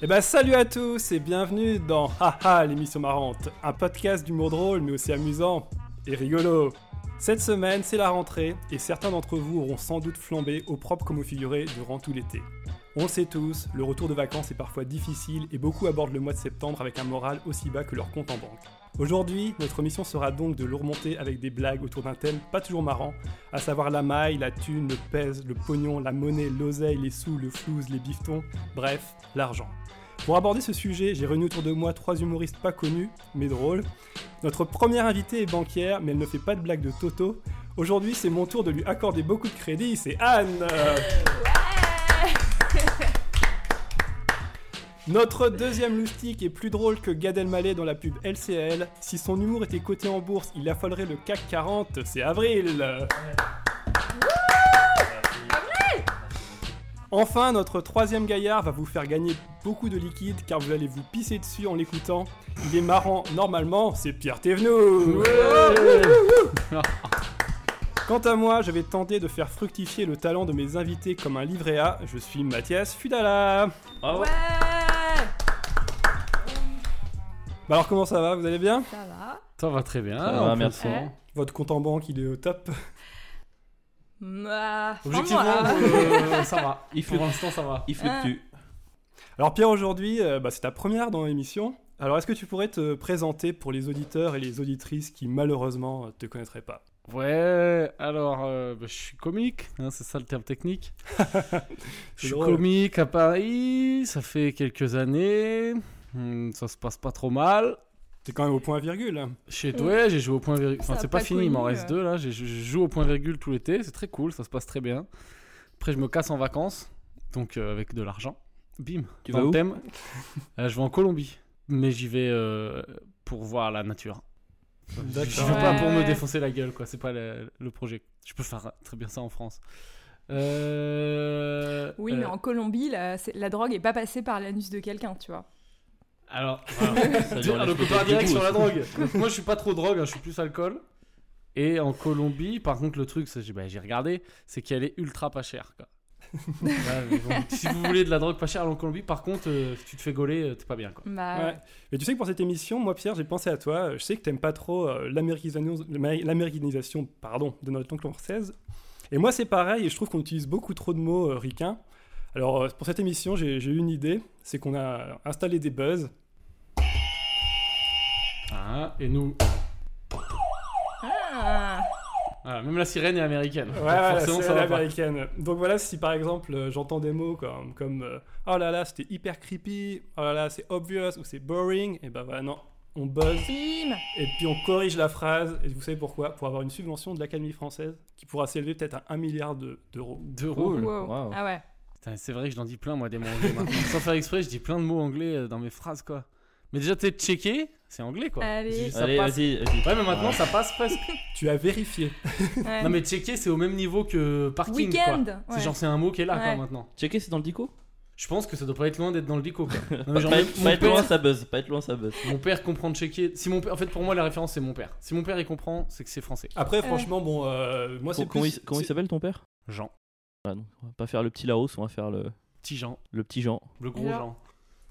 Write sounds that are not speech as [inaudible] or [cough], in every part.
Eh ben salut à tous et bienvenue dans Haha l'émission marrante, un podcast d'humour drôle mais aussi amusant et rigolo. Cette semaine c'est la rentrée et certains d'entre vous auront sans doute flambé au propre comme au figuré durant tout l'été. On sait tous, le retour de vacances est parfois difficile et beaucoup abordent le mois de septembre avec un moral aussi bas que leur compte en banque. Aujourd'hui, notre mission sera donc de le remonter avec des blagues autour d'un thème pas toujours marrant, à savoir la maille, la thune, le pèse, le pognon, la monnaie, l'oseille, les sous, le flouze, les biftons, bref, l'argent. Pour aborder ce sujet, j'ai réuni autour de moi trois humoristes pas connus, mais drôles. Notre première invitée est banquière, mais elle ne fait pas de blagues de Toto. Aujourd'hui, c'est mon tour de lui accorder beaucoup de crédit, c'est Anne Notre deuxième loustique est plus drôle que Gad Elmaleh dans la pub LCL. Si son humour était coté en bourse, il affolerait le CAC 40, c'est Avril Enfin, notre troisième gaillard va vous faire gagner beaucoup de liquide car vous allez vous pisser dessus en l'écoutant. Il est marrant normalement, c'est Pierre Thévenoud Quant à moi, je vais tenter de faire fructifier le talent de mes invités comme un livret A. Je suis Mathias Fudala. Ouais Bah alors comment ça va? Vous allez bien? Ça va. Ça va très bien. Ça va, merci. Votre compte en banque, il est au top. Bah, Objectivement, moi, [laughs] euh, ça va. Il Pour l'instant, ça va. Il fluctue. Alors Pierre, aujourd'hui, euh, bah, c'est ta première dans l'émission. Alors est-ce que tu pourrais te présenter pour les auditeurs et les auditrices qui malheureusement euh, te connaîtraient pas? Ouais, alors, euh, bah, je suis comique, hein, c'est ça le terme technique. [laughs] je suis drôle. comique à Paris, ça fait quelques années. Hmm, ça se passe pas trop mal. T'es quand même au point virgule. Chez. Douai, j'ai joué au point virgule. Enfin, c'est pas, pas fini, il m'en reste euh. deux là. J'ai- Je joue au point virgule tout l'été, c'est très cool, ça se passe très bien. Après, je me casse en vacances, donc euh, avec de l'argent. Bim. Tu Dans vas le où thème. Euh, je vais en Colombie, mais j'y vais euh, pour voir la nature. Je vais pas pour me défoncer la gueule, quoi. C'est pas le, le projet. Je peux faire très bien ça en France. Euh, Oui, euh, mais en Colombie, la, la drogue est pas passée par l'anus de quelqu'un, tu vois. Alors, voilà. Ça [laughs] lui Ah, enlève on peut-être part du direct goût sur la aussi. drogue. Donc, [laughs] moi, je suis pas trop drogue, hein, je suis plus alcool. Et en Colombie, par contre, le truc, c'est- j'ai bah, j'ai regardé, c'est qu'elle est ultra pas chère. Quoi. [laughs] Ouais, mais bon, si vous voulez de la drogue pas chère en Colombie, par contre, euh, si tu te fais gauler, euh, t'es pas bien. Quoi. Bah, Ouais. Mais tu sais que pour cette émission, moi Pierre, j'ai pensé à toi. Je sais que t'aimes pas trop euh, l'américanisation l'américanisation, pardon, de notre langue française. Et moi c'est pareil, et je trouve qu'on utilise beaucoup trop de mots euh, ricains. Alors euh, pour cette émission, j'ai eu une idée, c'est qu'on a installé des buzz. Ah, et nous, Ah. voilà, même la sirène est américaine. Ouais, ça va pas. américaine. Donc voilà, si par exemple euh, j'entends des mots comme, comme euh, oh là là, c'était hyper creepy, oh là là, c'est obvious ou c'est boring, et ben voilà, non, on buzz Bim et puis on corrige la phrase. Et vous savez pourquoi? Pour avoir une subvention de l'Académie française qui pourra s'élever peut-être à 1 milliard de- d'euros. D'euros. Cool. Wow. Ah ouais. C'est vrai que j'en dis plein, moi, des mots anglais maintenant. Sans faire exprès, je dis plein de mots anglais euh, dans mes phrases, quoi. Mais déjà, t'es checké, c'est anglais, quoi. Allez. Ça Allez, passe. vas-y, vas-y. Ouais, mais maintenant, ça passe presque. [laughs] Tu as vérifié. Ouais. Non, mais checker, c'est au même niveau que parking, Week-end quoi. ouais. C'est genre, c'est un mot qui est là, quoi, maintenant. Checker, c'est dans le dico? Je pense que ça doit pas être loin d'être dans le dico, quoi. [laughs] Non, mais genre, Pas même- être mon, pas être loin, père, ça buzz. Pas être loin, ça buzz. mon père comprend de checker. Si mon père, en fait, pour moi, la référence, c'est mon père. Si mon père, il comprend, c'est que c'est français. Après, franchement, bon, euh, moi c'est Comment plus. il comment il c'est- s'appelle ton père? Jean. Ah non, on va pas faire le petit Laos, on va faire le, Petit Jean. le petit Jean. Le gros Jean.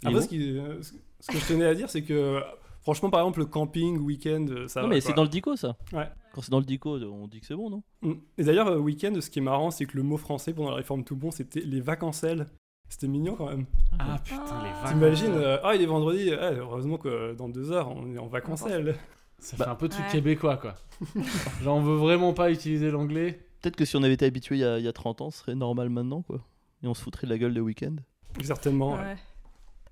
Il est Après, bon ce, qui- euh, ce- que je tenais à dire, c'est que franchement, par exemple, le camping, week-end, euh, ça Non, va. mais c'est dans le dico, ça. Ouais. Quand c'est dans le dico, on dit que c'est bon, non? Mm. Et d'ailleurs, euh, week-end, ce qui est marrant, c'est que le mot français pendant la réforme tout bon, c'était les vacancelles. C'était mignon quand même. Ah putain, Ah. les vacances. T'imagines, euh, ah, il est vendredi, ah, heureusement que dans deux heures, on est en vacancelles. Ça Bah, fait un peu truc Ouais. québécois, quoi. [laughs] genre, on veut vraiment pas utiliser l'anglais. Peut-être que si on avait été habitué il y, a, il y a 30 ans, ce serait normal maintenant, quoi. Et on se foutrait de la gueule le week-end. Certainement. ouais. Ouais.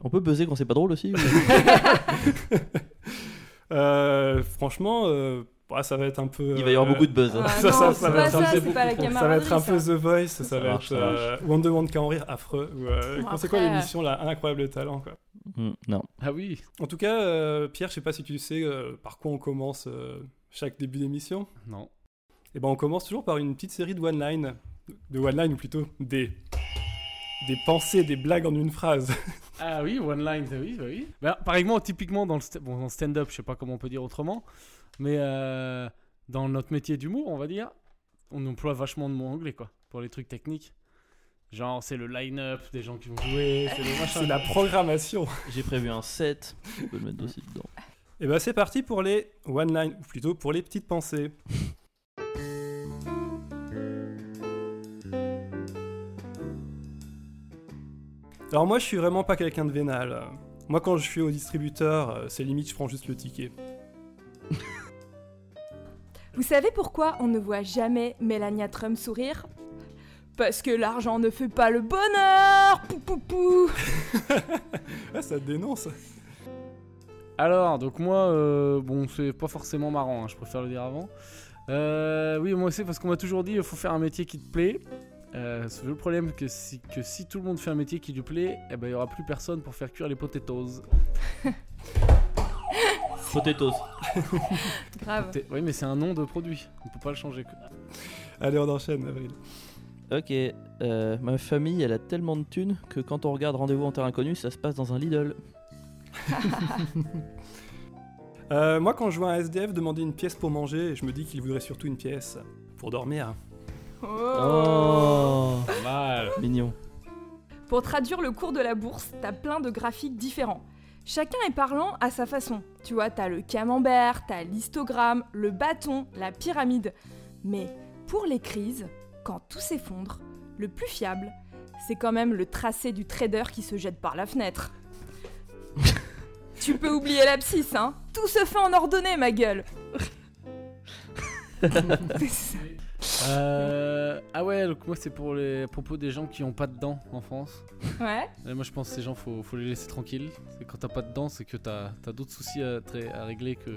On peut buzzer quand c'est pas drôle aussi ou- [laughs] Euh, franchement, euh, bah, ça va être un peu. Il va y avoir euh, beaucoup de buzz. hein. Ah, [laughs] Ça, non, ça, c'est ça va pas être un ça, peu c'est pas la beaucoup trop. Ça va être un peu The Voice, ça, Ça va marche, être ça euh, One Demande qu'à en rire affreux. Ou, euh, Bon, c'est quoi après, l'émission là Un incroyable talent quoi. Hmm, non. Ah oui. En tout cas, euh, Pierre, je sais pas si tu sais euh, par quoi on commence euh, chaque début d'émission. Non. Et ben on commence toujours par une petite série de one-line. De one-line ou plutôt des. Des pensées, des blagues en une phrase. [laughs] Ah oui, one line, bah oui, bah oui. Bah, par exemple, typiquement dans le bon, stand-up, je sais pas comment on peut dire autrement, mais euh, dans notre métier d'humour, on va dire, on emploie vachement de mots anglais, quoi, pour les trucs techniques. Genre, c'est le line-up des gens qui vont jouer, c'est la programmation. J'ai prévu un set. Je peux le mettre aussi dedans. Et bah c'est parti pour les one line, ou plutôt pour les petites pensées. Alors moi je suis vraiment pas quelqu'un de vénal. Moi quand je suis au distributeur, euh, c'est limite je prends juste le ticket. Vous savez pourquoi on ne voit jamais Melania Trump sourire? Parce que l'argent ne fait pas le bonheur Pou pou pou [laughs] Ah ça dénonce. Alors, donc moi, euh, bon, c'est pas forcément marrant, hein, je préfère le dire avant. Euh, oui, moi aussi, parce qu'on m'a toujours dit il faut faire un métier qui te plaît. Euh, le problème que si, que si tout le monde fait un métier qui lui plaît, eh ben, il y aura plus personne pour faire cuire les potatoes. [laughs] Potatoes. [laughs] Grave. Poté- Oui, mais c'est un nom de produit, on peut pas le changer. Allez on enchaîne Avril. Ok, euh, ma famille elle a tellement de thunes que quand on regarde Rendez-vous en terre inconnue, ça se passe dans un Lidl. [laughs] Euh, moi quand je vois un SDF demander une pièce pour manger, je me dis qu'il voudrait surtout une pièce pour dormir. Oh. Pas mal. mignon. Pour traduire le cours de la bourse, t'as plein de graphiques différents. Chacun est parlant à sa façon. Tu vois, t'as le camembert, t'as l'histogramme, le bâton, la pyramide. Mais pour les crises, quand tout s'effondre, le plus fiable, c'est quand même le tracé du trader qui se jette par la fenêtre. [laughs] tu peux oublier l'abscisse, hein Tout se fait en ordonnée, ma gueule [laughs] Euh, ah ouais, donc moi c'est pour les à propos des gens qui ont pas de dents en France. Ouais Et moi je pense que ces gens faut, faut les laisser tranquilles. C'est quand t'as pas de dents, c'est que t'as as, d'autres soucis à, régler que,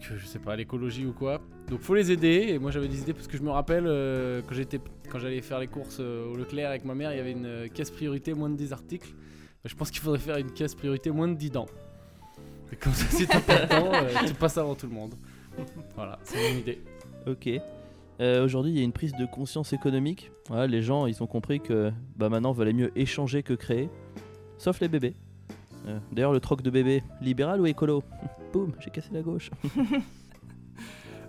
que je sais pas l'écologie ou quoi. Donc faut les aider. Et moi j'avais des idées parce que je me rappelle euh, quand j'étais quand j'allais faire les courses euh, au Leclerc avec ma mère, il y avait une euh, caisse priorité moins de 10 articles. Bah, je pense qu'il faudrait faire une caisse priorité moins de 10 dents. Et comme ça si t'as pas de dents, euh, tu passes avant tout le monde. Voilà, c'est mon idée. Ok. Euh, Aujourd'hui, il y a une prise de conscience économique. Voilà, les gens, ils ont compris que bah, maintenant, valait mieux échanger que créer. Sauf les bébés. Euh, D'ailleurs, le troc de bébé, libéral ou écolo [laughs] Boum, j'ai cassé la gauche. [laughs]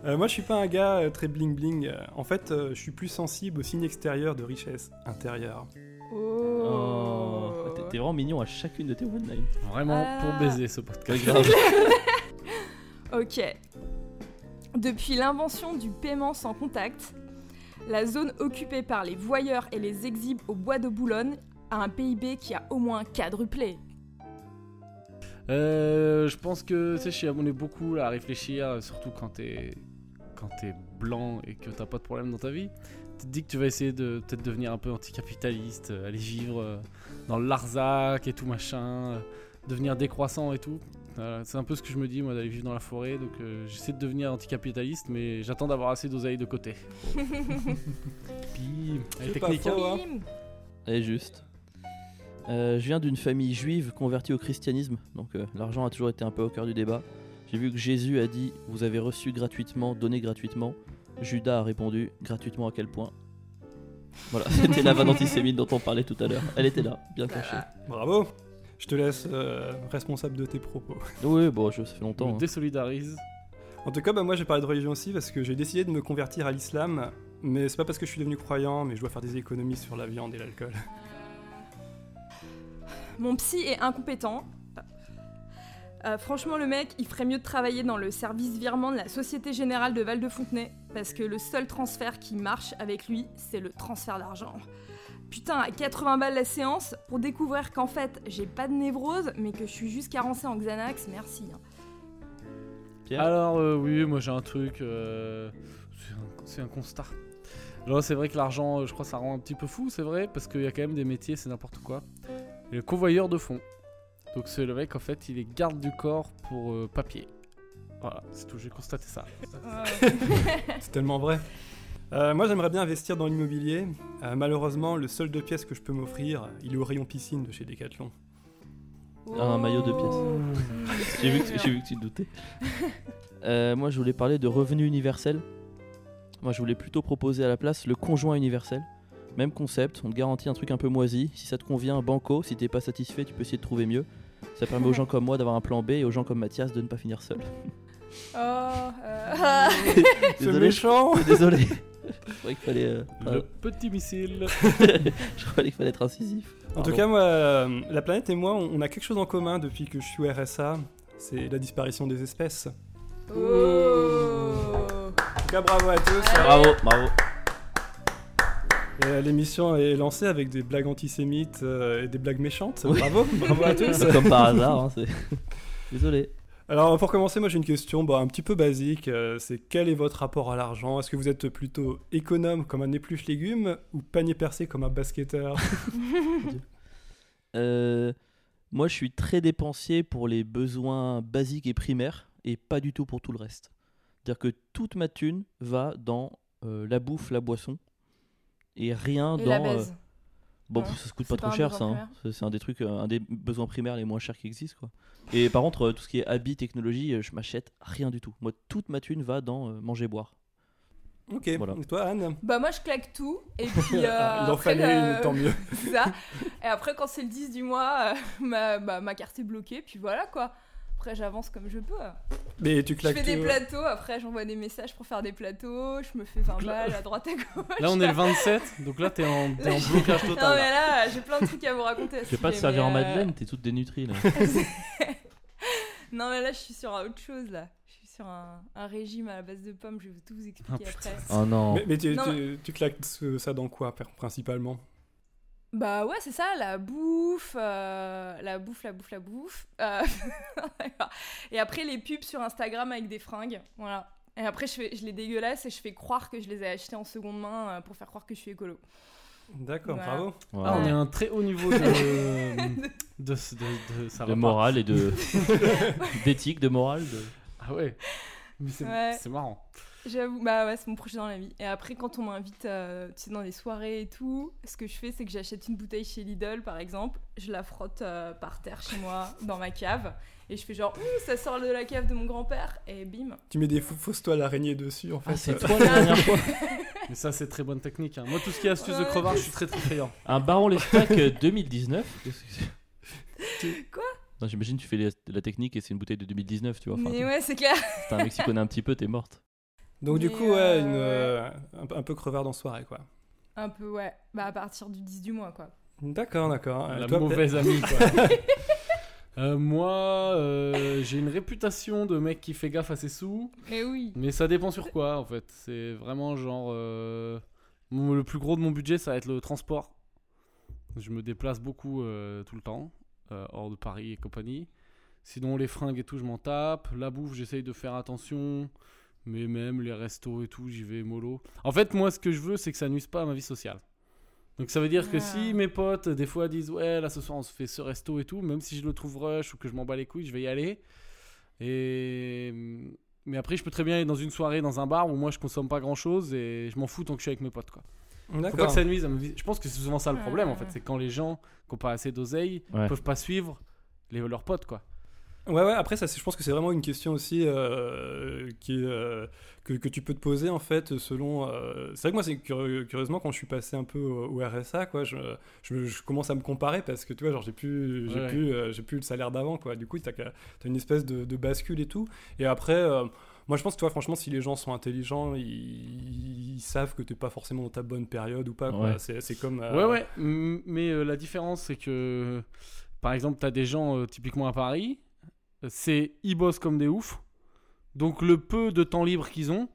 Euh, moi je suis pas un gars euh, très bling bling. En fait euh, je suis plus sensible aux signes extérieurs de richesse intérieure. Oh, T'es t'es vraiment mignon à chacune de tes one. Vraiment Ah. pour baiser ce podcast. [laughs] Ok. Depuis l'invention du paiement sans contact, la zone occupée par les voyeurs et les exhibes au bois de Boulogne a un PIB qui a au moins quadruplé. Euh, je pense que tu sais, je suis abonné beaucoup à réfléchir, surtout quand t'es quand blanc et que t'as pas de problème dans ta vie. Tu te dis que tu vas essayer de peut-être devenir un peu anticapitaliste, euh, aller vivre euh, dans le Larzac et tout machin, euh, devenir décroissant et tout. Voilà, c'est un peu ce que je me dis moi d'aller vivre dans la forêt, donc euh, j'essaie de devenir anticapitaliste, mais j'attends d'avoir assez d'oseille de côté. [laughs] Puis, elle est C'est pas technique. hein. faux, hein. Bim. Elle est juste. Euh, je viens d'une famille juive convertie au christianisme, donc euh, l'argent a toujours été un peu au cœur du débat. J'ai vu que Jésus a dit Vous avez reçu gratuitement, donné gratuitement. Judas a répondu Gratuitement à quel point? Voilà, [laughs] c'était la vanne antisémite dont on parlait tout à l'heure. Elle était là, bien cachée. Bravo Je te laisse euh, responsable de tes propos. [laughs] Oui, bon, je, ça fait Je longtemps. me hein. désolidarise. En tout cas, bah, moi j'ai parlé de religion aussi parce que j'ai décidé de me convertir à l'islam, mais c'est pas parce que je suis devenu croyant, mais je dois faire des économies sur la viande et l'alcool. [laughs] Mon psy est incompétent. Euh, franchement, le mec, il ferait mieux de travailler dans le service virement de la Société Générale de Val-de-Fontenay, parce que le seul transfert qui marche avec lui, c'est le transfert d'argent. Putain, à 80 balles la séance, pour découvrir qu'en fait, j'ai pas de névrose, mais que je suis juste carencée en Xanax, merci. hein. Pierre Alors euh, oui, moi j'ai un truc, euh, c'est un- constat. Genre c'est vrai que l'argent, euh, je crois que ça rend un petit peu fou, c'est vrai, parce qu'il y a quand même des métiers, c'est n'importe quoi. Et le convoyeur de fonds. Donc c'est le mec en fait, il est garde du corps pour euh, papier. Voilà, c'est tout, j'ai constaté ça. [laughs] C'est tellement vrai. Euh, moi j'aimerais bien investir dans l'immobilier. Euh, malheureusement, le seul de pièces que je peux m'offrir, il est au rayon piscine de chez Decathlon. Un maillot de pièces. J'ai vu, que- j'ai vu que tu te doutais. [laughs] Euh, moi, je voulais parler de revenu universel. Moi, je voulais plutôt proposer à la place le conjoint universel. Même concept, on te garantit un truc un peu moisi. Si ça te convient, banco. Si t'es pas satisfait, tu peux essayer de trouver mieux. Ça permet aux [laughs] gens comme moi d'avoir un plan B et aux gens comme Mathias de ne pas finir seul. Oh, euh, C'est [laughs] Désolé, méchant je- croyais qu'il fallait, euh, Le petit missile. [laughs] je croyais qu'il fallait être incisif. En tout Pardon. cas, moi, euh, la planète et moi, on on a quelque chose en commun depuis que je suis au RSA. C'est la disparition des espèces. Oh En tout cas, bravo à tous. Bravo, bravo. Et, euh, L'émission est lancée avec des blagues antisémites euh, et des blagues méchantes. Oui. Bravo, bravo à [laughs] tous. Comme par hasard, hein, c'est. [laughs] Désolé. Alors pour commencer, moi j'ai une question bah, un petit peu basique. euh, c'est quel est votre rapport à l'argent? Est-ce que vous êtes plutôt économe comme un épluche légumes ou panier percé comme un basketteur? [laughs] [laughs] Euh, moi, je suis très dépensier pour les besoins basiques et primaires et pas du tout pour tout le reste. C'est-à-dire que toute ma thune va dans euh, la bouffe, la boisson et rien Et dans. la euh, baise. Bon, ça se coûte pas trop cher, ça. hein. C'est un des trucs, euh, un des besoins primaires les moins chers qui existent, quoi. Et par contre, euh, tout ce qui est habits, technologie, euh, je m'achète rien du tout. Moi, toute ma thune va dans manger, boire. Ok, Voilà. et toi Anne? Bah moi je claque tout et puis [laughs] euh, Il en après, fallait euh, une, tant mieux. [laughs] ça. Et après quand c'est le 10 du mois, euh, ma, bah, ma carte est bloquée puis voilà quoi. Après j'avance comme je peux. Mais tu Je claques fais des plateaux, après j'envoie des messages pour faire des plateaux, je me fais 20 Donc là- balles à droite à gauche. Là, on est le [laughs] 27, donc là, t'es en, t'es en blocage Non total. mais là. j'ai plein de trucs à vous raconter. à ce Je vais pas te servir mais, en euh, madeleine, t'es toute dénutrie là. [laughs] Non mais là je suis sur autre chose là. Je suis sur un, un régime à la base de pommes, je vais tout vous expliquer putain. après. oh non. Mais, mais tu, Non, tu- tu claques ça dans quoi pr- principalement? Bah ouais, c'est ça, la bouffe, euh, la bouffe, la bouffe, la bouffe. Euh, [laughs] et après, les pubs sur Instagram avec des fringues, voilà. Et après, je, fais, je les dégueulasse et je fais croire que je les ai achetées en seconde main euh, pour faire croire que je suis écolo. D'accord, Voilà. bravo. Ah, on est à un très haut niveau de. [laughs] de, de, de- ça de va pas. morale et de [laughs] d'éthique, de morale. De... Ah ouais. Mais c'est Ouais. c'est marrant. J'avoue, bah ouais, c'est mon projet dans la vie. Et après, quand on m'invite euh, tu sais, dans des soirées et tout, ce que je fais, c'est que j'achète une bouteille chez Lidl, par exemple, je la frotte euh, par terre chez moi, [laughs] dans ma cave, et je fais genre, Ouh, ça sort de la cave de mon grand-père, et bim. Tu mets des fausses toiles araignées dessus en fait. Ah, c'est [laughs] Euh, toi la dernière fois. Mais ça, c'est très bonne technique. hein. Moi, tout ce qui est astuce de crevard, je suis très très friand. Un baron Lestac euh, 2019. Qu'est-ce que c'est Quoi? Non, j'imagine tu fais la technique et c'est une bouteille de 2019, tu vois. Enfin, Mais ouais, c'est clair. Si t'es un mec qui connaît un petit peu, t'es morte. Donc du coup, ouais, euh, une, euh, un, peu- un peu crevard dans soirée quoi. Un peu, ouais. Bah, à partir du 10 du mois, quoi. D'accord, d'accord. Euh, La toi, mauvaise amie, quoi. [laughs] Euh, moi, euh, j'ai une réputation de mec qui fait gaffe à ses sous, Mais oui. mais ça dépend sur quoi en fait. C'est vraiment genre. euh, mon- le plus gros de mon budget, ça va être le transport. Je me déplace beaucoup euh, tout le temps, euh, hors de Paris et compagnie. Sinon, les fringues et tout, je m'en tape. La bouffe, j'essaye de faire attention. Mais même les restos et tout, j'y vais mollo. En fait, moi, ce que je veux, c'est que ça nuise pas à ma vie sociale. Donc ça veut dire que Ah. si mes potes, des fois, disent Ouais, là ce soir on se fait ce resto et tout, même si je le trouve rush ou que je m'en bats les couilles, je vais y aller. Et. Mais après, je peux très bien aller dans une soirée, dans un bar où moi je consomme pas grand chose et je m'en fous tant que je suis avec mes potes. Quoi. Faut pas que ça nuise à ma vie. Je pense que c'est souvent ça le problème en fait. Ah. C'est quand les gens qui ont pas assez d'oseille Ouais. peuvent pas suivre les, leurs potes. quoi. Ouais, ouais, après, ça, je pense que c'est vraiment une question aussi euh, qui, euh, que, que tu peux te poser, en fait, selon... euh, C'est vrai que moi, c'est curieusement, quand je suis passé un peu au, au RSA, quoi, je, je, je commence à me comparer parce que, tu vois, genre, j'ai plus, j'ai Ouais. plus, j'ai plus le salaire d'avant, quoi. Du coup, t'as as une espèce de, de bascule et tout. Et après... moi, je pense que toi, franchement, si les gens sont intelligents, ils, ils savent que t'es pas forcément dans ta bonne période ou pas. Ouais. C'est c'est comme. euh, Ouais, ouais. Mais euh, la différence, c'est que par exemple, tu as des gens euh, typiquement à Paris, c'est ils bossent comme des oufs. Donc le peu de temps libre qu'ils ont,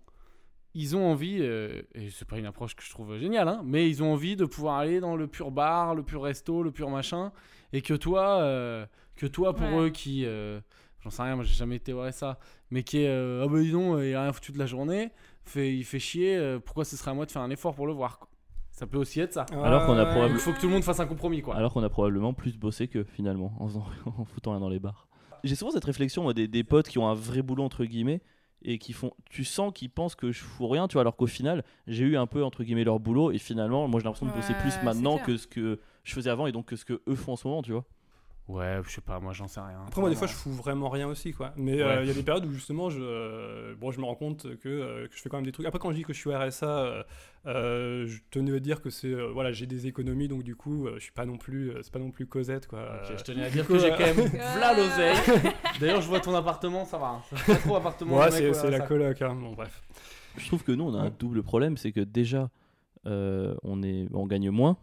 ils ont envie, euh, et c'est pas une approche que je trouve géniale, hein, mais ils ont envie de pouvoir aller dans le pur bar, le pur resto, le pur machin, et que toi, euh, que toi pour Ouais. eux qui, euh, j'en sais rien, moi j'ai jamais été au RSA, mais qui est, euh, ah bah dis donc, il a rien foutu de la journée, fait, il fait chier, euh, pourquoi ce serait à moi de faire un effort pour le voir quoi. Ça peut aussi être ça. Alors qu'on a ouais. probable- Il faut que tout le monde fasse un compromis quoi. Alors qu'on a probablement plus bossé que finalement, en, faisant- [laughs] en foutant rien dans les bars. J'ai souvent cette réflexion, moi, des, des potes qui ont un vrai boulot, entre guillemets, et qui font. Tu sens qu'ils pensent que je fous rien, tu vois, alors qu'au final, j'ai eu un peu, entre guillemets, leur boulot, et finalement, moi j'ai l'impression de bosser Ouais, plus maintenant que ce que je faisais avant, et donc que ce que eux font en ce moment, tu vois. Ouais, je sais pas, moi j'en sais rien. Après, moi, des fois, je fous vraiment rien aussi, quoi. Mais euh, il Ouais. y a des périodes où, justement, je, euh, bon, je me rends compte que, euh, que je fais quand même des trucs. Après, quand je dis que je suis RSA, euh, euh, je tenais à dire que c'est, euh, voilà, j'ai des économies, donc du coup, euh, je suis pas non plus, euh, c'est pas non plus Cosette, quoi. Ok, Euh, je tenais à dire coup, que j'ai quand même [laughs] v'là l'oseille. D'ailleurs, je vois ton appartement, ça va. hein. C'est pas trop appartement. ouais, c'est, c'est la coloc, hein. Bon, bref. Je trouve que nous, on a un double problème, c'est que déjà, euh, on, est, on gagne moins,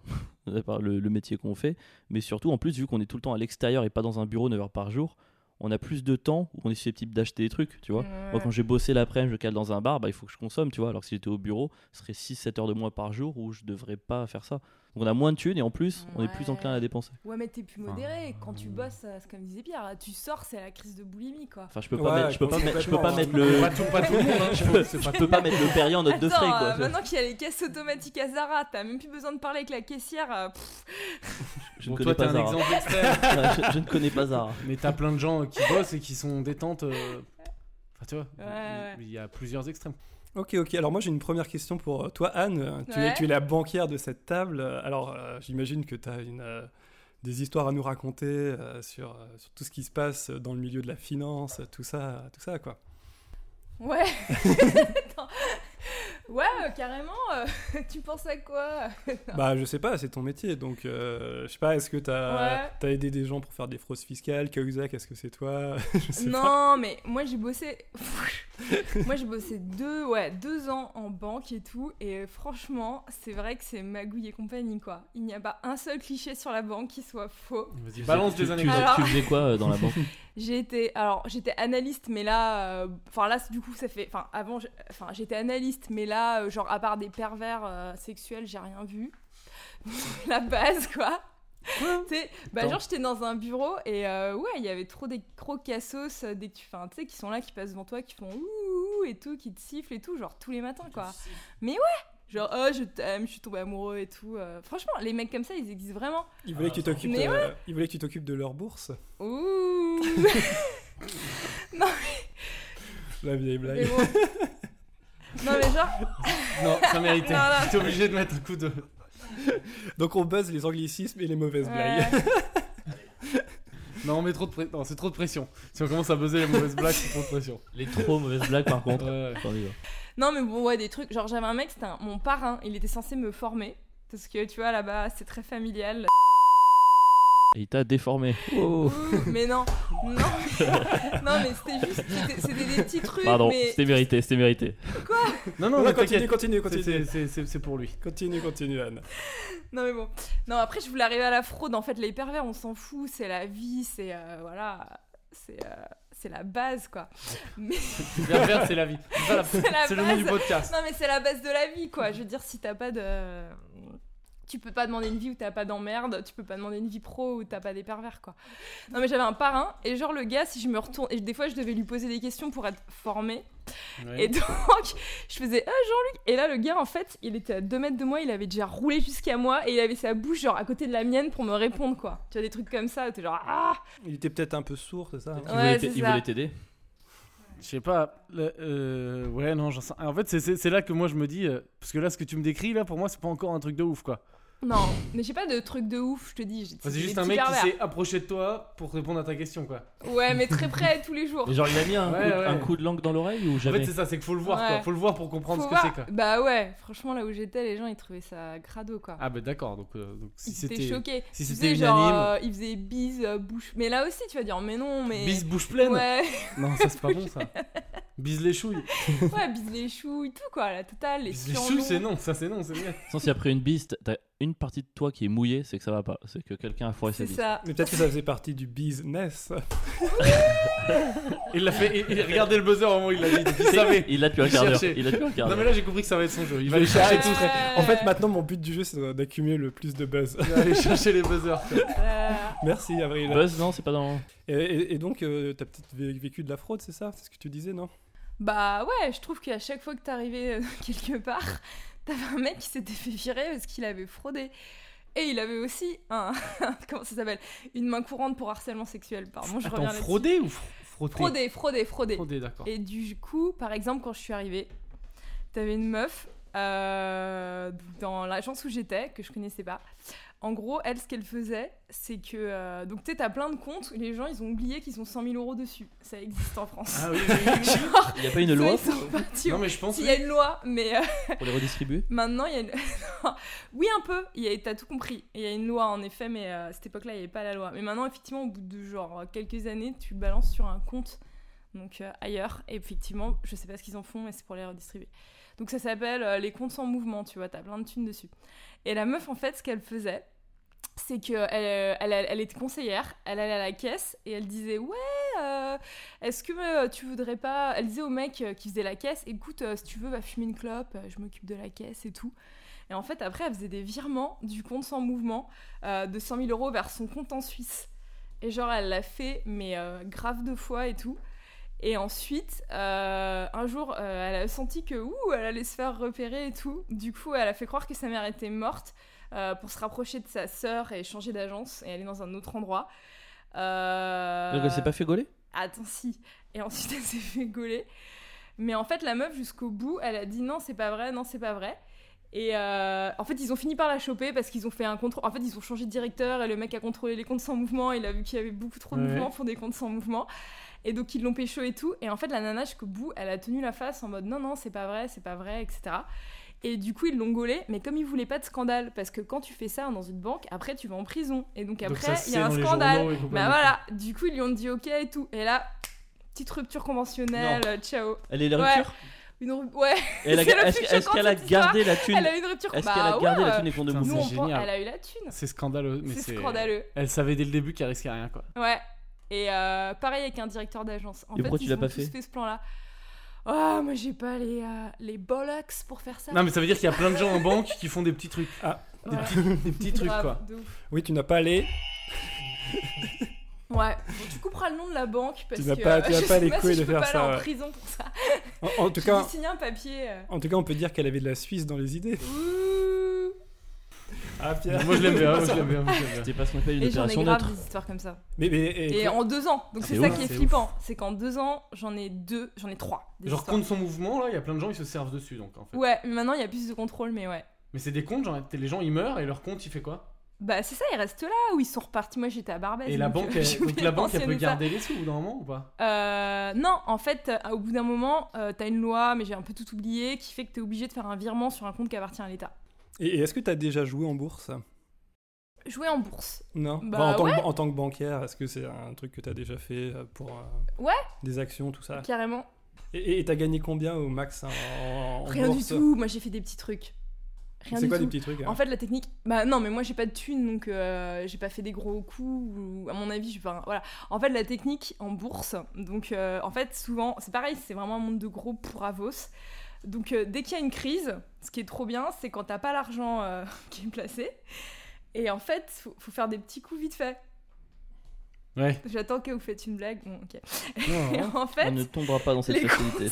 le métier qu'on fait, mais surtout, en plus, vu qu'on est tout le temps à l'extérieur et pas dans un bureau 9 heures par jour, on a plus de temps où on est susceptible d'acheter des trucs, tu vois. Moi, quand j'ai bossé l'après-midi, je cale dans un bar, bah, il faut que je consomme, tu vois. Alors que si j'étais au bureau, ce serait 6-7 heures de moins par jour où je devrais pas faire ça. Donc on a moins de thunes et en plus, on est plus Ouais. enclin à dépenser. Ouais, mais t'es plus Enfin, modéré. Quand tu euh, bosses, euh, c'est comme disait Pierre, tu sors, c'est la crise de boulimie, quoi. Enfin, je peux pas Ouais, mettre, je peux pas complètement, mettre, je peux pas mettre le, Pas tout, pas tout le monde, hein, [laughs] je peux, pas je peux pas mettre le Perrier en note de Attends, frais, quoi. euh, maintenant qu'il y a les caisses automatiques à Zara, t'as même plus besoin de parler avec la caissière. euh, Je Bon, ne toi, pas un Zara. exemple extrême. [laughs] je, je ne connais pas Zara. Mais t'as plein de gens qui bossent et qui sont détentes. euh, Enfin, tu vois, ouais. il y a plusieurs extrêmes. Ok, ok. Alors moi j'ai une première question pour euh, toi, Anne. Tu, es, tu es la banquière de cette table. Alors euh, j'imagine que tu as une, euh, des histoires à nous raconter euh, sur, sur tout ce qui se passe dans le milieu de la finance, tout ça, tout ça quoi. Ouais. [laughs] Ouais, euh, carrément. euh, [laughs] tu penses à quoi? Bah je sais pas, c'est ton métier. Donc euh, je sais pas, est-ce que tu as, Ouais. aidé des gens pour faire des fraudes fiscales? Cahuzac, est-ce que c'est toi? [laughs] Je sais pas. Non, mais moi j'ai bossé. [laughs] moi j'ai bossé deux, ouais, deux ans en banque et tout. Et franchement, c'est vrai que c'est magouille et compagnie, quoi. Il n'y a pas un seul cliché sur la banque qui soit faux. Vas-y, balance tu, des tu, anecdotes. Alors- tu faisais quoi euh, dans la banque? J'ai été, alors j'étais analyste, mais là, euh, enfin là, du coup, ça fait, enfin avant, enfin j'étais analyste, mais là, euh, genre à part des pervers euh, sexuels, j'ai rien vu. [laughs] la base, quoi. Tu sais, bah genre j'étais dans un bureau et euh, ouais, il y avait trop des gros cassos, dès que tu, enfin tu sais, qui sont là, qui passent devant toi, qui font ouh et tout, qui te sifflent et tout, genre tous les matins, quoi. Mais ouais. Genre, oh, je t'aime, je suis tombé amoureux et tout. euh, franchement, les mecs comme ça, ils existent vraiment. Ils voulaient que tu t'occupes, Mais euh, ils voulaient que tu t'occupes de leur bourse. Ouh [laughs] [laughs] La vieille Mais blague. bon. Non, mais genre, [laughs] Non, ça méritait. Non, non. J'étais obligé de mettre un coup de. Donc on buzz les anglicismes et les mauvaises Ouais. blagues. Non, mais trop de pré- non, c'est trop de pression. Si on commence à buzzer les mauvaises blagues, c'est trop de pression. Les trop mauvaises blagues, par contre. Ouais, ouais. Non, mais bon, ouais, des trucs. Genre, j'avais un mec, c'était un- mon parrain, il était censé me former. Parce que tu vois, là-bas, c'est très familial. Et il t'a déformé. Oh. Ouh, mais non, non, [laughs] non, mais c'était juste. C'était des petits trucs. Pardon, mais... c'était mérité, c'était mérité. Non, non, Ouais, mais continue, continue, C'est- continue. c'est- pour lui. Continue, continue, Anne. Non, mais bon. Non, après, je voulais arriver à la fraude. En fait, les pervers, on s'en fout. C'est la vie, c'est. euh, voilà. C'est. euh, c'est la base, quoi. Mais [laughs] Pervers, c'est la vie. [laughs] C'est le nom du podcast. Non, mais c'est la base de la vie, quoi. Je veux dire, si t'as pas de. Tu peux pas demander une vie où t'as pas d'emmerde, tu peux pas demander une vie pro où t'as pas des pervers, quoi. Non, mais j'avais un parrain, et genre, le gars, si je me retourne. Et des fois, je devais lui poser des questions pour être formé. Ouais. Et donc, je faisais Ah, Jean-Luc Et là, le gars, en fait, il était à 2 mètres de moi, il avait déjà roulé jusqu'à moi, et il avait sa bouche, genre, à côté de la mienne pour me répondre, quoi. Tu vois, des trucs comme ça, où t'es genre Ah Il était peut-être un peu sourd, c'est ça hein Il Ouais, il voulait t'aider. Je sais pas. le- euh, ouais, non, j'en sais- En fait, c'est là que moi je me dis. euh, parce que là, ce que tu me décris, là, pour moi, c'est pas encore un truc de ouf, quoi. Non, mais j'ai pas de truc de ouf, je te dis. C'est juste un mec qui s'est approché de toi pour répondre à ta question, quoi. Ouais, mais très près tous les jours. Genre, il a mis un, Ouais, coup, ouais. un coup de langue dans l'oreille ou En jamais fait, c'est ça, c'est qu'il faut le voir, quoi. Ouais. Faut le voir pour comprendre Faut ce que c'est, quoi. Bah ouais, franchement, là où j'étais, les gens ils trouvaient ça crado quoi. Ah, bah d'accord, donc, euh, donc si ils étaient c'était. choqués. si c'était genre, euh, ils faisaient bise, euh, bouche. Mais là aussi, tu vas dire, mais non, mais. Bise bouche pleine Ouais, Non, ça c'est pas bon, ça. Bise les chouilles. ouais, bise les chouilles, tout quoi, la totale, les Bise les chouilles, c'est non, ça c'est non, c'est bien. Sinon, si après une bise, une partie de toi qui est mouillée, c'est que ça va pas. C'est que quelqu'un a foiré sa C'est bise. ça. Mais peut-être que ça faisait partie du business. Il l'a fait, il, il regardait le buzzer au moment où il l'a dit, il [laughs] savait. Il l'a depuis un Il quart d'heure. Il l'a depuis un quart Non, mais là j'ai compris que ça va être son jeu. Il va aller chercher Ouais. tout. En fait, maintenant, mon but du jeu, c'est d'accumuler le plus de buzz. Il va aller chercher les buzzers. Euh, Merci, Avril. Buzz, non, c'est pas dans. Et, et- et donc, euh, t'as peut-être vé- vécu de la fraude, c'est ça? C'est ce que tu disais, non? Bah ouais, je trouve qu'à chaque fois que t'arrivais euh, [laughs] quelque part, t'avais un mec qui s'était fait virer parce qu'il avait fraudé. Et il avait aussi un. [laughs] comment ça s'appelle Une main courante pour harcèlement sexuel. Pardon, je Attends, reviens fraudé ou frotté Fraudé, fraudé, fraudé. Fraudé, d'accord. Et du coup, par exemple, quand je suis arrivée, t'avais une meuf euh, dans l'agence où j'étais, que je connaissais pas. En gros, elle, ce qu'elle faisait, c'est que. euh, donc, tu sais, t'as plein de comptes où les gens, ils ont oublié qu'ils ont 100 000 euros dessus. Ça existe en France. Ah oui, oui, oui. [laughs] Genre, Il y a pas une loi [laughs] Non, mais je pense. Il y a une loi, mais euh, [laughs] pour les redistribuer maintenant, il y a une. oui, un peu. Il y a... T'as tout compris. Il y a une loi, en effet, mais euh, à cette époque-là, il n'y avait pas la loi. Mais maintenant, effectivement, au bout de genre quelques années, tu balances sur un compte donc euh, ailleurs. Et effectivement, je sais pas ce qu'ils en font, mais c'est pour les redistribuer. Donc ça s'appelle euh, les comptes sans mouvement, tu vois, t'as plein de thunes dessus. Et la meuf, en fait, ce qu'elle faisait, c'est qu'elle elle, elle, elle était conseillère, elle allait à la caisse et elle disait Ouais, euh, est-ce que euh, tu voudrais pas. Elle disait au mec euh, qui faisait la caisse Écoute, euh, si tu veux, va fumer une clope, euh, je m'occupe de la caisse et tout. Et en fait, après, elle faisait des virements du compte sans mouvement euh, de 100 000 euros vers son compte en Suisse. Et genre, elle l'a fait, mais euh, grave de fois et tout. Et ensuite, euh, un jour, euh, elle a senti que ouh, elle allait se faire repérer et tout. Du coup, elle a fait croire que sa mère était morte euh, pour se rapprocher de sa sœur et changer d'agence et aller dans un autre endroit. Euh... Donc elle s'est pas fait gauler? Attends, si. Et ensuite, [laughs] elle s'est fait gauler. Mais en fait, la meuf, jusqu'au bout, elle a dit non, c'est pas vrai, non, c'est pas vrai. Et euh, en fait, ils ont fini par la choper parce qu'ils ont fait un contrôle. En fait, ils ont changé de directeur et le mec a contrôlé les comptes sans mouvement. Il a vu qu'il y avait beaucoup trop de Ouais. mouvements pour des comptes sans mouvement. Et donc, ils l'ont pécho et tout. Et en fait, la nana, jusqu'au bout, elle a tenu la face en mode non, non, c'est pas vrai, c'est pas vrai, etc. Et du coup, ils l'ont gaulé, mais comme ils voulaient pas de scandale, parce que quand tu fais ça dans une banque, après, tu vas en prison. Et donc, après, il y a un scandale. Bah voilà, du coup, ils lui ont dit ok et tout. Et là, petite rupture conventionnelle, ciao. Elle est la Ouais. rupture Une ru- Ouais, [laughs] c'est le Est-ce qu'elle a gardé la thune elle a eu une rupture. Est-ce bah, qu'elle a gardé ouais, la thune et de Putain, Nous, on génial. elle a eu la thune. C'est scandaleux. mais C'est scandaleux. Elle savait dès le début qu'elle risquait rien, quoi. Ouais. Et euh, pareil avec un directeur d'agence. En Et fait, pourquoi tu ils l'as ont pas tous fait fait ce plan-là. Oh, moi j'ai pas les, euh, les bollocks pour faire ça. Non, mais ça veut dire qu'il y a plein de gens en banque qui font des petits trucs. Des Ouais. petits, des petits trucs, Grave, quoi. de ouf. Oui, tu n'as pas les. [laughs] Ouais, bon, tu couperas le nom de la banque parce Tu que pas- tu euh, n'as je pas sais les pas couilles si de faire pas ça, aller en prison pour ça. En, en [laughs] tout cas, dû signer un papier. euh. en tout cas, on peut dire qu'elle avait de la Suisse dans les idées. Ouh. Ah Pierre. Moi, je l'aime bien. Moi, je l'aime bien. moi, je l'aime bien. C'était pas ce qu'on appelle une Et j'en ai opération grave neutre. des histoires comme ça. Mais, mais et- Et en deux ans. Donc C'est c'est ça ouf, qui est c'est flippant. C'est qu'en deux ans, j'en ai deux, j'en ai trois. des Genre, histoires. compte son mouvement, là, il y a plein de gens qui se servent dessus, donc, en fait. Ouais, mais maintenant il y a plus de contrôle, mais ouais. Mais c'est des comptes, genre, les gens, ils meurent et leur compte, il fait quoi? Bah c'est ça, ils restent là ou ils sont repartis. Moi j'étais à Barbès. Et la donc, banque, euh, [laughs] elle, donc la banque, elle peut mentionner ça. garder les sous au bout d'un moment ou pas? Euh, non, en fait, euh, au bout d'un moment, euh, t'as une loi, mais j'ai un peu tout oublié, qui fait que t'es obligé de faire un virement sur un compte qui appartient à l'État. Et- est-ce que tu as déjà joué en bourse? Jouer en bourse. Non? Bah Enfin, en, tant ouais. que, en tant que banquière, est-ce que c'est un truc que tu as déjà fait euh, pour euh, Ouais. des actions, tout ça? Carrément. Et t'as gagné combien au max hein, en, en Rien bourse? du tout. Moi j'ai fait des petits trucs. Rien C'est quoi tout. des petits trucs hein? En fait, la technique. Bah non, mais moi j'ai pas de thunes, donc euh, j'ai pas fait des gros coups. Ou, à mon avis, j'ai pas. Voilà. En fait, la technique en bourse. Donc, euh, en fait, souvent, c'est pareil, c'est vraiment un monde de gros pour Avos. Donc, euh, dès qu'il y a une crise, ce qui est trop bien, c'est quand t'as pas l'argent euh, [laughs] qui est placé. Et en fait, faut, faut faire des petits coups vite fait. Ouais. J'attends que vous faites une blague. Bon, ok. Non, [laughs] Et non. en fait, On ne tombera pas dans cette les facilité.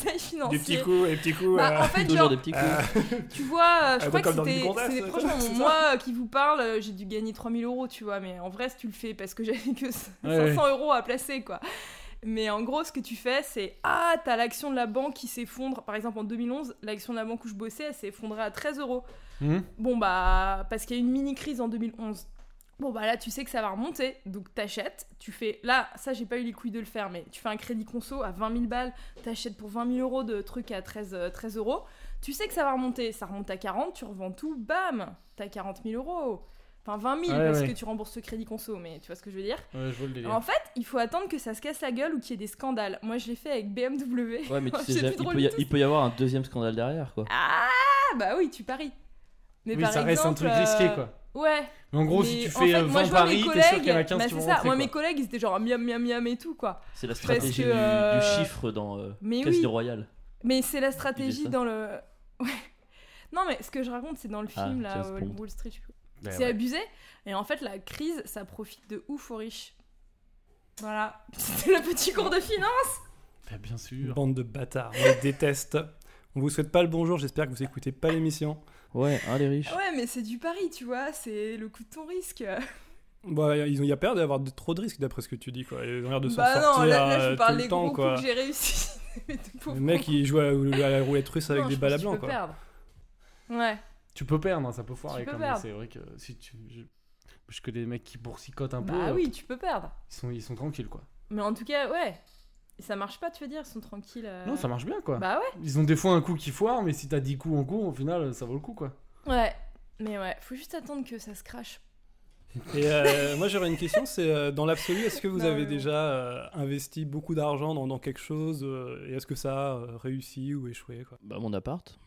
Des petits coups, des petits coups. Bah, euh, en fait, Toujours genre, des petits coups. euh, Tu vois, je Ah, crois comme que [laughs] c'est- ça moi qui vous parle, j'ai dû gagner 3000 euros, tu vois. Mais en vrai, si tu le fais, parce que j'avais que 500 Ouais, euros à placer, quoi. Mais en gros, ce que tu fais, c'est Ah, t'as l'action de la banque qui s'effondre. Par exemple, en 2011, l'action de la banque où je bossais, elle s'est effondrée à 13 euros. Hum Bon, bah, parce qu'il y a eu une mini crise en 2011. Bon, bah là, tu sais que ça va remonter. Donc, t'achètes. Tu fais. Là, ça, j'ai pas eu les couilles de le faire, mais tu fais un crédit conso à 20 000 balles. T'achètes pour 20 000 euros de trucs à 13, euh, 13 euros. Tu sais que ça va remonter. Ça remonte à 40, tu revends tout, bam T'as 40 000 euros. Enfin, 20 000 Ouais, parce ouais. que tu rembourses ce crédit conso, mais tu vois ce que je veux dire. Ouais, je vois le délire. En fait, il faut attendre que ça se casse la gueule ou qu'il y ait des scandales. Moi, je l'ai fait avec BMW. Ouais, mais [laughs] tu sais C'est jamais, plus il drôle peut, y a- du il peut y avoir un deuxième scandale derrière, quoi. Ah, bah oui, tu paries. Mais oui, par ça reste un truc risqué, euh, quoi. Ouais, Mais en gros, mais si tu en fais fait, euh, moi, 20 je vois mes paris, t'es sûr qu'il y en a collègues- 15 bah, qui c'est vont ça. rentrer, Moi, quoi. mes collègues, ils étaient genre miam miam miam et tout, quoi. C'est la stratégie du, euh, du chiffre dans euh, Mais Casino oui, Royal. mais c'est la stratégie dans le. [laughs] Ouais. Non, mais ce que je raconte, c'est dans le Ah, film, là. Wall Street. Ben c'est ouais. abusé. Et en fait, la crise, ça profite de ouf aux riches. Voilà. [laughs] C'était le petit cours de finance. Ben, bien sûr. Bande de bâtards, on les déteste. On vous souhaite pas le bonjour, j'espère que vous écoutez pas l'émission. Ouais, hein, les riches. Ouais, mais c'est du pari, tu vois. C'est le coup de ton risque. Bon, ils ont, il y a peur d'avoir de- trop de risques d'après ce que tu dis, quoi. Ils ont l'air de s'en bah sortir non, là, là, euh, je parle tout des le temps, gros quoi. coups que j'ai réussi. [laughs] Le mec, il joue à, à la roulette russe avec Non, des balles à blanc, quoi. perdre. Ouais. Tu peux perdre, hein, ça peut foirer quand même. C'est vrai que si tu. Je... je connais des mecs qui boursicotent un peu. Bah euh, oui, tu peux perdre. Ils sont, ils sont tranquilles, quoi. Mais en tout cas, ouais. Ça marche pas, tu veux dire, ils sont tranquilles. euh. Non, ça marche bien, quoi. Bah ouais. Ils ont des fois un coup qui foire, mais si t'as 10 coups en cours, au final, ça vaut le coup, quoi. Ouais. Mais ouais, faut juste attendre que ça se crache. Et euh, [laughs] moi j'aurais une question, c'est euh, dans l'absolu, est-ce que vous Non, avez déjà euh, investi beaucoup d'argent dans, dans quelque chose euh, et est-ce que ça a réussi ou échoué quoi? Bah, mon appart.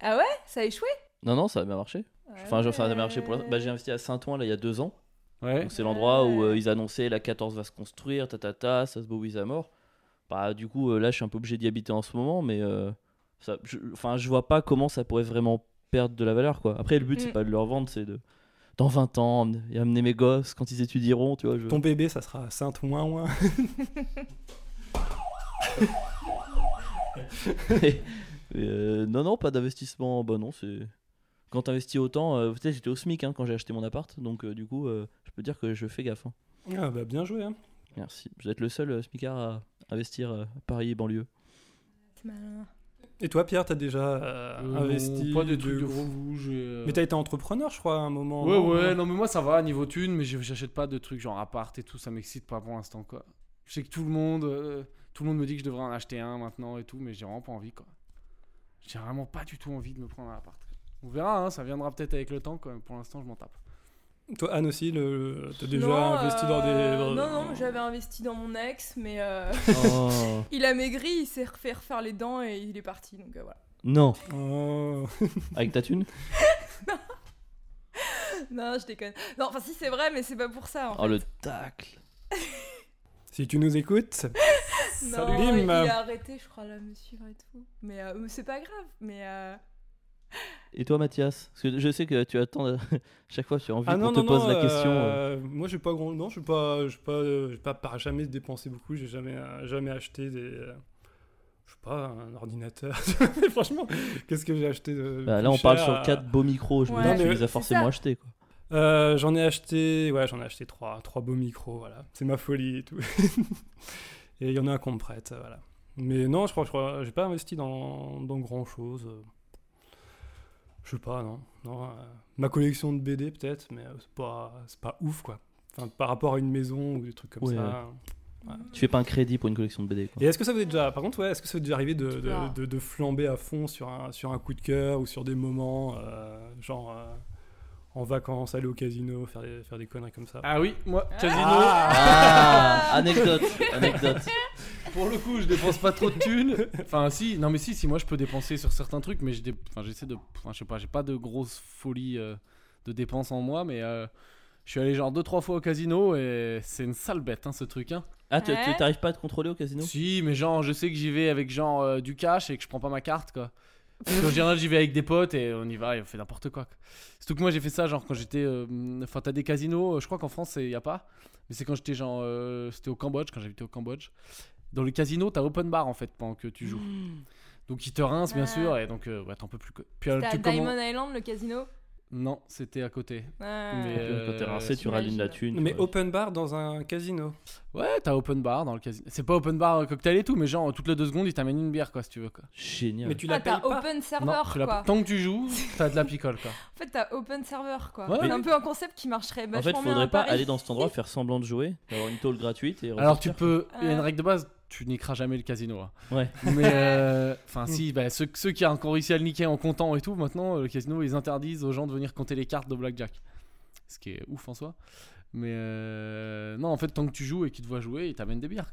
Ah ouais? Ça a échoué? Non, non, ça a bien marché. Enfin, ça a bien marché pour. Bah, j'ai investi à Saint-Ouen là il y a deux ans. Ouais. Donc, C'est l'endroit où euh, ils annonçaient la 14 va se construire, ta ta ta, ça se beauvise à mort. Bah, du coup, euh, là, je suis un peu obligé d'y habiter en ce moment, mais euh, ça, je, enfin, je vois pas comment ça pourrait vraiment perdre de la valeur, quoi. Après, le but, c'est Mm. pas de leur vendre, c'est de. Dans 20 ans, et amener mes gosses quand ils étudieront, tu vois. Je... Ton bébé ça sera Saint-Ouin-Ouin. Et, [laughs] euh, non, non, pas d'investissement. Bah non, c'est. Quand t'investis autant, euh, peut-être j'étais au SMIC hein, quand j'ai acheté mon appart, donc euh, du coup, euh, je peux dire que je fais gaffe. hein. Ah bah bien joué hein. Merci. Vous êtes le seul euh, SMICard à investir euh, à Paris et banlieue. C'est malin. Et toi Pierre, t'as déjà euh, Euh, investi Pas des de trucs de gros- fou. j'ai, Mais t'as été entrepreneur je crois à un moment. Ouais, non ouais, non, mais moi ça va, niveau thune, mais j'ai- j'achète pas de trucs genre appart et tout, ça m'excite pas pour l'instant, quoi. Je sais que tout le monde, euh, tout le monde me dit que je devrais en acheter un maintenant et tout, mais j'ai vraiment pas envie, quoi. J'ai vraiment pas du tout envie de me prendre un appart. On verra, hein, ça viendra peut-être avec le temps, quoi. Pour l'instant, je m'en tape. Toi Anne aussi, le... t'as déjà Non, investi dans des... euh, dans- Non, non, j'avais investi dans mon ex, mais euh, Oh [laughs] il a maigri, il s'est refait refaire les dents et il est parti. Donc euh, voilà. Non Oh. Avec ta thune [laughs] Non, je déconne. Non, enfin si c'est vrai, mais c'est pas pour ça. En Oh fait. le tacle [laughs] Si tu nous écoutes, Non, Salut, il, Bim. il a arrêté, je crois, là, me suivre et tout. Mais euh, c'est pas grave. Mais euh, Et toi Mathias? Parce que je sais que tu attends euh, [laughs] chaque fois tu as envie Ah qu'on te non, pose non, la question. euh. euh, moi, j'ai pas grand. Non, j'ai pas, j'ai pas, j'ai pas, pas jamais dépensé beaucoup. J'ai jamais, euh, jamais acheté des. je sais pas, un ordinateur. [laughs] Franchement, qu'est-ce que j'ai acheté de. Bah, là on parle sur 4 beaux micros, je me dis Non, tu les as forcément achetés quoi. euh, j'en ai acheté, ouais, j'en ai acheté trois, trois beaux micros, voilà. C'est ma folie et tout. [laughs] et il y en a un qu'on me prête, voilà. Mais non, je crois, je crois, j'ai pas investi dans, dans grand chose. Je sais pas, non. non euh, ma collection de BD peut-être, mais euh, c'est pas, c'est pas ouf quoi. Enfin, par rapport à une maison ou des trucs comme Ouais, ça. Tu fais pas un crédit pour une collection de BD quoi. Et est-ce que ça vous est déjà, par contre, ouais, est-ce que ça vous est déjà arrivé de, de, de- de flamber à fond sur un, sur un coup de cœur ou sur des moments, euh, genre euh, en vacances, aller au casino, faire des, faire des conneries comme ça? Ah oui, moi, casino, Ah [laughs] Anecdote Anecdote pour le coup, je dépense pas trop de thunes. Enfin, si, non, mais si, si, moi je peux dépenser sur certains trucs, mais je dé- enfin, j'essaie de. Enfin, je sais pas, j'ai pas de grosses folies euh, de dépenses en moi, mais euh, je suis allé genre 2-3 fois au casino et c'est une sale bête, hein, ce truc, hein. Ah tu Ouais. t'arrives pas à te contrôler au casino? Si, mais genre, je sais que j'y vais avec genre euh, du cash et que je prends pas ma carte, quoi. Parce qu'en général, j'y vais avec des potes et on y va et on fait n'importe quoi. Surtout que moi, j'ai fait ça genre quand j'étais. euh, Enfin, t'as des casinos, je crois qu'en France, il y a pas. Mais c'est quand j'étais genre. euh, C'était au Cambodge, quand j'habitais au Cambodge. Dans le casino, t'as open bar en fait pendant que tu joues. Donc ils te rincent, bien Ah. sûr, et donc euh, ouais, t'en peux plus. Puis euh, tu Diamond Island, le casino? Non, c'était à côté. Ouais. Mais, euh, Quand t'es rincé, tu rallumes la thune. Mais open bar dans un casino. Ouais, t'as open bar dans le casino. C'est pas open bar euh, cocktail et tout, mais genre toutes les deux secondes, ils t'amènent une bière, quoi, si tu veux. Quoi. Génial. Mais tu Ah, t'as pas. open Non, server, quoi. Tant que tu joues, [laughs] t'as de la picole, quoi. En fait, t'as open server, quoi. Ouais. c'est un peu un concept qui marcherait En fait, bien faudrait à pas Paris. aller dans cet endroit, [laughs] faire semblant de jouer, avoir une tôle gratuite et Alors tu peux, il y a une Ah. règle de base, tu niqueras jamais le casino. hein. Ouais. Mais euh, [laughs] enfin si, bah, ceux, ceux qui ont encore réussi à le niquer en comptant et tout, maintenant euh, le casino ils interdisent aux gens de venir compter les cartes de blackjack. Ce qui est ouf en soi. Mais euh, non, en fait tant que tu joues et qu'ils te voient jouer, ils t'amènent des bières.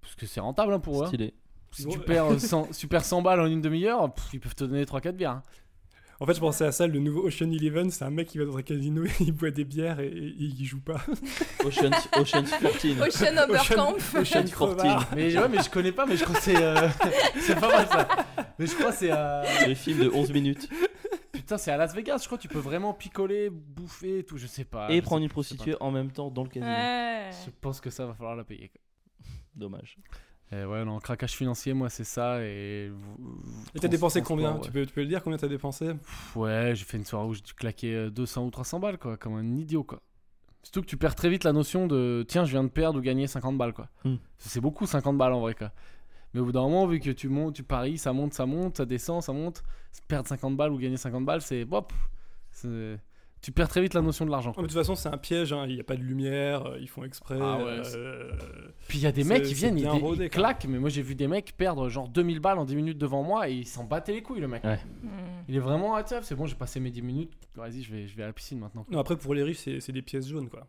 Parce que c'est rentable hein, pour eux. hein. Si tu perds euh, 100, si [laughs] tu perds 100 balles en une demi-heure, ils peuvent te donner 3-4 bières. hein. En fait, je pensais à ça, le nouveau Ocean Eleven, c'est un mec qui va dans un casino et [laughs] il boit des bières et, et il joue pas. Ocean's, Ocean's 14. Ocean Oberkamp. Ocean Crevard. Mais ouais, mais je connais pas, mais je crois que c'est euh, [laughs] c'est pas mal ça. Mais je crois que c'est à Les films de 11 minutes. putain, c'est à Las Vegas, je crois que tu peux vraiment picoler, bouffer et tout, je sais pas. et prendre sais- une prostituée en même temps dans le casino. Ouais. Je pense que ça va falloir la payer. Dommage. Et ouais, non, craquage financier, moi c'est ça et t'as dépensé combien? ouais. tu, peux, tu peux le dire combien t'as dépensé? Ouais, j'ai fait une soirée où j'ai dû claquer euh, 200 ou 300 balles quoi, comme un idiot quoi. Surtout que tu perds très vite la notion de tiens, je viens de perdre ou gagner 50 balles quoi. Hmm. C'est beaucoup 50 balles en vrai quoi. Mais au bout d'un moment, vu que tu montes, tu paries, ça monte, ça monte, ça descend, ça monte, perdre 50 balles ou gagner 50 balles, c'est hop. c'est- Tu perds très vite la notion de l'argent. Ah, mais de toute façon, c'est un piège, hein, il n'y a pas de lumière, euh, ils font exprès. Ah ouais, euh, Puis il y a des mecs qui viennent, ils, rodé, claquent, mais moi j'ai vu des mecs perdre genre 2000 balles en 10 minutes devant moi et ils s'en battaient les couilles le mec. Ouais. Hmm. Il est vraiment à table, c'est bon, j'ai passé mes 10 minutes. Vas-y, je vais, je vais à la piscine maintenant. Non, après, pour les riches, c'est c'est des pièces jaunes, quoi.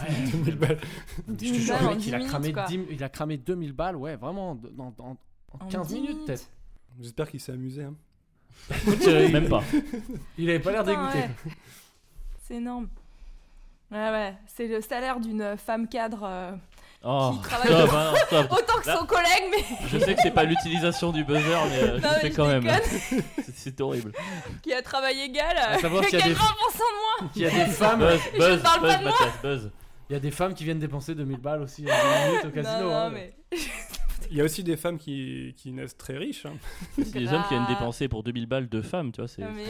Ouais, [laughs] 2000 balles. je te 10 jure, le mec, il a, 10 cramé minutes, quoi. 10 il a cramé 2000 balles, ouais, vraiment, de- dans, dans- en En 15 10 minutes peut-être. J'espère qu'il s'est amusé. hein. Même pas. Il avait pas l'air dégoûté. ouais. C'est énorme. Ouais, ouais, c'est le salaire d'une femme cadre euh, Oh, qui travaille stop, [laughs] hein, stop. autant que Là- son collègue, mais Je sais que c'est pas l'utilisation du buzzer, mais euh, je Non, le mais fais je quand même. déconne. [laughs] C'est- C'est horrible. qui a travail égal. À savoir qu'il y a Quel des- 20% de moins Il y a des femmes, Buzz, Je buzz, parle pas buzz, de moi. Mathias, buzz. il y a des femmes qui viennent dépenser 2000 balles aussi en 10 minutes au casino. non, non, hein. mais... [laughs] Il y a aussi des femmes qui, qui naissent très riches. hein. [laughs] Des hommes qui viennent dépenser pour 2000 balles de femmes, tu vois. C'est mais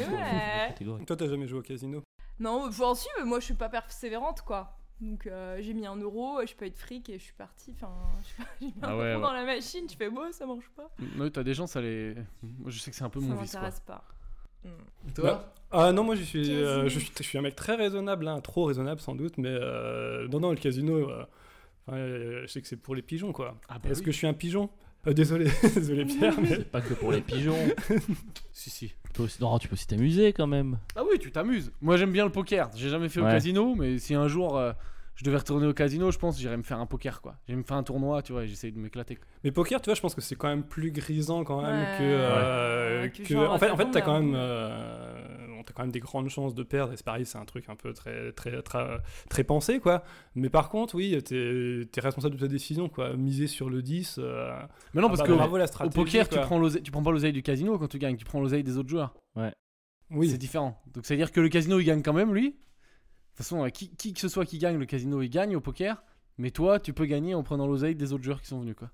c'est ouais. Toi, t'as jamais joué au casino? Non, enfin, si, mais moi je suis pas persévérante quoi. Donc euh, j'ai mis un euro, je peux être fric et je suis partie. Enfin, je [laughs] j'ai mis un Ah ouais, euro ouais. dans la machine, tu fais bon, ça marche pas. Ouais, t'as des gens, ça les. Moi je sais que c'est un peu ça mon vice quoi. m'intéresse pas. Hmm. Toi? Ah non, moi je suis, Casino. euh, je, suis, je suis un mec très raisonnable, hein, trop raisonnable sans doute, mais euh, non, non, le casino, euh, enfin, euh, je sais que c'est pour les pigeons quoi. Ah bah Est-ce oui. que je suis un pigeon Euh, Désolé, [laughs] désolé Pierre, mais C'est pas que pour les pigeons. [laughs] Si, si. Tu peux aussi- Non, tu peux aussi t'amuser quand même. Ah oui, tu t'amuses. Moi j'aime bien le poker. J'ai jamais fait au Ouais. casino, mais si un jour euh, je devais retourner au casino, je pense que j'irais me faire un poker quoi. J'irais me faire un tournoi, tu vois, et j'essaye de m'éclater. quoi. Mais poker, tu vois, je pense que c'est quand même plus grisant quand même Ouais. que. euh, Ouais, que que- genre, en fait, en fait, t'as quand même, euh, quand même des grandes chances de perdre. Et c'est pareil, c'est un truc un peu très, très, très, très pensé, quoi. Mais par contre, oui, t'es es responsable de ta décision, quoi. Miser sur le 10. euh, Mais non, ah parce bah, que bravo la au poker, tu prends, tu prends pas l'oseille du casino quand tu gagnes, tu prends l'oseille des autres joueurs. Oui. C'est différent. Donc c'est à dire que le casino il gagne quand même lui. De toute façon, euh, qui, qui que ce soit qui gagne, le casino il gagne au poker. Mais toi, tu peux gagner en prenant l'oseille des autres joueurs qui sont venus quoi.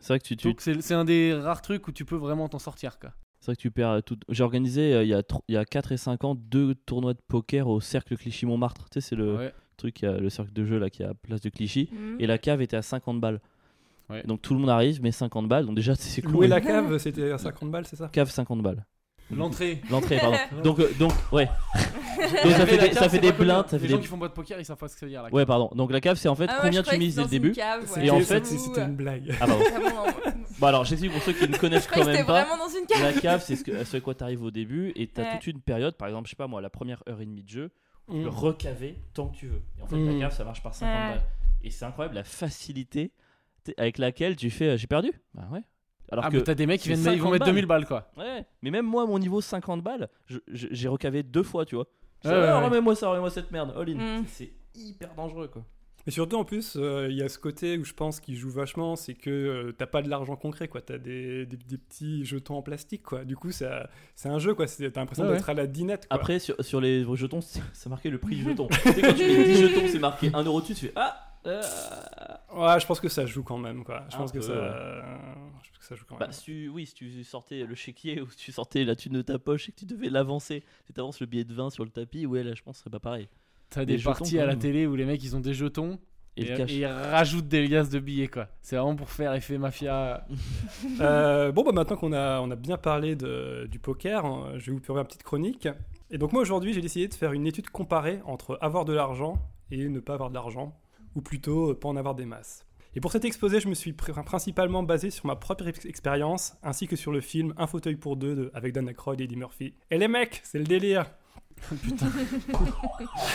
C'est vrai que tu, tu, Donc c'est c'est un des rares trucs où tu peux vraiment t'en sortir quoi. C'est vrai que tu perds euh, tout. J'ai organisé euh, il y, a il y a 4 et 5 ans deux tournois de poker au cercle Clichy-Montmartre. Tu sais, c'est le Ouais. truc, qui a- le cercle de jeu là qui est à place de Clichy. Hmm. Et la cave était à 50 balles. Ouais. Donc tout le monde arrive, mais 50 balles. Donc déjà, [laughs] c'est cool. Louer la cave, c'était à 50 balles, c'est ça? Cave 50 balles. L'entrée. L'entrée, pardon. [laughs] donc, euh, donc, ouais. Donc ça fait des, cave, ça fait des ça fait Les des. gens qui font de poker, ils savent pas ce que ça veut dire la Ouais, pardon. Donc la cave, c'est en fait Ah combien tu mises dès le début. cave, ouais. Et en C'était- fait, c'était une blague. Ah, pardon. [laughs] Bon, alors j'explique pour ceux qui ne connaissent quand même pas. vraiment dans une cave. La cave, c'est ce, que, ce à quoi tu arrives au début et tu as Ouais. toute une période, par exemple, je sais pas moi, la première heure et demie de jeu, tu Mm. peux recaver tant que tu veux. Et en fait, Mm. la cave, ça marche par 50 Ouais. balles. Et c'est incroyable la facilité avec laquelle tu fais euh, j'ai perdu. Bah ouais. Alors Ah, que t'as des mecs qui viennent, ils vont 50 mettre balles. 2000 balles quoi. Ouais, mais même moi, mon niveau 50 balles, j'ai recavé deux fois, tu vois. Je ouais, Ah, ouais. remets-moi ça, remets-moi cette merde, all in. Mm. C'est hyper dangereux, quoi. Mais surtout en plus, euh, il y a ce côté où je pense qu'il joue vachement, c'est que euh, t'as pas de l'argent concret, quoi. T'as des, des, des petits jetons en plastique, quoi. Du coup, ça- c'est un jeu, quoi. C'est- T'as l'impression Ouais, d'être à la dinette, quoi. Après, sur, sur les jetons, c'est c'est marqué le prix du jeton. [laughs] tu sais, quand tu mets 10 jetons, c'est marqué 1€ euro dessus, tu fais Ah euh, Ouais, je pense que ça joue quand même, quoi. Je pense que ça, ouais. euh, je pense que ça joue quand Bah, même. si tu- oui, si tu sortais le chéquier ou si tu sortais la thune de ta poche et que tu devais l'avancer, si tu avances le billet de 20 sur le tapis, ouais, là, je pense que ce serait pas pareil. T'as Des des jetons, parties à la télé où les mecs ils ont des jetons Et, ils rajoutent des liasses de billets quoi. C'est vraiment pour faire effet mafia. [laughs] Euh, [laughs] bon, bah maintenant qu'on a, on a bien parlé de- du poker, hein, je vais vous faire une petite chronique. Et donc moi aujourd'hui, j'ai décidé de faire une étude comparée entre avoir de l'argent et ne pas avoir de l'argent, ou plutôt euh, pas en avoir des masses. Et pour cet exposé, je me suis pr- principalement basé sur ma propre ex- expérience, ainsi que sur le film Un fauteuil pour deux de- avec Dan Aykroyd et Eddie Murphy. Et les mecs, c'est le délire [laughs]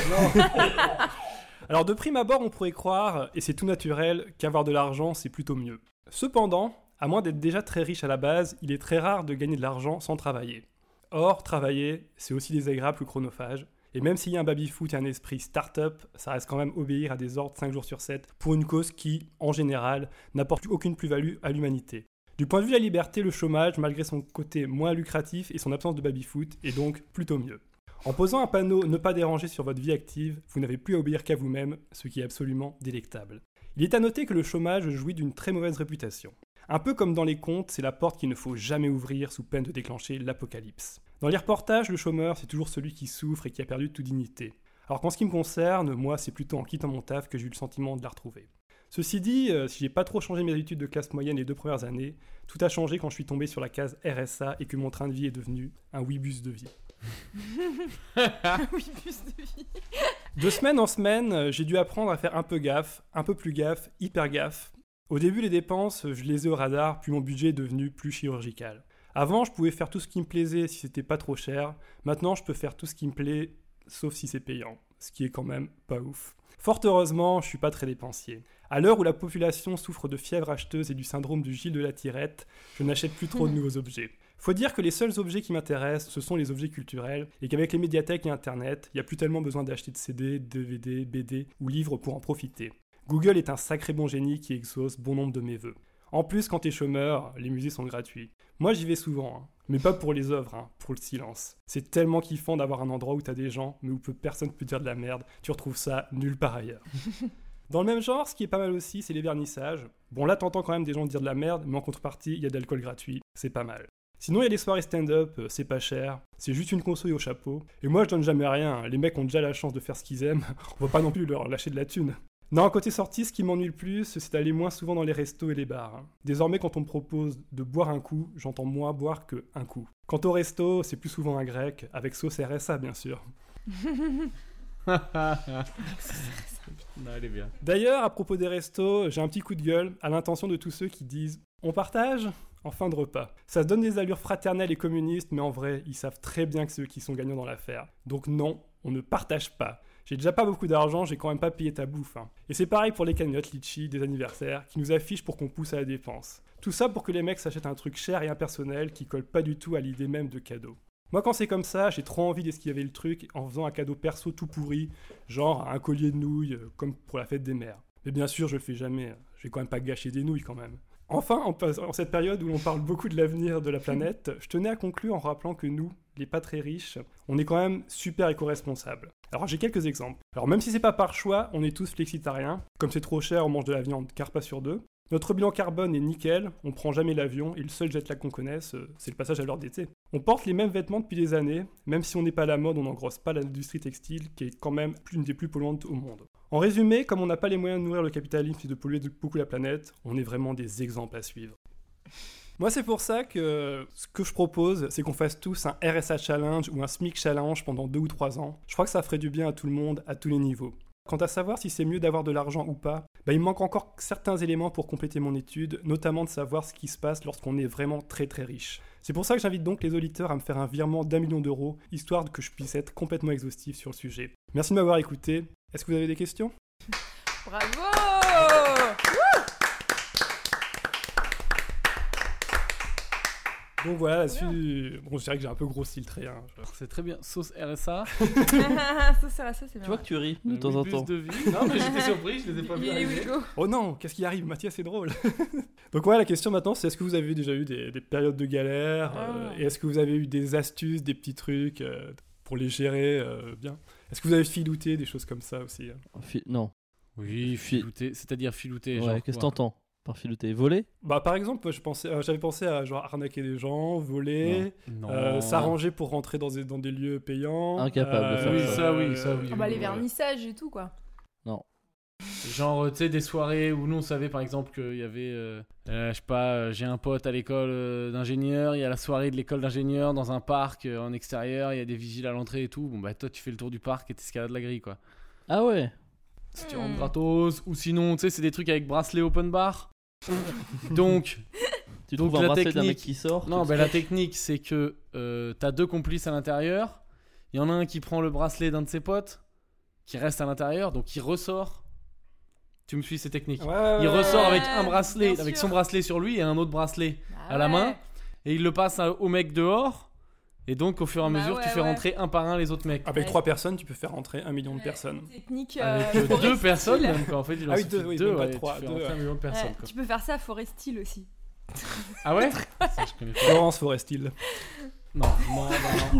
Non. [laughs] Alors de prime abord, on pourrait croire, et c'est tout naturel, qu'avoir de l'argent, c'est plutôt mieux. Cependant, à moins d'être déjà très riche à la base, il est très rare de gagner de l'argent sans travailler. Or, travailler, c'est aussi désagréable ou chronophage. Et même s'il y a un baby-foot et un esprit start-up, ça reste quand même obéir à des ordres 5 jours sur 7 pour une cause qui, en général, n'apporte aucune plus-value à l'humanité. Du point de vue de la liberté, le chômage, malgré son côté moins lucratif et son absence de baby-foot, est donc plutôt mieux. En posant un panneau ne pas déranger sur votre vie active, vous n'avez plus à obéir qu'à vous-même, ce qui est absolument délectable. Il est à noter que le chômage jouit d'une très mauvaise réputation. Un peu comme dans les contes, c'est la porte qu'il ne faut jamais ouvrir sous peine de déclencher l'apocalypse. Dans les reportages, le chômeur, c'est toujours celui qui souffre et qui a perdu toute dignité. Alors qu'en ce qui me concerne, moi, c'est plutôt en quittant mon taf que j'ai eu le sentiment de la retrouver. Ceci dit, euh, si j'ai pas trop changé mes habitudes de classe moyenne les deux premières années, tout a changé quand je suis tombé sur la case RSA et que mon train de vie est devenu un Webus de vie. [laughs] oui, bus de vie. De semaine en semaine, euh, j'ai dû apprendre à faire un peu gaffe, un peu plus gaffe, hyper gaffe. Au début, les dépenses, je les ai au radar, puis mon budget est devenu plus chirurgical. Avant, je pouvais faire tout ce qui me plaisait si c'était pas trop cher. Maintenant, je peux faire tout ce qui me plaît, sauf si c'est payant. Ce qui est quand même pas ouf. Fort heureusement, je suis pas très dépensier. À l'heure où la population souffre de fièvre acheteuse et du syndrome du Gilles de la Tirette, je n'achète plus trop de nouveaux objets. Faut dire que les seuls objets qui m'intéressent, ce sont les objets culturels, et qu'avec les médiathèques et Internet, il n'y a plus tellement besoin d'acheter de CD, DVD, BD ou livres pour en profiter. Google est un sacré bon génie qui exauce bon nombre de mes vœux. En plus, quand t'es chômeur, les musées sont gratuits. Moi, j'y vais souvent, hein. mais pas pour les œuvres, hein, pour le silence. C'est tellement kiffant d'avoir un endroit où t'as des gens, mais où personne peut dire de la merde. Tu retrouves ça nulle part ailleurs. [laughs] Dans le même genre, ce qui est pas mal aussi, c'est les vernissages. Bon, là, t'entends quand même des gens dire de la merde, mais en contrepartie, il y a de l'alcool gratuit. C'est pas mal. Sinon, il y a les soirées stand-up, euh, c'est pas cher, c'est juste une console au chapeau. Et moi, je donne jamais rien. hein. Les mecs ont déjà la chance de faire ce qu'ils aiment. [laughs] On va pas non plus leur lâcher de la thune. Non, côté sortie, ce qui m'ennuie le plus, c'est d'aller moins souvent dans les restos et les bars. hein. Désormais, quand on me propose de boire un coup, j'entends moins boire que un coup. Quant au resto, c'est plus souvent un grec, avec sauce RSA bien sûr. [laughs] D'ailleurs, à propos des restos, j'ai un petit coup de gueule à l'intention de tous ceux qui disent On partage en fin de repas. Ça se donne des allures fraternelles et communistes, mais en vrai, ils savent très bien que c'est eux qui sont gagnants dans l'affaire. Donc non, on ne partage pas. J'ai déjà pas beaucoup d'argent, j'ai quand même pas payé ta bouffe. hein. Et c'est pareil pour les cagnottes litchi des anniversaires qui nous affichent pour qu'on pousse à la dépense. Tout ça pour que les mecs s'achètent un truc cher et impersonnel qui colle pas du tout à l'idée même de cadeau. Moi, quand c'est comme ça, j'ai trop envie d'esquiver le truc en faisant un cadeau perso tout pourri, genre un collier de nouilles, euh, comme pour la fête des mères. Mais bien sûr, je le fais jamais. Je vais quand même pas gâcher des nouilles quand même. Enfin, en, cette période où l'on parle beaucoup de l'avenir de la planète, je tenais à conclure en rappelant que nous, les pas très riches, on est quand même super éco-responsables. Alors j'ai quelques exemples. Alors même si c'est pas par choix, on est tous flexitariens. Comme c'est trop cher, on mange de la viande car pas sur deux. Notre bilan carbone est nickel, on prend jamais l'avion et le seul jet lag qu'on connaisse, euh, c'est le passage à l'heure d'été. On porte les mêmes vêtements depuis des années, même si on n'est pas à la mode, on n'engrosse pas l'industrie textile qui est quand même l'une des plus polluantes au monde. En résumé, comme on n'a pas les moyens de nourrir le capitalisme et de polluer beaucoup la planète, on est vraiment des exemples à suivre. Moi, c'est pour ça que ce que je propose, c'est qu'on fasse tous un RSA challenge ou un SMIC challenge pendant deux ou trois ans. Je crois que ça ferait du bien à tout le monde, à tous les niveaux. Quant à savoir si c'est mieux d'avoir de l'argent ou pas, bah, il me manque encore certains éléments pour compléter mon étude, notamment de savoir ce qui se passe lorsqu'on est vraiment très très riche. C'est pour ça que j'invite donc les auditeurs à me faire un virement d'un million d'euros, histoire que je puisse être complètement exhaustif sur le sujet. Merci de m'avoir écouté. Est-ce que vous avez des questions? Bravo Donc voilà, là-dessus, bon, je dirais que j'ai un peu grossi le trait. hein. C'est très bien. Sauce RSA. ça [laughs] sert à ça, c'est bien. Tu vois que tu ris de euh, temps en temps. de vie. Non, mais j'étais surpris, je les ai pas Il vus est où, arriver. Hugo Oh non, qu'est-ce qui arrive Mathias, c'est drôle. [laughs] Donc voilà, la question maintenant, c'est est-ce que vous avez déjà eu des, des périodes de galère euh, Ah. Et est-ce que vous avez eu des astuces, des petits trucs euh, pour les gérer euh, bien? Est-ce que vous avez filouté des choses comme ça aussi hein? Fi- Non. Oui, Fi- filouté, c'est-à-dire filouté. Ouais, genre qu'est-ce que quoi? t'entends? Par filouter Voler? Bah par exemple, moi, je pensais, euh, j'avais pensé à genre arnaquer des gens, voler, Non. euh, s'arranger pour rentrer dans des, dans des lieux payants. Euh, Incapable de faire Oui, ça, oui, ça, oui. Ah bah les vernissages et tout quoi. Genre, euh, tu sais, des soirées où nous, on savait par exemple qu'il y avait, euh, euh, je sais pas, euh, j'ai un pote à l'école euh, d'ingénieur, il y a la soirée de l'école d'ingénieur dans un parc euh, en extérieur, il y a des vigiles à l'entrée et tout. Bon, bah, toi, tu fais le tour du parc et t'escalades la grille, quoi. Ah ouais? Si tu Hmm. rentres gratos, ou sinon, tu sais, c'est des trucs avec bracelet open bar. Donc, Tu Donc, la bracelet d'un mec technique- qui sort non, bah, la technique, c'est que euh, t'as deux complices à l'intérieur. Il y en a un qui prend le bracelet d'un de ses potes, qui reste à l'intérieur, donc il ressort. Tu me suis ces techniques Ouais, ouais, Il ouais, ressort ouais. avec un bracelet, avec son bracelet sur lui et un autre bracelet Bah à la ouais. main, et il le passe à- au mec dehors. Et donc, au fur et à Bah mesure, tu fais ouais. rentrer un par un les autres mecs. Avec Ouais. trois personnes, tu peux faire rentrer un million de personnes. Technique. euh, Avec euh, forest deux personnes, même, quoi. En fait, il en Ah oui, deux, oui, deux, pas ouais, trois, tu deux, un million de personnes, Ouais, quoi. tu peux faire ça à Forest Style aussi. [laughs] Ah ouais Ça, je connais pas. Florence Forest-Hill. Non, non, non, non.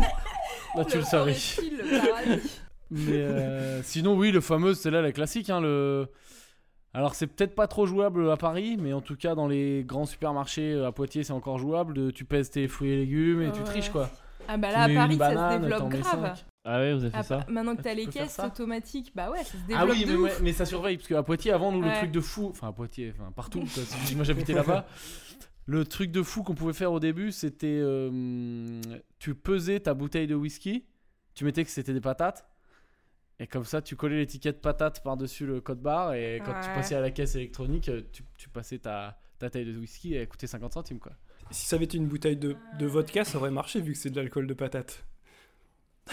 Là, tu le savais. Forest Style, le paradis. [laughs] Mais euh, sinon, oui, le fameux, c'est là la classique. Hein, le... Alors, c'est peut-être pas trop jouable à Paris, mais en tout cas, dans les grands supermarchés euh, à Poitiers, c'est encore jouable. De, tu pèses tes fruits et légumes et tu Ouais. triches, quoi. Ah bah là à Paris une ça se développe grave. Ah ouais, vous avez fait Ah, ça maintenant que Ah, t'as les caisses automatiques, bah ouais, ça se Ah développe oui, de mais, ouf. ouais, mais ça surveille, parce qu'à Poitiers, avant, nous, le truc de fou, enfin à Poitiers, enfin partout, [laughs] moi j'habitais là-bas, Le truc de fou qu'on pouvait faire au début, c'était euh, tu pesais ta bouteille de whisky, tu mettais que c'était des patates, et comme ça tu collais l'étiquette patate par-dessus le code barre, et quand tu passais à la caisse électronique, euh, tu, tu passais ta, ta taille de whisky et elle coûtait 50 centimes quoi. Si ça avait été une bouteille de, de vodka, ça aurait marché vu que c'est de l'alcool de patate. [laughs]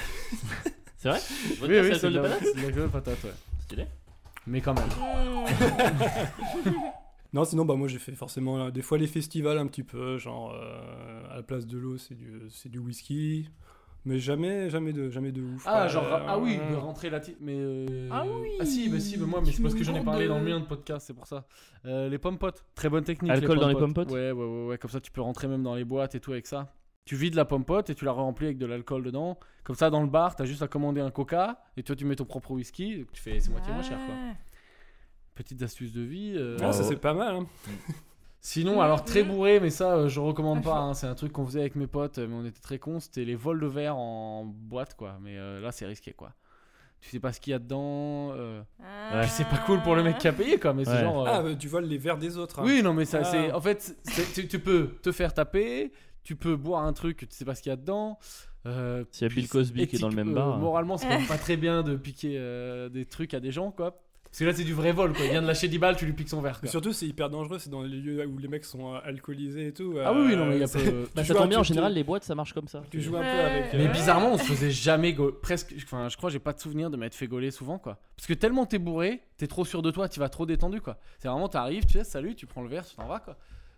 C'est vrai Oui, Vodka, oui, c'est de l'alcool de patate, ouais. Stylé. Mais quand même. [laughs] Non, sinon, bah moi j'ai fait forcément euh, des fois les festivals un petit peu, genre euh, à la place de l'eau, c'est du, c'est du whisky. Mais jamais, jamais de, jamais de ouf. Ah, genre, Euh, ah oui, de rentrer la ti- mais euh, Ah oui, Ah si, bah si, bah moi, mais c'est parce que j'en ai parlé dans le mien de podcast, c'est pour ça. Euh, les pommes potes, très bonne technique. Alcool dans les pommes potes Ouais, ouais, ouais, ouais, comme ça tu peux rentrer même dans les boîtes et tout avec ça. Tu vides la pomme pote et tu la remplis avec de l'alcool dedans. Comme ça, dans le bar, t'as juste à commander un coca et toi tu mets ton propre whisky. Tu fais, c'est moitié moins cher quoi. Petite astuce de vie. euh, Ah, ça c'est pas mal. hein. Sinon, alors très Mhm. bourré, mais ça euh, je recommande pas. [laughs] hein, C'est un truc qu'on faisait avec mes potes, mais on était très cons. C'était les vols de verre en boîte quoi. Mais euh, là, c'est risqué quoi. Tu sais pas ce qu'il y a dedans. euh, Ah. Puis c'est pas cool pour le mec qui a payé quoi. Mais c'est Ouais. genre. euh, Ah, bah, tu voles les verres des autres. hein. Oui, non, mais ça, Ah. c'est. En fait, c'est- tu, tu peux te faire taper, tu peux boire un truc, tu sais pas ce qu'il y a dedans. euh, S'il y a puis Bill Cosby qui est dans le éthique- même euh, bar. moralement, c'est quand même pas très bien de piquer euh, des trucs à des gens, quoi. Parce que là, c'est du vrai vol, quoi. Il vient de lâcher 10 balles, tu lui piques son verre, Mais quoi. surtout, c'est hyper dangereux, c'est dans les lieux où les mecs sont euh, alcoolisés et tout. Ah oui, oui, non, mais il y a peu. Bah, ça tombe bien, en général, les boîtes ça marche comme ça. Tu joues un peu avec. Mais euh, bizarrement, on se faisait jamais go- presque. Enfin, je crois, j'ai pas de souvenir de m'être fait gauler souvent, quoi. Parce que tellement t'es bourré, t'es trop sûr de toi, tu vas trop détendu, quoi. C'est vraiment, t'arrives, tu sais, salut, tu prends le verre, tu t'en vas, quoi.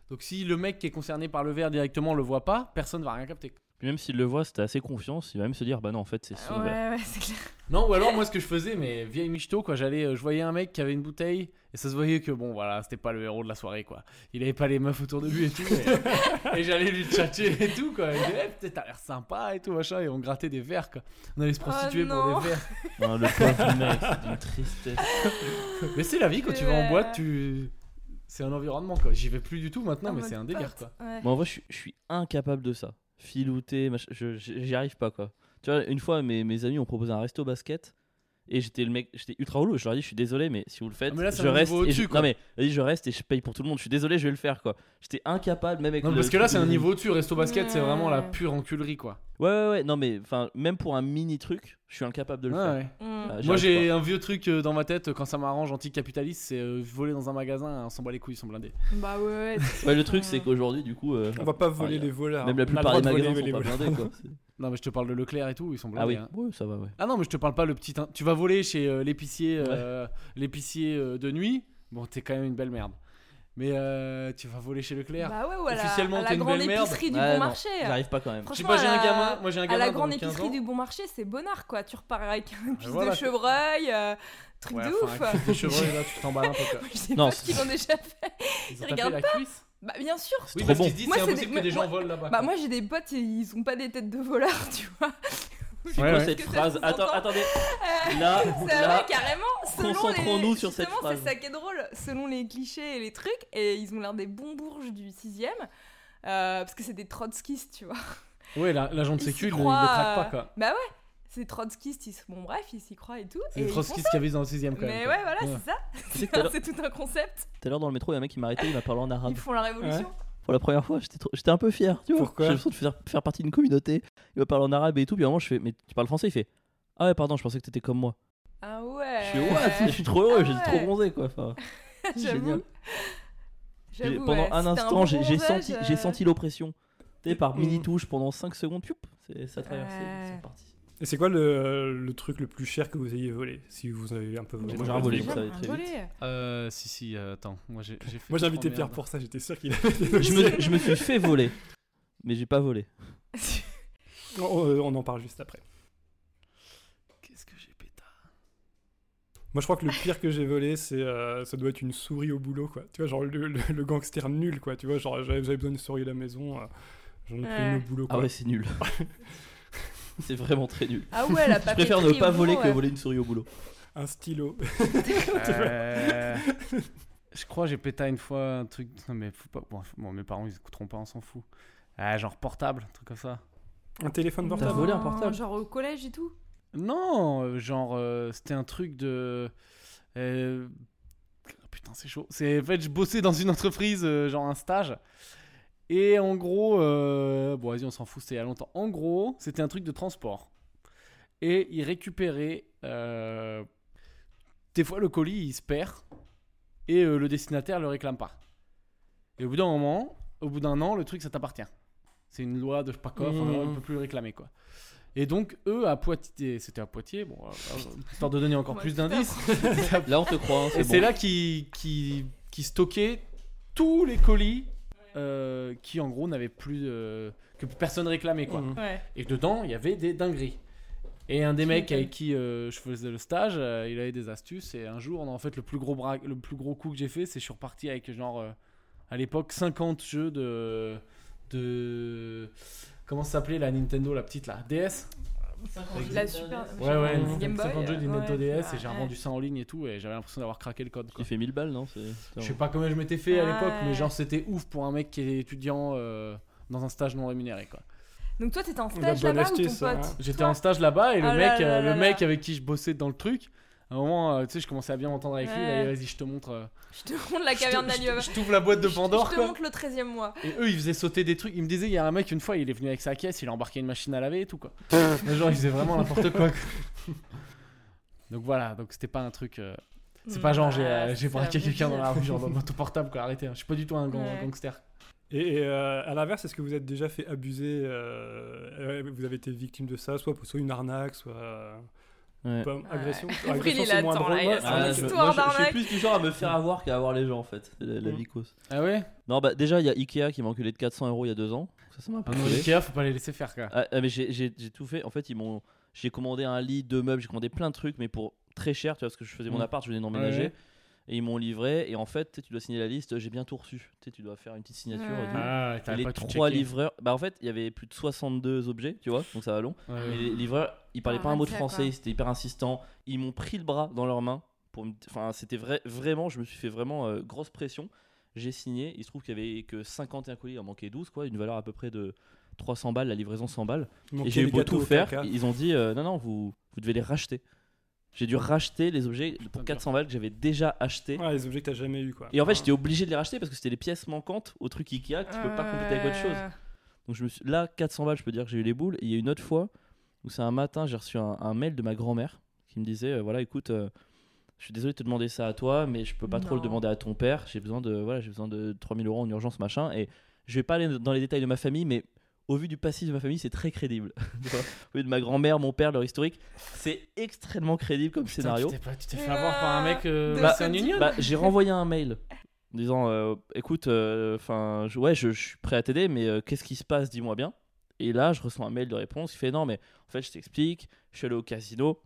Donc si le mec qui est concerné par le verre directement le voit pas, personne va rien capter. Puis même s'il le voit, c'était assez confiance, il va même se dire bah non, en fait, c'est son verre. Ouais, ouais, c'est clair. Non, ou alors moi ce que je faisais, mais vieille michto, quoi, j'allais, euh, je voyais un mec qui avait une bouteille et ça se voyait que bon, voilà, c'était pas le héros de la soirée, quoi. Il avait pas les meufs autour de lui et tout. Et, [laughs] et j'allais lui tchatcher et tout, quoi. Il disait, eh, peut-être t'as l'air sympa et tout, machin. Et on grattait des verres, quoi. On allait se prostituer pour des verres. Non, [laughs] le pauvre mec, c'est d'une tristesse. [laughs] Mais c'est la vie, quand tu vas en boîte, tu. C'est un environnement, quoi. J'y vais plus du tout maintenant, En mais c'est un délire, quoi. ouais. Moi, en vrai, je je suis incapable de ça. Filouter, j'y arrive pas quoi. Tu vois, une fois, mes, mes amis ont proposé un resto basket et j'étais le mec, j'étais ultra relou. Je leur ai dit, je suis désolé, mais si vous le faites, Ah, mais là, je reste. et je, au-dessus, quoi. non mais, vas-y, je reste et je paye pour tout le monde. Je suis désolé, je vais le faire quoi. J'étais incapable, même avec. Non, le parce que là, c'est un niveau au-dessus. Resto basket, c'est vraiment la pure enculerie, quoi. Ouais, ouais, ouais. Non mais, enfin, même pour un mini truc, je suis incapable de le faire. ouais. Mm. J'y Moi j'ai un vieux truc euh, dans ma tête euh, quand ça m'arrange anticapitaliste, c'est euh, voler dans un magasin, on s'en bat les couilles, ils sont blindés. Bah ouais, ouais. Ouais, le truc, c'est qu'aujourd'hui, du coup, euh, On va pas voler les voleurs. même la plupart des magasins sont pas blindés quoi. [laughs] Non mais je te parle de Leclerc et tout, ils sont blindés. Ah oui, hein. ouais, ça va, ouais. Ah non mais je te parle pas le petit... Tu vas voler chez euh, l'épicier euh, l'épicier euh, de nuit, bon t'es quand même une belle merde. Mais euh, tu vas voler chez Leclerc. Bah ouais, voilà. Officiellement, à t'es la une grande belle merde. épicerie du Ouais, bon non, marché. J'arrive pas quand même. Je sais Franchement, pas, j'ai un à la- gamin, moi j'ai un À gamin la dans grande 15 épicerie du bon marché, c'est bonnard quoi. Tu repars avec un cuisse voilà. de chevreuil, euh, truc Ouais, de enfin, ouf. un cuisse de chevreuil, là tu t'emballes un peu quoi. [laughs] Je sais Non, pas ce qu'ils ont déjà fait. Ils ont tapé regardent la cuisse Bah bien sûr. Oui trop parce bon. qu'ils se disent Moi, c'est c'est impossible des- que des gens moi- volent là-bas. Bah quoi. moi j'ai des potes, ils ont pas des têtes de voleurs, tu vois. C'est Ouais, quoi ouais. cette phrase ça Attends, attendez. Euh, Là, C'est là, vrai, carrément. Concentrons-nous sur cette justement, phrase. C'est ça qui est drôle. Selon les clichés et les trucs, et ils ont l'air des bons bourges du 6 euh, parce que c'est des trotskistes, tu vois. Ouais, la- l'agent de sécu, il ne les traque pas euh, quoi. Bah ouais, c'est trotskistes, ils... bon bref, ils s'y croient et tout. C'est et font trotskistes qui avisent dans le 6ème quand même. Mais quoi. ouais, voilà, Ouais. c'est ça. [laughs] C'est tout un concept. tout à l'heure dans le métro, il y a un mec qui m'a arrêté, il m'a parlé en arabe. Ils font la révolution. Pour la première fois, j'étais trop- j'étais un peu fier, tu vois. Pourquoi J'ai l'impression de faire, faire partie d'une communauté. Il m'a parlé en arabe et tout, puis à un moment je fais mais tu parles français, il fait ah ouais pardon, je pensais que t'étais comme moi. Ah ouais. Je suis what Je suis trop heureux, Ah j'ai trop bronzé quoi. Enfin, [laughs] J'avoue. pendant ouais, un instant, j'ai senti, euh, j'ai senti l'oppression. Tu sais, par Mm. mini touche pendant 5 secondes, pioup, c'est ça a traversé, Ouais. c'est reparti. Et c'est quoi le, le truc le plus cher que vous ayez volé Si vous avez un peu volé? Moi, j'ai un volé, ça très volé. Euh, si, si, euh, attends. Moi, j'ai j'ai fait. Moi j'ai trop invité Pierre merde. pour ça, j'étais sûr qu'il [laughs] avait des Je me, je me suis fait voler, mais j'ai pas volé. [laughs] on, on en parle juste après. Qu'est-ce que j'ai pété Moi je crois que le pire que j'ai volé, c'est euh, ça doit être une souris au boulot quoi. Tu vois, genre le, le- le gangster nul quoi. Tu vois, genre j'avais j'avais besoin d'une souris à la maison, euh, j'en ai pris une au boulot quoi. Ah ouais, c'est nul. [laughs] [laughs] c'est vraiment très nul. Ah ouais, la [laughs] Je préfère ne pas voler boulot, que ouais. voler une souris au boulot. Un stylo. [laughs] Euh, Je crois que j'ai pété une fois un truc. Non, mais faut pas. Bon, bon, mes parents ils écouteront pas, on s'en fout. Ah, genre portable, un truc comme ça. un téléphone T'as portable. volé un portable Genre au collège et tout. Non, euh, genre euh, c'était un truc de. euh, Putain, c'est chaud. C'est en fait, je bossais dans une entreprise, euh, genre un stage. Et en gros, euh, bon, vas-y, on s'en fout, c'était il y a longtemps. En gros, c'était un truc de transport. Et il récupérait. euh, des fois, le colis, il se perd. Et euh, le destinataire le réclame pas. Et au bout d'un moment, au bout d'un an, le truc, ça t'appartient. C'est une loi de je sais pas quoi, enfin, on ne peut plus le réclamer, quoi. Et donc, eux, à Poitiers, c'était à Poitiers, bon, [laughs] histoire de donner encore Ouais, plus d'indices. [laughs] Là, on te croit, hein, Et c'est là qui, qui, qui stockait tous les colis euh, qui, en gros, n'avaient plus. euh, que personne réclamait, quoi. Mhm. Ouais. Et dedans, il y avait des dingueries. Et un des mecs avec qui euh, je faisais le stage, euh, il avait des astuces. Et un jour, en fait, le plus gros, bra- le plus gros coup que j'ai fait, c'est que je suis reparti avec, genre, euh, à l'époque, 50 jeux de. de comment ça s'appelait la Nintendo, la petite, là DS La super. Ouais, ouais. Game Boy. 50 jeux Nintendo ouais. DS. Et j'ai ouais. revendu ça en ligne et tout. Et j'avais l'impression d'avoir craqué le code, quoi. Il fait 1000 balles, non C'est- Je sais pas combien je m'étais fait à l'époque, mais genre c'était ouf pour un mec qui est étudiant euh, dans un stage non rémunéré quoi. Donc toi, t'étais en stage là-bas ou ton pote hein. J'étais en stage là-bas et le Ah mec, là là euh, là le mec avec qui je bossais dans le truc, à un moment, euh, tu sais, je commençais à bien m'entendre avec lui. Ouais. Vas-y, je te montre. euh, Je te montre la caverne d'Alibaba. Je t'ouvre la boîte de Pandore Je te montre le 13 e mois. Et eux, ils faisaient sauter des trucs. Ils me disaient, il y a un mec une fois, il est venu avec sa caisse, il a embarqué une machine à laver et tout quoi. [laughs] Genre, ils faisaient vraiment n'importe quoi. [laughs] donc voilà, donc c'était pas un truc. euh, C'est pas genre j'ai euh, braqué quelqu'un dans la rue, genre dans [laughs] notre portable quoi. Arrêtez, hein. je suis pas du tout un gang- Ouais. gangster. Et, et, euh, à l'inverse, est-ce que vous êtes déjà fait abuser euh, Vous avez été victime de ça, soit, soit une arnaque, soit Ouais. pas, agression. Après, agression, il c'est moins drôle. là, Ouais, Ah, je, moi, je- je suis plus du genre à me faire avoir qu'à avoir les gens en fait. C'est la, la Mm. vie cause. Ah ouais Non, bah déjà, il y a Ikea qui m'a enculé de 400 euros il y a deux ans. Ça, ça m'a un peu Ah. Ikea, faut pas les laisser faire quoi. Ah, ah, mais j'ai tout fait. En fait, ils m'ont. J'ai commandé un lit, deux meubles, j'ai commandé plein de trucs, mais pour très cher, tu vois, parce que je faisais mon Mm. appart, je venais d'emménager. Ouais. Et ils m'ont livré. Et en fait, tu dois signer la liste, j'ai bien tout reçu. Tu sais, tu dois faire une petite signature. et Ouais. tout. Ah, Et les trois livreurs, bah en fait, il y avait plus de 62 objets, tu vois, donc ça va long. Ouais, Mais ouais. les livreurs, ils parlaient Ah, pas un mot de ça, français, ils étaient hyper insistants. Ils m'ont pris le bras dans leurs mains. Pour me... Enfin, c'était vrai, vraiment, je me suis fait vraiment euh, grosse pression. J'ai signé. Il se trouve qu'il y avait que 51 colis, il en manquait 12, quoi, une valeur à peu près de 300 balles, la livraison 100 balles. Et j'ai eu beau tout faire, ils ont dit euh, non, non, vous, vous devez les racheter. J'ai dû racheter les objets pour dur. 400 balles que j'avais déjà achetés. Ouais, les objets que t'as jamais eu quoi. Et en fait, Ah. j'étais obligé de les racheter parce que c'était les pièces manquantes au truc Ikea que tu peux pas compléter avec autre chose. Euh, Donc je me suis... là, 400 balles, je peux dire que j'ai eu les boules. Et il y a une autre fois où c'est un matin, j'ai reçu un, un mail de ma grand-mère qui me disait euh, voilà, écoute, euh, je suis désolé de te demander ça à toi, mais je peux pas trop le demander à ton père. J'ai besoin de voilà, j'ai besoin de 3000 euros en urgence, machin. Et je vais pas aller dans les détails de ma famille, mais au vu du passif de ma famille, c'est très crédible. [laughs] Au vu de ma grand-mère, mon père, leur historique, c'est extrêmement crédible comme Putain, scénario. Tu t'es fait avoir par un mec euh, Bah, c'est un ce union Bah, j'ai renvoyé un mail en disant euh, écoute, enfin, ouais, je, je suis prêt à t'aider, mais euh, qu'est-ce qui se passe Dis-moi bien. Et là, je reçois un mail de réponse qui fait non, mais en fait, je t'explique, je suis allé au casino.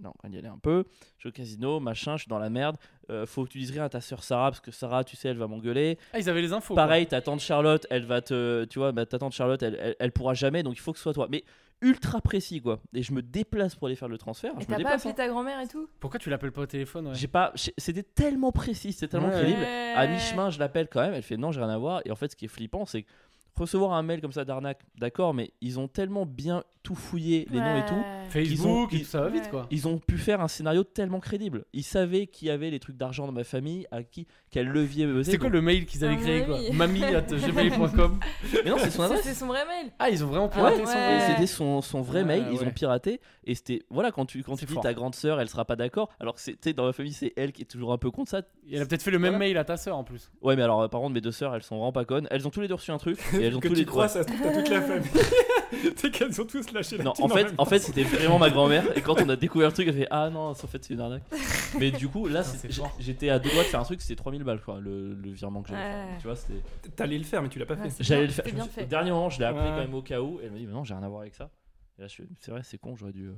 Non, on y aller un peu. Je suis au casino, machin, je suis dans la merde. Euh, faut que tu dises rien à ta soeur Sarah, parce que Sarah, tu sais, elle va m'engueuler. Ah, ils avaient les infos. quoi. Pareil, ta tante Charlotte, elle va te. Tu vois, bah, ta tante Charlotte, elle, elle, elle pourra jamais, donc il faut que ce soit toi. Mais ultra précis, quoi. Et je me déplace pour aller faire le transfert. Et je me t'as pas déplace. appelé hein. ta grand-mère et tout? Pourquoi tu l'appelles pas au téléphone ouais? J'ai pas. C'était tellement précis, c'était tellement Ouais. crédible. À Ouais. mi-chemin, je l'appelle quand même. Elle fait non, j'ai rien à voir. Et en fait, ce qui est flippant, c'est que recevoir un mail comme ça d'arnaque, d'accord, mais ils ont tellement bien tout fouillé, les noms et tout. Facebook ils- et tout ça va vite quoi. Ils ont pu faire un scénario tellement crédible. Ils savaient qui avait les trucs d'argent dans ma famille, à qui, quel levier me C'était quoi le mail qu'ils avaient Ah, créé quoi mamie. mamie.gmail.com [laughs] Mais non, c'est son adresse. C'est son vrai mail. Ah, ils ont vraiment Ah ouais, piraté son Ouais. Et c'était son, son vrai mail, ils ont piraté. Et c'était, voilà, quand tu, quand tu C'est dis fort. ta grande sœur, elle sera pas d'accord. Alors que c'est, tu sais, dans ma famille, c'est elle qui est toujours un peu contre ça. Il a peut-être fait le même Voilà. mail à ta sœur en plus. Ouais, mais alors, euh, par contre, mes deux sœurs, elles sont vraiment pas connes. Elles ont tous les deux reçu un truc. [laughs] Et elles ont que tous tu les crois, ouais. ça se trouve, t'as toute la famille. [laughs] sais qu'elles ont tous lâché la Non, en fait, c'était vraiment ma [laughs] grand-mère. Et quand on a découvert le truc, elle fait Ah non, en fait, c'est une arnaque. [laughs] Mais du coup, là, c'est- fort. j'étais à deux doigts de faire un truc, c'était 3000 balles, quoi, le, le virement que j'avais Ouais. fait. Tu vois, c'était. T'allais le faire, mais tu l'as pas Ouais, fait. c'est J'allais bien- le faire. c'est Je me bien suis- fait. Au dernier moment, je l'ai appelé Ouais. quand même au cas où. Et elle m'a dit Mais non, j'ai rien à voir avec ça. Et là, je fais C'est vrai, c'est con, j'aurais dû. euh.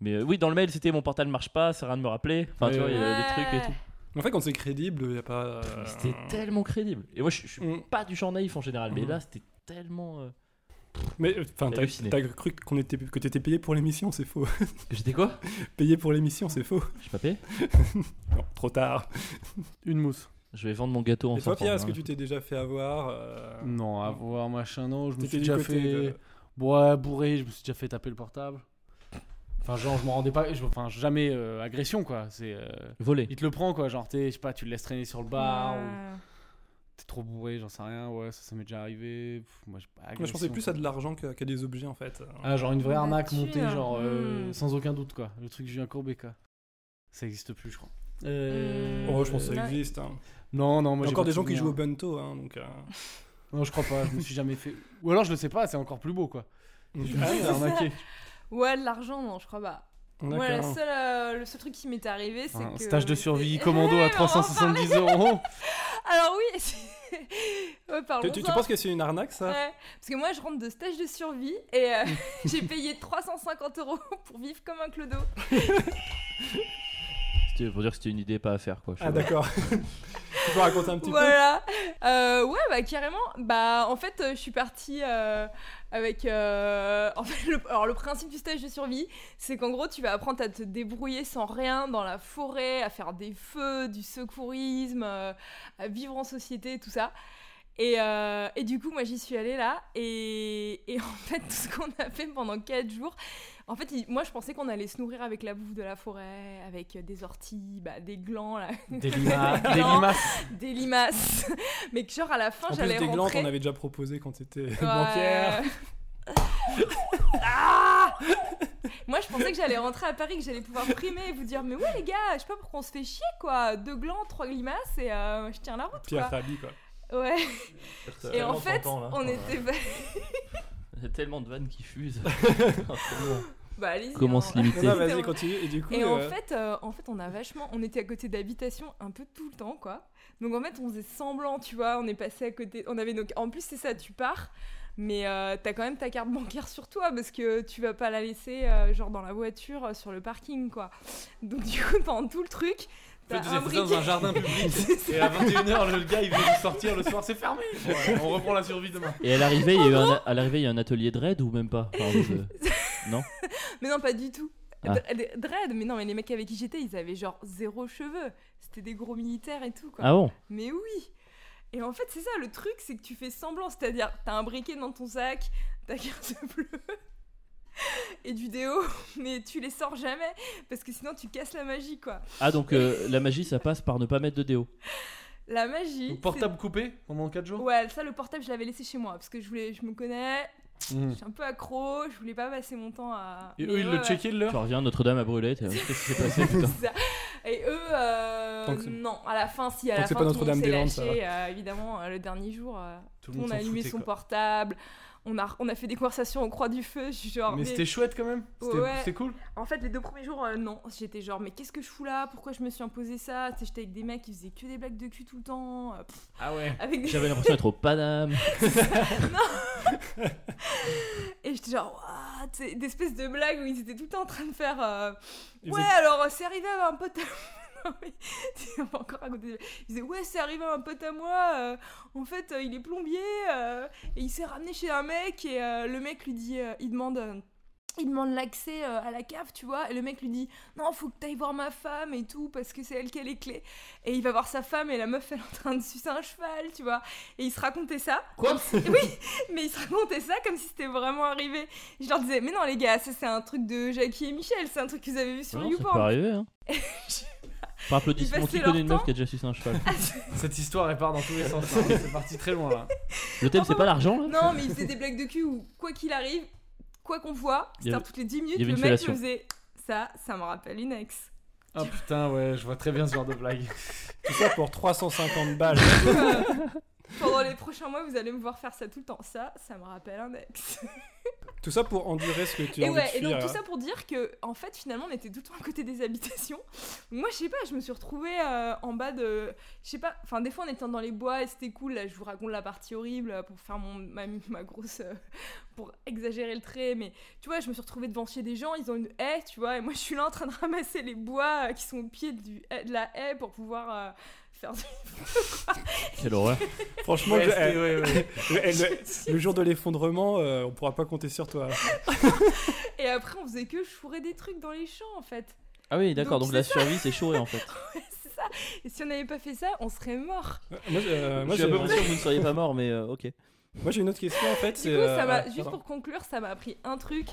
Mais euh, oui, dans le mail, c'était Mon portal marche pas, c'est rien de me rappeler. Enfin, tu Ouais, vois, il y a des Ouais. trucs et tout. En fait, quand c'est crédible, y a pas. euh, C'était tellement crédible. Et moi, je, je suis Mm. pas du genre naïf en général, mais Mhm. là, c'était tellement. euh, Mais enfin, J'ai t'as cru qu'on était, que t'étais payé pour l'émission, c'est faux. [laughs] J'étais quoi? Payé pour l'émission, c'est faux. Je suis pas payé? [laughs] Non, trop tard. Une mousse. Je vais vendre mon gâteau en Et toi, Pierre, est-ce hein. que tu t'es déjà fait avoir euh, Non, avoir machin, non. Je me suis déjà fait. de- Ouais, bourré, je me suis déjà fait taper le portable. Enfin, genre, je m'en rendais pas. je- Enfin, jamais euh, agression quoi. C'est. euh, Voler. Il te le prend quoi. Genre, t'es- je sais pas, tu le laisses traîner sur le bar. ou-. T'es trop bourré, j'en sais rien, ouais, ça, ça m'est déjà arrivé. Pff, moi, j'ai pas Moi, je pensais plus quoi. à de l'argent qu'à des objets en fait. Ah, genre une vraie arnaque montée, genre euh, Hmm. sans aucun doute, quoi. Le truc Julien Courbet, quoi. Ça existe plus, je crois. Euh, Oh, je pense que ça existe. hein. Non, non, Il moi y a j'ai encore des de gens qui jouent au bento, hein, donc. euh, [laughs] Non, je crois pas, je me suis jamais fait. Ou alors je le sais pas, c'est encore plus beau, quoi. [laughs] Je me suis. [laughs] Ouais, de l'argent, non, je crois pas. Moi, la D'accord. seule, euh, le seul truc qui m'est arrivé, c'est Un que. stage de survie commando à [laughs] mais on va en 370 euros. [laughs] Alors oui, c'est- [laughs] ouais, Tu, parlons-en. tu- tu penses que c'est une arnaque ça? Ouais, parce que moi je rentre de stage de survie et euh, j'ai payé 350 euros pour vivre comme un clodo. C'était pour dire que c'était une idée pas à faire quoi. Ah d'accord. Tu peux raconter un petit Voilà. Euh, ouais, bah carrément. Bah en fait, euh, je suis partie euh, avec. euh, [laughs] le... alors le principe du stage de survie, c'est qu'en gros, tu vas apprendre à te débrouiller sans rien dans la forêt, à faire des feux, du secourisme, à vivre en société, tout ça. Et, et du coup, moi, j'y suis allée là. Et, et en fait, [laughs] tout ce qu'on a fait pendant 4 jours, en fait, il- moi, je pensais qu'on allait se nourrir avec la bouffe de la forêt, avec euh, des orties, bah, des glands, là, Des [laughs] limaces. Des limaces. des limaces. [laughs] Mais que genre, à la fin, j'allais plus des glands, rentrer... on avait déjà proposé quand t'étais Ouais. banquière. [laughs] Ah Moi, je pensais que j'allais rentrer à Paris, que j'allais pouvoir primer et vous dire Mais ouais, les gars, je sais pas pourquoi on se fait chier, quoi. Deux glands, trois limaces et euh, je tiens la route, Pierre quoi. Fabi quoi. Ouais. Et en fait, là. on Ouais. était. Il y a tellement de vannes qui fusent. [laughs] bah. Comment hein. se limiter Non, vas-y continue. Et du coup, Et en euh, fait, euh, en fait, on a vachement, on était à côté d'habitations un peu tout le temps, quoi. Donc en fait, on faisait semblant, tu vois. On est passé à côté, on avait nos, en plus c'est ça, tu pars, mais euh, t'as quand même ta carte bancaire sur toi parce que tu vas pas la laisser euh, genre dans la voiture euh, sur le parking, quoi. Donc du coup, pendant tout le truc, En fait, t'as vous un êtes dans un jardin public. [laughs] Et à 21h, le gars il veut sortir le soir, c'est fermé. Ouais, on reprend la survie demain. Et à l'arrivée, il y a eu un, à l'arrivée, il y a un atelier de raid ou même pas? [laughs] Non? Mais non, pas du tout. Ah. Dr- Dread, mais non, mais les mecs avec qui j'étais, ils avaient genre zéro cheveux. C'était des gros militaires et tout, quoi. Ah bon? Mais oui Et en fait, c'est ça, le truc, c'est que tu fais semblant. C'est-à-dire, t'as un briquet dans ton sac, ta carte [laughs] bleue [laughs] et du déo, [laughs] mais tu les sors jamais parce que sinon tu casses la magie, quoi. Ah donc euh, [laughs] la magie ça passe par ne pas mettre de déo. La magie. Donc, portable coupé pendant 4 c'est- jours Ouais, ça, le portable, je l'avais laissé chez moi parce que je voulais, je me connais, Mhm. je suis un peu accro, je voulais pas passer mon temps à. Et Mais eux, ils ouais, le ouais. checkaient Tu l'heure reviens, Notre-Dame a brûlé. Qu'est-ce qui s'est passé putain C'est ça. Et eux, euh, non, à la fin, si, à Tant la fin, pas tout le monde s'est Notre-Dame-des-Landes, ça lâché, euh, évidemment, euh, le dernier jour, euh, Tout le monde a allumé son quoi. portable, on a, on a fait des conversations au croix du feu, je suis genre... Mais mais- c'était chouette quand même. C'était Ouais. cool. En fait, les deux premiers jours, euh, non, j'étais genre, mais qu'est-ce que je fous là? Pourquoi je me suis imposé ça? J'étais avec des mecs qui faisaient que des blagues de cul tout le temps, euh, pff, Ah ouais. Avec des... J'avais l'impression d'être au Paname. [laughs] [laughs] Et j'étais genre, sais, d'espèces de blagues où ils étaient tout le temps en train de faire... euh, Ouais, alors c'est arrivé à un pote Non, [laughs] on encore raconter. Il disait Ouais, c'est arrivé à un pote à moi. euh, en fait, euh, il est plombier euh, et il s'est ramené chez un mec et euh, le mec lui dit euh, Il demande. euh, il demande l'accès à la cave, tu vois, et le mec lui dit Non, faut que t'ailles voir ma femme et tout, parce que c'est elle qui a les clés. Et il va voir sa femme et la meuf, elle est en train de sucer un cheval, tu vois. Et il se racontait ça. Quoi [laughs] Oui, mais il se racontait ça comme si c'était vraiment arrivé. Je leur disais Mais non, les gars, ça c'est un truc de Jackie et Michel, c'est un truc que vous avez vu sur Non, ça peut YouPorn. arriver. Hein. [laughs] [laughs] Par applaudissement, qui connaît une meuf qui a déjà sucé un cheval [laughs] Cette histoire elle part dans tous les sens. là. C'est parti très loin là. Le thème c'est pas l'argent là Non, mais il faisait des blagues de cul où, quoi qu'il arrive, quoi qu'on voit, Il y c'est-à-dire avait- toutes les 10 minutes, il y avait le une mec fellation. faisait ça, ça me rappelle une ex. Ah putain, ouais, je vois très bien ce genre de blague. [laughs] Tout ça pour 350 balles. Pendant les prochains mois, vous allez me voir faire ça tout le temps. Ça, ça me rappelle un ex. Tout ça pour endurer ce que tu as Et envie de ouais, et fuir. donc tout hein. ça pour dire que, en fait, finalement, on était tout le temps à côté des habitations. Moi, je sais pas, je me suis retrouvée euh, en bas de. Je sais pas, enfin, des fois, on était dans les bois et c'était cool. Là, je vous raconte la partie horrible euh, pour faire mon, ma, ma grosse. euh, pour exagérer le trait. Mais tu vois, je me suis retrouvée devant chez des gens, ils ont une haie, tu vois, et moi, je suis là en train de [laughs] ramasser les bois euh, qui sont au pied du, de la haie pour pouvoir. Euh, faire du... [laughs] Quelle horreur. Franchement, Ouais, je- c'était- eh, ouais, ouais. le, jour de l'effondrement, euh, on pourra pas compter sur toi. [laughs] Et après, on faisait que chourer des trucs dans les champs, en fait. Ah oui, d'accord, Donc, donc, la survie c'est chaud en fait. [laughs] c'est ça. Et si on n'avait pas fait ça, on serait mort. Euh, Moi, euh, moi, je suis à peu près sûr que vous ne seriez pas mort, mais euh, ok. Moi j'ai une autre question en fait. Du c'est, coup, ça euh, m'a, juste pour conclure, ça m'a appris un truc.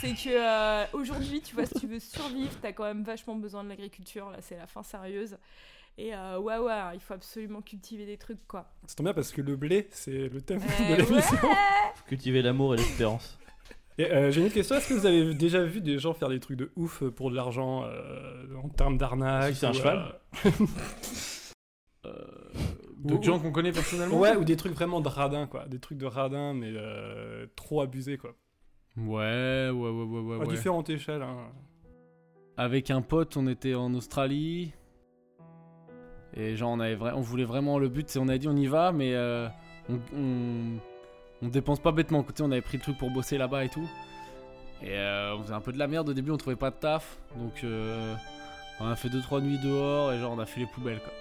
C'est que euh, aujourd'hui, tu vois, si tu veux survivre, t'as quand même vachement besoin de l'agriculture. Là, c'est la fin sérieuse. Et euh, ouais, ouais, il faut absolument cultiver des trucs, quoi. Ça tombe bien parce que le blé c'est le thème Euh, de l'émission. ouais. [laughs] Cultiver l'amour et l'espérance. Et, euh, j'ai une autre question. Est-ce que vous avez déjà vu des gens faire des trucs de ouf pour de l'argent euh, en termes d'arnaque Si c'est un cheval euh, [laughs] D'autres gens qu'on connaît personnellement Ouais, ou des trucs vraiment de radin quoi. Des trucs de radin mais euh, trop abusés quoi. Ouais, ouais, ouais, ouais, ouais. à ouais. différentes échelles. Hein. Avec un pote, on était en Australie. Et genre, on, avait vra- on voulait vraiment le but, c'est on a dit on y va, mais euh, on, on, on dépense pas bêtement. On avait pris le truc pour bosser là-bas et tout. Et euh, on faisait un peu de la merde au début, on trouvait pas de taf. Donc euh, on a fait 2-3 nuits dehors et genre on a fait les poubelles quoi.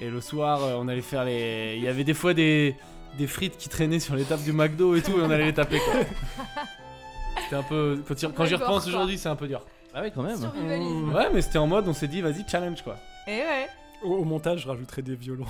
Et le soir, euh, on allait faire les. Il y avait des fois des, des frites qui traînaient sur les tables du McDo et tout, et on allait les taper quoi. C'était un peu. Quand, j'y repense aujourd'hui, c'est un peu dur. Ah ouais, quand même. Mmh. Ouais, mais c'était en mode, on s'est dit, vas-y, challenge quoi. Et ouais. Au, au montage, je rajouterai [laughs] des violons.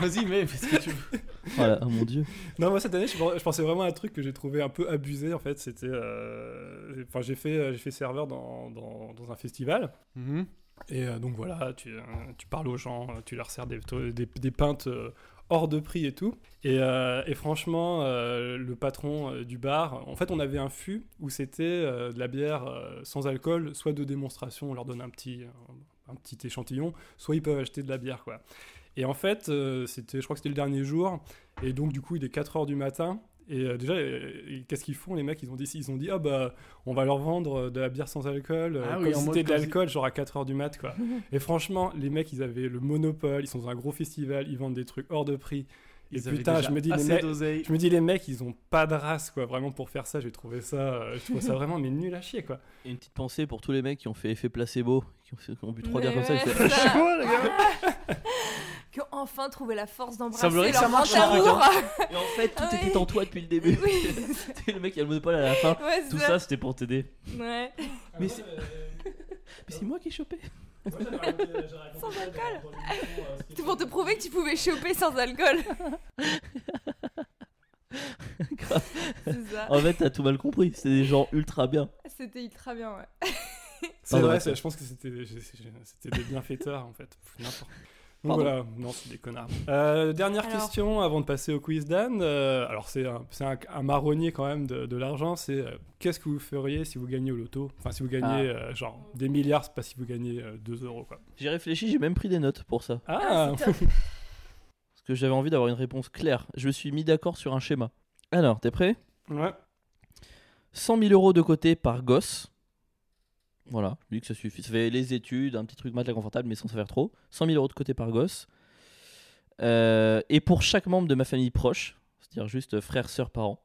vas-y, mais fais ce que tu veux. Voilà, oh mon dieu. Non, moi cette année, je, je pensais vraiment à un truc que j'ai trouvé un peu abusé en fait. C'était. euh, Enfin, j'ai fait, j'ai fait serveur dans, dans, dans un festival. Mhm. Et euh, donc voilà, tu, euh, tu parles aux gens, euh, tu leur sers des, des, des pintes euh, hors de prix et tout. Et, euh, et franchement, euh, le patron euh, du bar, en fait, on avait un fût où c'était euh, de la bière euh, sans alcool, soit de démonstration, on leur donne un petit, un, petit échantillon, soit ils peuvent acheter de la bière, quoi. Et en fait, euh, c'était, je crois que c'était le dernier jour, et donc du coup, il est 4h du matin. Et euh, déjà, euh, qu'est-ce qu'ils font les mecs? Ils ont dit, ils ont dit, ah bah, on va leur vendre de la bière sans alcool, Ah comme oui, mode c'était de l'alcool, genre à 4h du mat, quoi. [laughs] Et franchement, les mecs, ils avaient le monopole, ils sont dans un gros festival, ils vendent des trucs hors de prix. Et Ils avaient putain, je me dis, les mecs, je me dis, les mecs, ils ont pas de race, quoi, vraiment pour faire ça. J'ai trouvé ça, euh, je trouve ça [laughs] vraiment mais nul à chier, quoi. Et une petite pensée pour tous les mecs qui ont fait effet placebo, qui ont, qui ont bu trois bières comme ça. ils ouais, fait, ça. Ah, chaud, les gars. [laughs] Qui ont enfin trouvé la force d'embrasser leur ça marche, amour. [laughs] Et en fait, tout Ah ouais. était en toi depuis le début. Oui. Le mec, il y a le monopole à la fin. Ouais, Tout ça, c'était pour t'aider. Ouais. Mais c'est- Mais c'est moi qui ai chopé. Sans alcool. C'est [laughs] pour te prouver que tu pouvais choper sans alcool. [laughs] ça. En fait, t'as tout mal compris. C'est des gens ultra bien. C'était ultra bien, ouais. C'est vrai, je pense que c'était des- c'était bienfaiteurs, en fait. N'importe. Pardon. voilà, non, c'est des connards. [laughs] Euh, dernière Alors. question avant de passer au quiz Dan. Euh, alors, c'est un, c'est un, un marronnier quand même de, de l'argent. C'est euh, qu'est-ce que vous feriez si vous gagnez au loto? Enfin, si vous gagnez euh, genre des milliards, c'est pas si vous gagnez 2 euros, quoi. J'ai réfléchi, j'ai même pris des notes pour ça. Ah, top. [laughs] Parce que j'avais envie d'avoir une réponse claire. Je me suis mis d'accord sur un schéma. Alors, t'es prêt? Ouais. 100 000 euros de côté par gosse. Voilà, je que ça suffit. Ça fait les études, un petit truc matelas confortable, mais sans faire trop. 100 000 euros de côté par gosse. Euh, et pour chaque membre de ma famille proche, c'est-à-dire juste frères, sœurs, parents.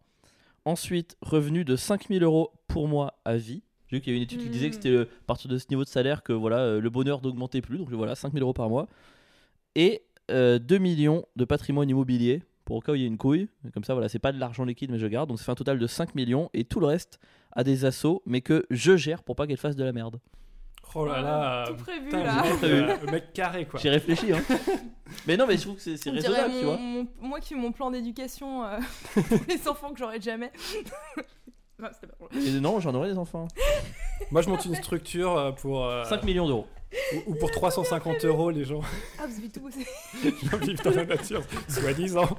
Ensuite, revenu de 5 000 euros pour moi à vie. Vu qu'il y avait une étude qui disait que c'était euh, à partir de ce niveau de salaire que voilà, euh, le bonheur n'augmentait plus. Donc voilà, 5 000 euros par mois. Et euh, 2 millions de patrimoine immobilier pour au cas où il y a une couille. Comme ça, voilà, c'est pas de l'argent liquide, mais je garde. Donc ça fait un total de 5 millions. Et tout le reste à des assos, mais que je gère pour pas qu'elles fassent de la merde. Oh là là. Tout prévu putain, là. le mec, euh, le mec carré, quoi. J'ai réfléchi, hein. [laughs] mais non, mais je trouve que c'est raisonnable, mon- tu vois. mon- moi qui fais mon plan d'éducation euh, [laughs] pour les enfants que j'aurai jamais. [laughs] Non, c'était pas drôle. Et non, j'en aurai des enfants. Moi, je monte une structure euh, pour. euh, 5 millions d'euros. ou, ou pour 350 euros, les gens Ah, vous avez tout bossé. vivent dans la nature, soi-disant.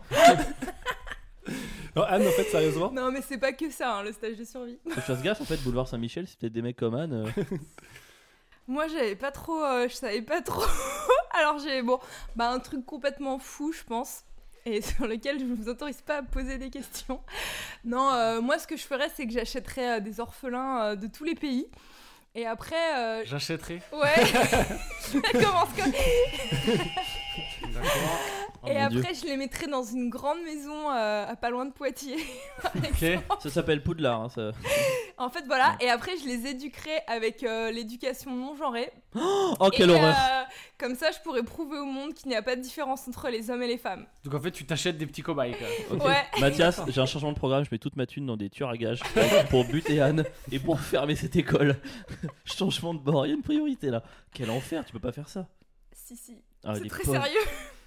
Non, Anne, en fait, sérieusement Non, mais c'est pas que ça, hein, le stage de survie. Faut que je fasse gaffe, en fait, boulevard Saint-Michel, c'est peut-être des mecs comme Anne. euh. [laughs] Moi, j'avais pas trop. euh, je savais pas trop. [laughs] Alors, j'ai bon, bah, un truc complètement fou, je pense. Et [laughs] sur lequel je vous autorise pas à poser des questions. Non, euh, moi, ce que je ferais, c'est que j'achèterais euh, des orphelins euh, de tous les pays. Et après, euh, J'achèterai. ouais. Ça commence comme. D'accord. Et mon Dieu. après, je les mettrais dans une grande maison euh, à pas loin de Poitiers. [laughs] Ok. Ça s'appelle Poudlard. hein, ça. En fait, voilà. Et après, je les éduquerai avec euh, l'éducation non genrée. Oh, quelle Et, horreur euh, Comme ça, je pourrais prouver au monde qu'il n'y a pas de différence entre les hommes et les femmes. Donc en fait, tu t'achètes des petits cobayes. Quoi. Ouais. [laughs] Mathias, j'ai un changement de programme, je mets toute ma thune dans des tueurs à gages pour buter Anne et pour fermer cette école. [laughs] changement de bord, il y a une priorité là. Quel enfer, tu peux pas faire ça. Si, si. Ah, c'est très pauvres. sérieux.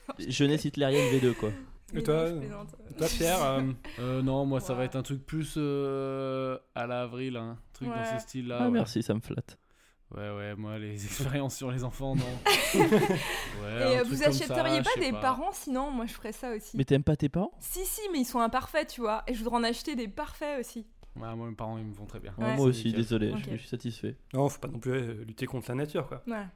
[laughs] Jeunesse hitlérienne V2 quoi. Mais toi, non. Toi, Pierre euh, [laughs] Euh, non, moi ça va Ouais. être un truc plus euh, à l'avril, hein. truc dans Ouais. ce style-là. Ah ouais. merci, ça me flatte. Ouais, ouais, moi les [laughs] expériences sur les enfants, non. ouais, Et un truc vous achèteriez ça, pas des parents sinon? Moi je ferais ça aussi. Mais t'aimes pas tes parents? Si, si, mais ils sont imparfaits, tu vois. Et je voudrais en acheter des parfaits aussi. Ouais, moi mes parents ils me vont très bien. Ouais, Ouais. Moi aussi, nickel. désolé, je, je suis satisfait. Non, faut pas non plus euh, lutter contre la nature, quoi. Voilà.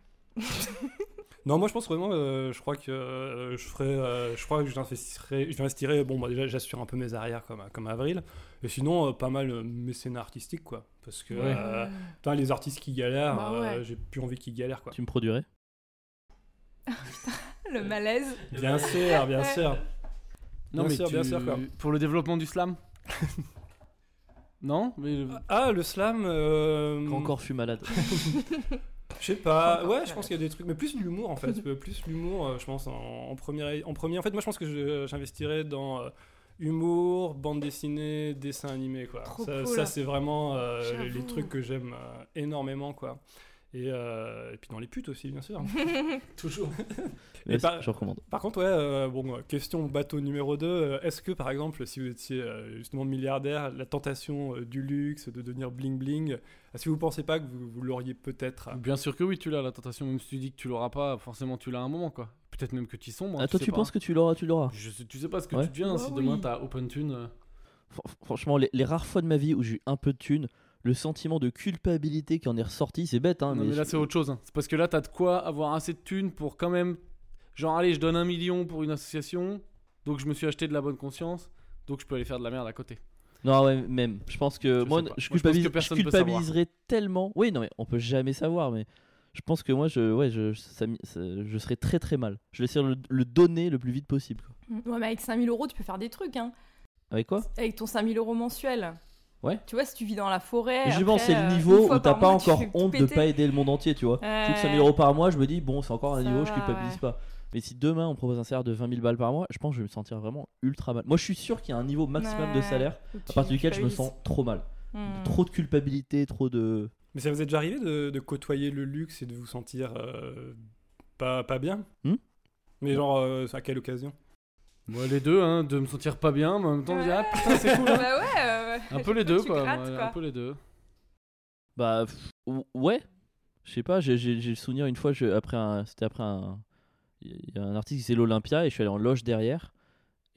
Non, moi je pense vraiment, euh, je crois que euh, je ferais, euh, je crois que j'investirais, j'investirais, bon bah déjà j'assure un peu mes arrières comme, comme Avril, et sinon euh, pas mal euh, mécénat artistique quoi, parce que Ouais. euh, les artistes qui galèrent, Bah ouais. euh, j'ai plus envie qu'ils galèrent quoi. Tu me produirais? [laughs] Le malaise. Bien sûr, bien sûr. Non, Bien mais sûr, tu- bien sûr, quoi. Pour le développement du slam? Non mais... Ah le slam, euh, Grand corps fut malade. [laughs] je sais pas, ouais, je pense qu'il y a des trucs, mais plus l'humour en fait, [laughs] plus l'humour, euh, je pense en, en premier, en premier. En fait, moi je pense que j'investirais dans euh, humour, bande dessinée, dessin animé quoi. Trop ça, cool. ça, c'est vraiment euh, les trucs que j'aime euh, énormément quoi. Et, euh, et puis dans les putes aussi bien sûr. [laughs] Toujours. [laughs] Ouais, par- Je recommande. Par contre, ouais, euh, bon, euh, question bateau numéro 2. Est-ce que, par exemple, si vous étiez justement milliardaire, la tentation du luxe, de devenir bling-bling, est-ce que vous pensez pas que vous, vous l'auriez peut-être Bien sûr que oui, tu l'as la tentation, même si tu dis que tu l'auras pas, forcément tu l'as à un moment quoi. Peut-être même que tu y sombres. hein, Ah, toi, sais tu pas. penses que tu l'auras, tu l'auras tu sais pas ce que Ouais. tu deviens Bah si oui. demain t'as Open Tune. Fr- Franchement, les, les rares fois de ma vie où j'ai eu un peu de thunes, le sentiment de culpabilité qui en est ressorti, c'est bête, hein, non, mais, mais là je- c'est autre chose. hein. C'est parce que là t'as de quoi avoir assez de thunes pour quand même. Genre, allez, je donne un million pour une association, donc je me suis acheté de la bonne conscience, donc je peux aller faire de la merde à côté. Non, ouais, même. Je pense que Je moi, je, Moi, je pense que je culpabiliserais tellement. Oui, non, mais on peut jamais savoir, mais je pense que moi, je, ouais, je, ça je serais très très mal. Je vais essayer de le, le donner le plus vite possible. quoi. Ouais, mais avec 5000 euros, tu peux faire des trucs, hein. Avec quoi? Avec ton 5000 euros mensuel. Ouais. Tu vois, si tu vis dans la forêt. Justement, après, c'est euh, le une niveau où t'as pas encore honte de pas aider le monde entier, tu vois. Ouais. Je trouve que 5000 euros par mois, je me dis, bon, c'est encore un Ça niveau, je va, culpabilise ouais. pas. Mais si demain on propose un salaire de 20 000 balles par mois, je pense que je vais me sentir vraiment ultra mal. Moi, je suis sûr qu'il y a un niveau maximum de salaire à partir duquel je me sens trop mal. Hmm. Trop de culpabilité, trop de. Mais ça vous est déjà arrivé de, de côtoyer le luxe et de vous sentir euh, pas, pas bien? Hmm? Mais genre, euh, à quelle occasion? Moi, les deux, hein, de me sentir pas bien, mais en même temps, de dire, Ouais. ah putain, c'est cool. hein. [laughs] bah ouais. euh, Un peu les deux, quoi. grattes, ouais, quoi. Un peu les deux. Bah, ouais. Je sais pas, j'ai le souvenir une fois, je, après un. C'était après un. Il y a un artiste qui c'est l'Olympia et je suis allé en loge derrière.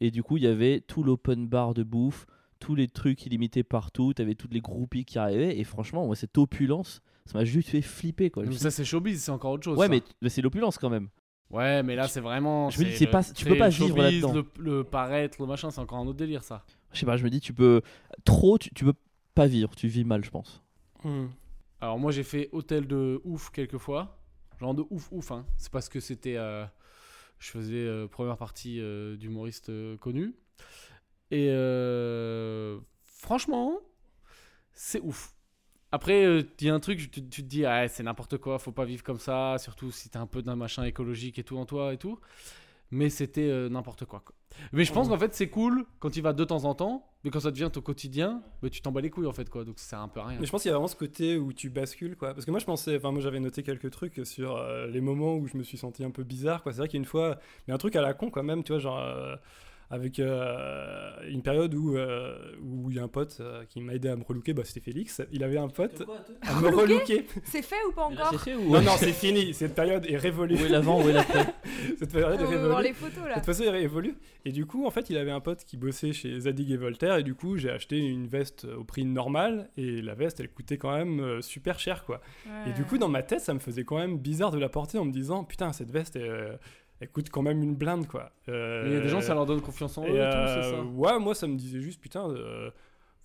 Et du coup, il y avait tout l'open bar de bouffe, tous les trucs illimités partout, t'avais toutes les groupies qui arrivaient. Et franchement, moi, cette opulence, ça m'a juste fait flipper quoi. Mais ça, c'est showbiz, c'est encore autre chose. Ouais, ça. mais mais c'est l'opulence quand même. Ouais, mais là, c'est vraiment. Je me dis, c'est pas- tu peux pas vivre là-dedans. Le, le paraître, le machin, c'est encore un autre délire, ça. Je sais pas, je me dis, tu peux. Trop, tu, tu peux pas vivre, tu vis mal, je pense. Hmm. Alors, moi, j'ai fait hôtel de ouf quelques fois. Genre de ouf, ouf, hein. C'est parce que c'était. euh, je faisais euh, première partie euh, d'humoriste euh, connu. Et euh, franchement, c'est ouf. Après, euh, il y a un truc, tu, tu te dis, ah, c'est n'importe quoi, faut pas vivre comme ça, surtout si t'as un peu d'un machin écologique et tout en toi et tout. Mais c'était euh, n'importe quoi, quoi. Mais je pense qu'en fait, c'est cool quand il va de temps en temps, mais quand ça devient ton quotidien, bah, tu t'en bats les couilles en fait, quoi. Donc ça sert un peu à rien. Mais je pense qu'il y a vraiment ce côté où tu bascules, quoi. Parce que moi, je pensais, enfin, moi, j'avais noté quelques trucs sur euh, les moments où je me suis senti un peu bizarre, quoi. C'est vrai qu'il y a une fois, mais un truc à la con, quand même, tu vois, genre. Avec euh, une période où euh, où il y a un pote euh, qui m'a aidé à me relooker, bah, c'était Félix. Il avait un pote à me relooker. C'est fait ou pas encore ou Non, non, [laughs] c'est fini. Cette période est révolue. Où est l'avant, où est l'après [laughs] Cette période est On voir révolue. les photos là. Cette façon est révolue. Et du coup, en fait, il avait un pote qui bossait chez Zadig et Voltaire. Et du coup, j'ai acheté une veste au prix normal. Et la veste, elle coûtait quand même euh, super cher, quoi. Et du coup, dans ma tête, ça me faisait quand même bizarre de la porter en me disant Putain, cette veste, elle, elle coûte quand même une blinde, quoi. Euh, Mais il y a des gens, ça leur donne confiance en eux et, et, tout, euh, c'est ça. Ouais, moi, ça me disait juste Putain, euh,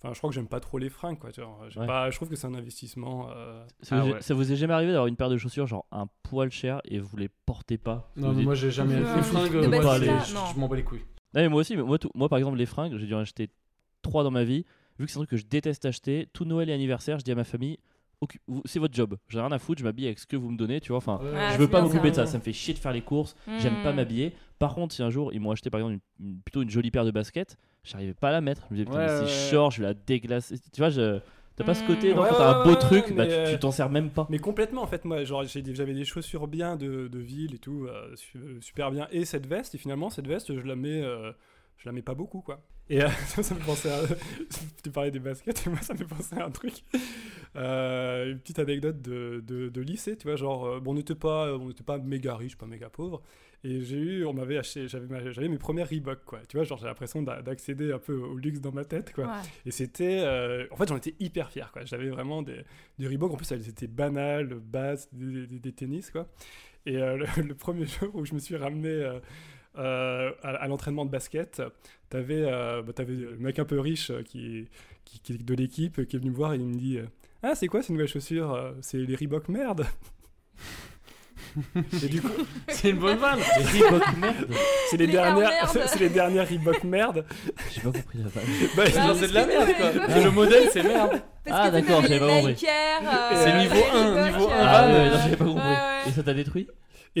enfin, je crois que j'aime pas trop les fringues, quoi. Ouais. pas- je trouve que c'est un investissement. euh, ça, Ah ouais. ça vous est jamais arrivé d'avoir une paire de chaussures, genre un poil cher, et vous les portez pas Non, dites- moi j'ai jamais. Non, Les fringues, moi, je- là, m'en bats les couilles. Non, mais moi aussi, mais moi, tout- moi par exemple, les fringues, j'ai dû en acheter trois dans ma vie. Vu que c'est un truc que je déteste acheter, tout Noël et anniversaire, je dis à ma famille c'est votre job. J'ai rien à foutre, je m'habille avec ce que vous me donnez, tu vois. Enfin, Ouais. Je veux pas m'occuper de ça. ça, me fait chier de faire les courses, j'aime pas Hmm. m'habiller. Par contre, si un jour ils m'ont acheté par exemple une, une- plutôt une jolie paire de baskets, j'arrivais pas à la mettre. Je me disais, putain, Ouais, mais c'est ouais, short, je vais la déglacer. Tu vois, je... t'as pas ce côté, Hmm. non, Ouais, quand t'as un beau ouais, truc, bah, tu- tu euh, t'en sers même pas. Mais complètement, en fait, moi, genre, j'avais des chaussures bien de, de ville et tout, euh, su- super bien, et cette veste, et finalement, cette veste, je la mets, euh, je la mets pas beaucoup, quoi. Et euh, [laughs] ça me pensait à... [laughs] Tu parlais des baskets, et moi, ça me pensait à un truc. Euh, une petite anecdote de, de, de lycée, tu vois, genre, euh, bon, on n'était pas, on pas méga riche, pas méga pauvre. Et j'ai eu, on m'avait acheté, j'avais, j'avais mes premières Reebok, quoi. Tu vois, genre, j'ai l'impression d'a- d'accéder un peu au luxe dans ma tête, quoi. Ouais. Et c'était. euh, en fait, j'en étais hyper fier, quoi. J'avais vraiment des, des Reebok. En plus, elles étaient banales, basses, des, des- des tennis, quoi. Et euh, le, [laughs] le premier jour où je me suis ramené euh, euh, à, à l'entraînement de basket, t'avais euh, bah, t'avais le mec un peu riche euh, qui, qui, qui est de l'équipe qui est venu me voir et il me dit euh, Ah, c'est quoi ces nouvelles chaussures C'est les Reebok merde? Et du coup, [laughs] C'est une bonne vanne. Les Reebok, merde. c'est les, Les dernières, c'est les dernières Reebok merde. J'ai pas compris la vanne. Bah, Bah, c'est de la merde, quoi. le modèle, c'est merde. Parce Ah, d'accord, j'avais pas compris. Euh, C'est niveau un, Reebok, niveau euh, un. Ah, vanne. ouais, non, j'avais pas compris. Ouais, ouais. Et ça t'a détruit?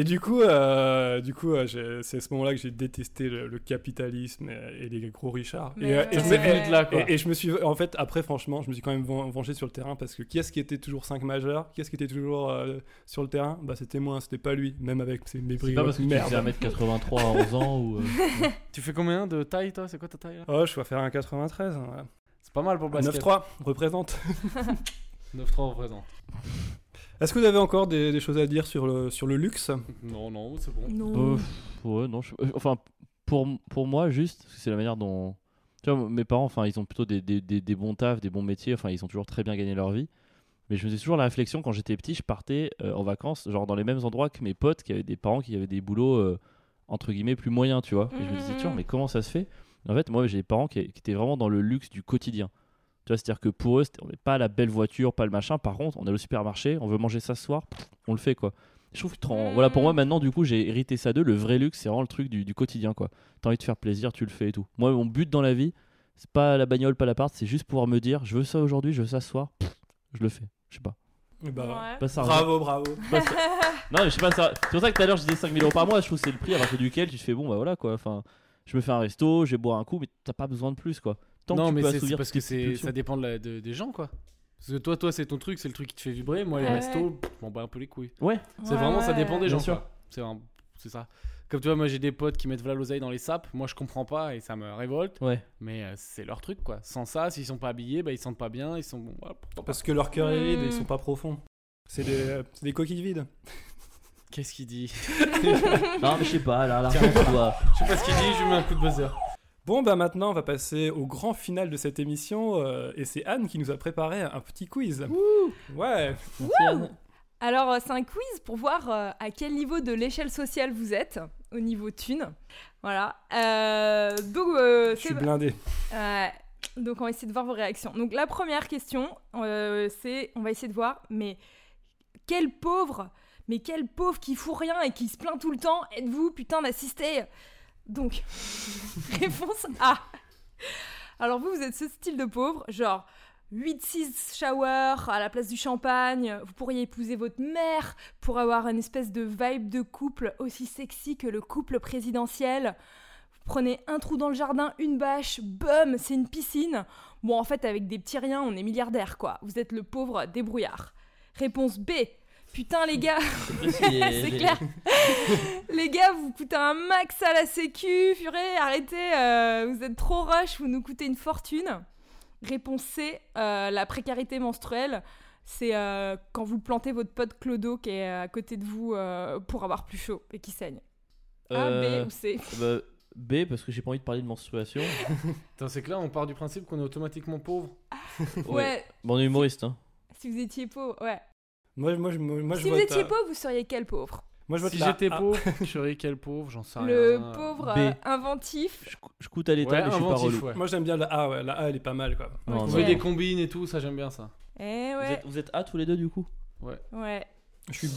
Et du coup, euh, du coup, euh, c'est à ce moment-là que j'ai détesté le, le capitalisme et, et les gros richards. Et, euh, ouais. et je me- venu de là, quoi. et- et je me suis, en fait, après, franchement, je me suis quand même ven- vengé sur le terrain parce que qui est-ce qui était toujours 5 majeurs? Qui est-ce qui était toujours euh, sur le terrain? Bah, c'était moi, c'était pas lui, même avec ses mes C'est pas parce que tu merde. faisais 1m83 à 11 ans ou. euh, [laughs] Tu fais combien de taille, toi? C'est quoi ta taille là? Oh, je vais faire un 93. hein, ouais. C'est pas mal pour le basket. 9-3, représente. [laughs] 9-3 représente. Est-ce que vous avez encore des, des choses à dire sur le, sur le luxe? Non, non, c'est bon. Non. Euh, ouais, non. je- euh, Enfin, pour, pour moi, juste, c'est la manière dont. Tu vois, mes parents, enfin, ils ont plutôt des, des, des, des bons tafs, des bons métiers, enfin, ils ont toujours très bien gagné leur vie. Mais je me faisais toujours la réflexion quand j'étais petit, je partais euh, en vacances, genre dans les mêmes endroits que mes potes qui avaient des parents qui avaient des boulots, euh, entre guillemets, plus moyens, tu vois. Et je me disais, tiens, mais comment ça se fait? En fait, moi, j'ai des parents qui, qui étaient vraiment dans le luxe du quotidien. Tu vois, c'est-à-dire que pour eux, c'était- on n'est pas la belle voiture, pas le machin. Par contre, on est au supermarché, on veut manger ça ce soir, on le fait, quoi. Je trouve que tran- voilà, pour moi, maintenant, du coup, j'ai hérité ça d'eux. Le vrai luxe, c'est vraiment le truc du, du quotidien, quoi. T'as envie de faire plaisir, tu le fais et tout. Moi, mon but dans la vie, c'est pas la bagnole, pas l'appart, c'est juste pouvoir me dire, je veux ça aujourd'hui, je veux ça ce soir, je le fais. Je sais pas. Eh bah, Ouais. Pas ça, Bravo, bravo. [laughs] pas ça- Non, mais je sais pas, ça... c'est pour ça que tout à l'heure je disais 5000 euros par mois. Je trouve que c'est le prix à partir duquel tu te fais bon, bah voilà quoi. Enfin, je me fais un resto, je vais boire un coup, mais t'as pas besoin de plus quoi. Tant que non, tu mais peux assouvir parce que c'est ça dépend de la- de- des gens, quoi. Parce que toi, toi, c'est ton truc, c'est le truc qui te fait vibrer. Moi, les Ouais. restos, pff, m'en bats un peu les couilles. Ouais, C'est Ouais, vraiment, ça dépend des Bien gens. C'est un- c'est ça. Comme tu vois, moi, j'ai des potes qui mettent voilà l'oseille dans les sapes. Moi, je comprends pas et ça me révolte. ouais. Mais euh, c'est leur truc, quoi. Sans ça, s'ils sont pas habillés, bah, ils se sentent pas bien. Ils sont bon, voilà, pourquoi pas. Parce que leur cœur est vide et ils Mm. sont pas profonds. C'est des, euh, des coquilles vides. Qu'est-ce qu'il dit? [laughs] Non, mais je sais pas, là, vois. Je sais pas ce qu'il dit, je lui mets un coup de buzzer. Bon, bah maintenant, on va passer au grand final de cette émission. euh, et c'est Anne qui nous a préparé un petit quiz. Ouais. Merci, Anne. Alors, euh, c'est un quiz pour voir euh, à quel niveau de l'échelle sociale vous êtes, au niveau thune. Voilà. Euh, donc, euh, Je c'est- suis blindé. Ouais. donc, on va essayer de voir vos réactions. Donc, la première question, euh, c'est on va essayer de voir, mais quel pauvre, mais quel pauvre qui fout rien et qui se plaint tout le temps, êtes-vous putain d'assister? Donc, [laughs] réponse A. Alors, vous, vous êtes ce style de pauvre, genre 8-6 shower à la place du champagne, vous pourriez épouser votre mère pour avoir une espèce de vibe de couple aussi sexy que le couple présidentiel. Vous prenez un trou dans le jardin, une bâche, bum, c'est une piscine. Bon, en fait, avec des petits riens, on est milliardaire, quoi. Vous êtes le pauvre débrouillard. Réponse B. Putain, les gars, [laughs] c'est clair. [laughs] les gars, vous coûtez un max à la sécu, purée, arrêtez, euh, vous êtes trop rush, vous nous coûtez une fortune. Réponse C, euh, la précarité menstruelle, c'est euh, quand vous plantez votre pote Clodo qui est à côté de vous euh, pour avoir plus chaud et qui saigne. A, B ou C [laughs] bah, B, parce que j'ai pas envie de parler de menstruation. Attends, c'est que là, on part du principe qu'on est automatiquement pauvre. Ouais, Bon, on est humoriste, hein. si vous étiez pauvre, ouais. Moi, moi, je, moi, je si vous vote étiez à- pauvre, vous seriez quel pauvre? Moi, je vote Si la j'étais pauvre, [laughs] je serais quel pauvre? J'en sais rien. Le pauvre B. euh, inventif. Je, coûte à l'état, Ouais, je suis pas relou. ouais. Moi, j'aime bien la A, ouais. La A, elle est pas mal, quoi. Non. Vous faites des combines et tout, ça, j'aime bien ça. Eh Vous, ouais, êtes, vous êtes A tous les deux du coup? Ouais. Je suis B-,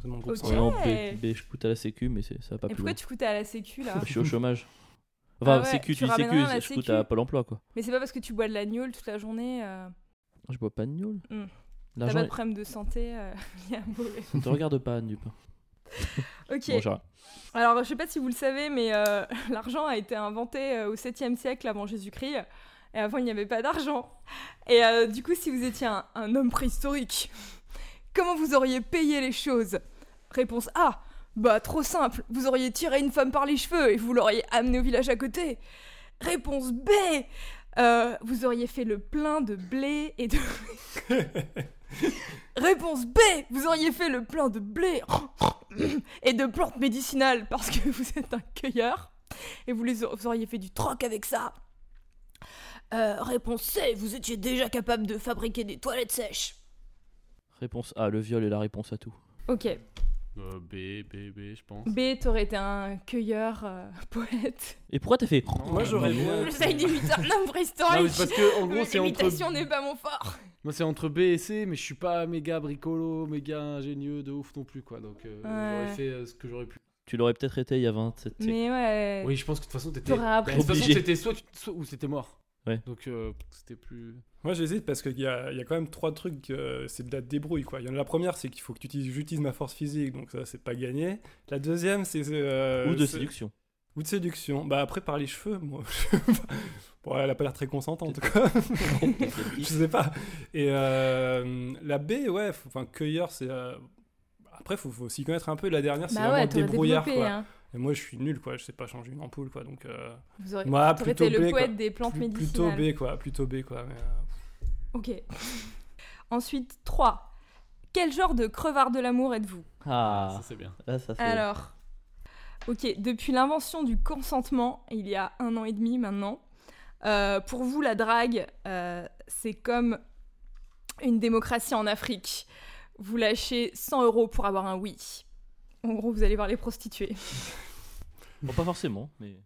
c'est mon groupe. Ok. sanguin. Ouais, non, B, B, je coûte à la sécu, mais c'est- ça va pas Et plus pourquoi loin. tu coûtais à la sécu là? [laughs] Je suis au chômage. Enfin, Ah ouais, sécu, tu tu dis sécu, la je coûte à Pôle emploi quoi. Mais c'est pas parce que tu bois de l'agneau toute la journée. euh, Je bois pas de gnôle. T'as pas de problème de santé. euh, il y a un mauvais. ne te regarde pas, Anne Dupin. [laughs] Ok. Bon. Alors, je sais pas si vous le savez, mais euh, [laughs] l'argent a été inventé euh, au 7e siècle avant Jésus-Christ. Et avant, il n'y avait pas d'argent. Et euh, du coup, si vous étiez un, un homme préhistorique, [laughs] comment vous auriez payé les choses? Réponse A. Bah, trop simple. Vous auriez tiré une femme par les cheveux et vous l'auriez amenée au village à côté. Réponse B euh, Vous auriez fait le plein de blé et de. [laughs] Réponse B Vous auriez fait le plein de blé [coughs] et de plantes médicinales parce que vous êtes un cueilleur et vous, les, vous auriez fait du troc avec ça. Euh, réponse C Vous étiez déjà capable de fabriquer des toilettes sèches. Réponse A, le viol est la réponse à tout. Ok. Euh, B, B, B, je pense. B, t'aurais été un cueilleur euh, [laughs] poète. Et pourquoi t'as fait Moi, j'aurais Non, bien- J'essaye d'imiter un homme Non, préhistorique. mais c'est parce que en gros, c'est entre. L'imitation n'est pas mon fort. Moi, c'est entre B et C, mais je suis pas méga bricolo, méga ingénieux de ouf non plus, quoi. Donc, euh, Ouais. j'aurais fait euh, ce que j'aurais pu. Tu l'aurais peut-être été il y a 27 siècles. Mais ouais. Oui, je pense que de toute façon, t'étais. T'aurais appris. Bah, de toute façon, c'était soit, tu- soit ou c'était mort. Ouais. Donc, euh, c'était plus. Moi j'hésite parce qu'il y y a quand même trois trucs, euh, c'est de la débrouille quoi. Il y en a la première, c'est qu'il faut que tu utilises, j'utilise ma force physique, donc ça c'est pas gagné. La deuxième, c'est. euh, Ou de séduction. Ou de séduction. Bah après par les cheveux, moi. [laughs] bon, elle a pas l'air très consentante en tout cas. je sais pas. Et euh, la B, ouais, enfin cueilleur, c'est. euh, Après, faut, faut s'y connaître un peu. La dernière, c'est Bah vraiment ouais, débrouillard quoi. Hein. Et moi, je suis nul quoi. Je sais pas changer une ampoule quoi. Donc, euh, Vous aurez... moi, t'aurais plutôt été le quoi. poète des plantes Plus- plutôt médicinales. B quoi. Plutôt B quoi. Mais, euh, Ok. [laughs] Ensuite, 3. Quel genre de crevard de l'amour êtes-vous? Ah, Ça, c'est bien. là, ça fait. Alors, ok, depuis l'invention du consentement, il y a un an et demi maintenant, euh, pour vous, la drague, euh, c'est comme une démocratie en Afrique. Vous lâchez 100 euros pour avoir un oui. En gros, vous allez voir les prostituées. [laughs] Bon, pas forcément, mais.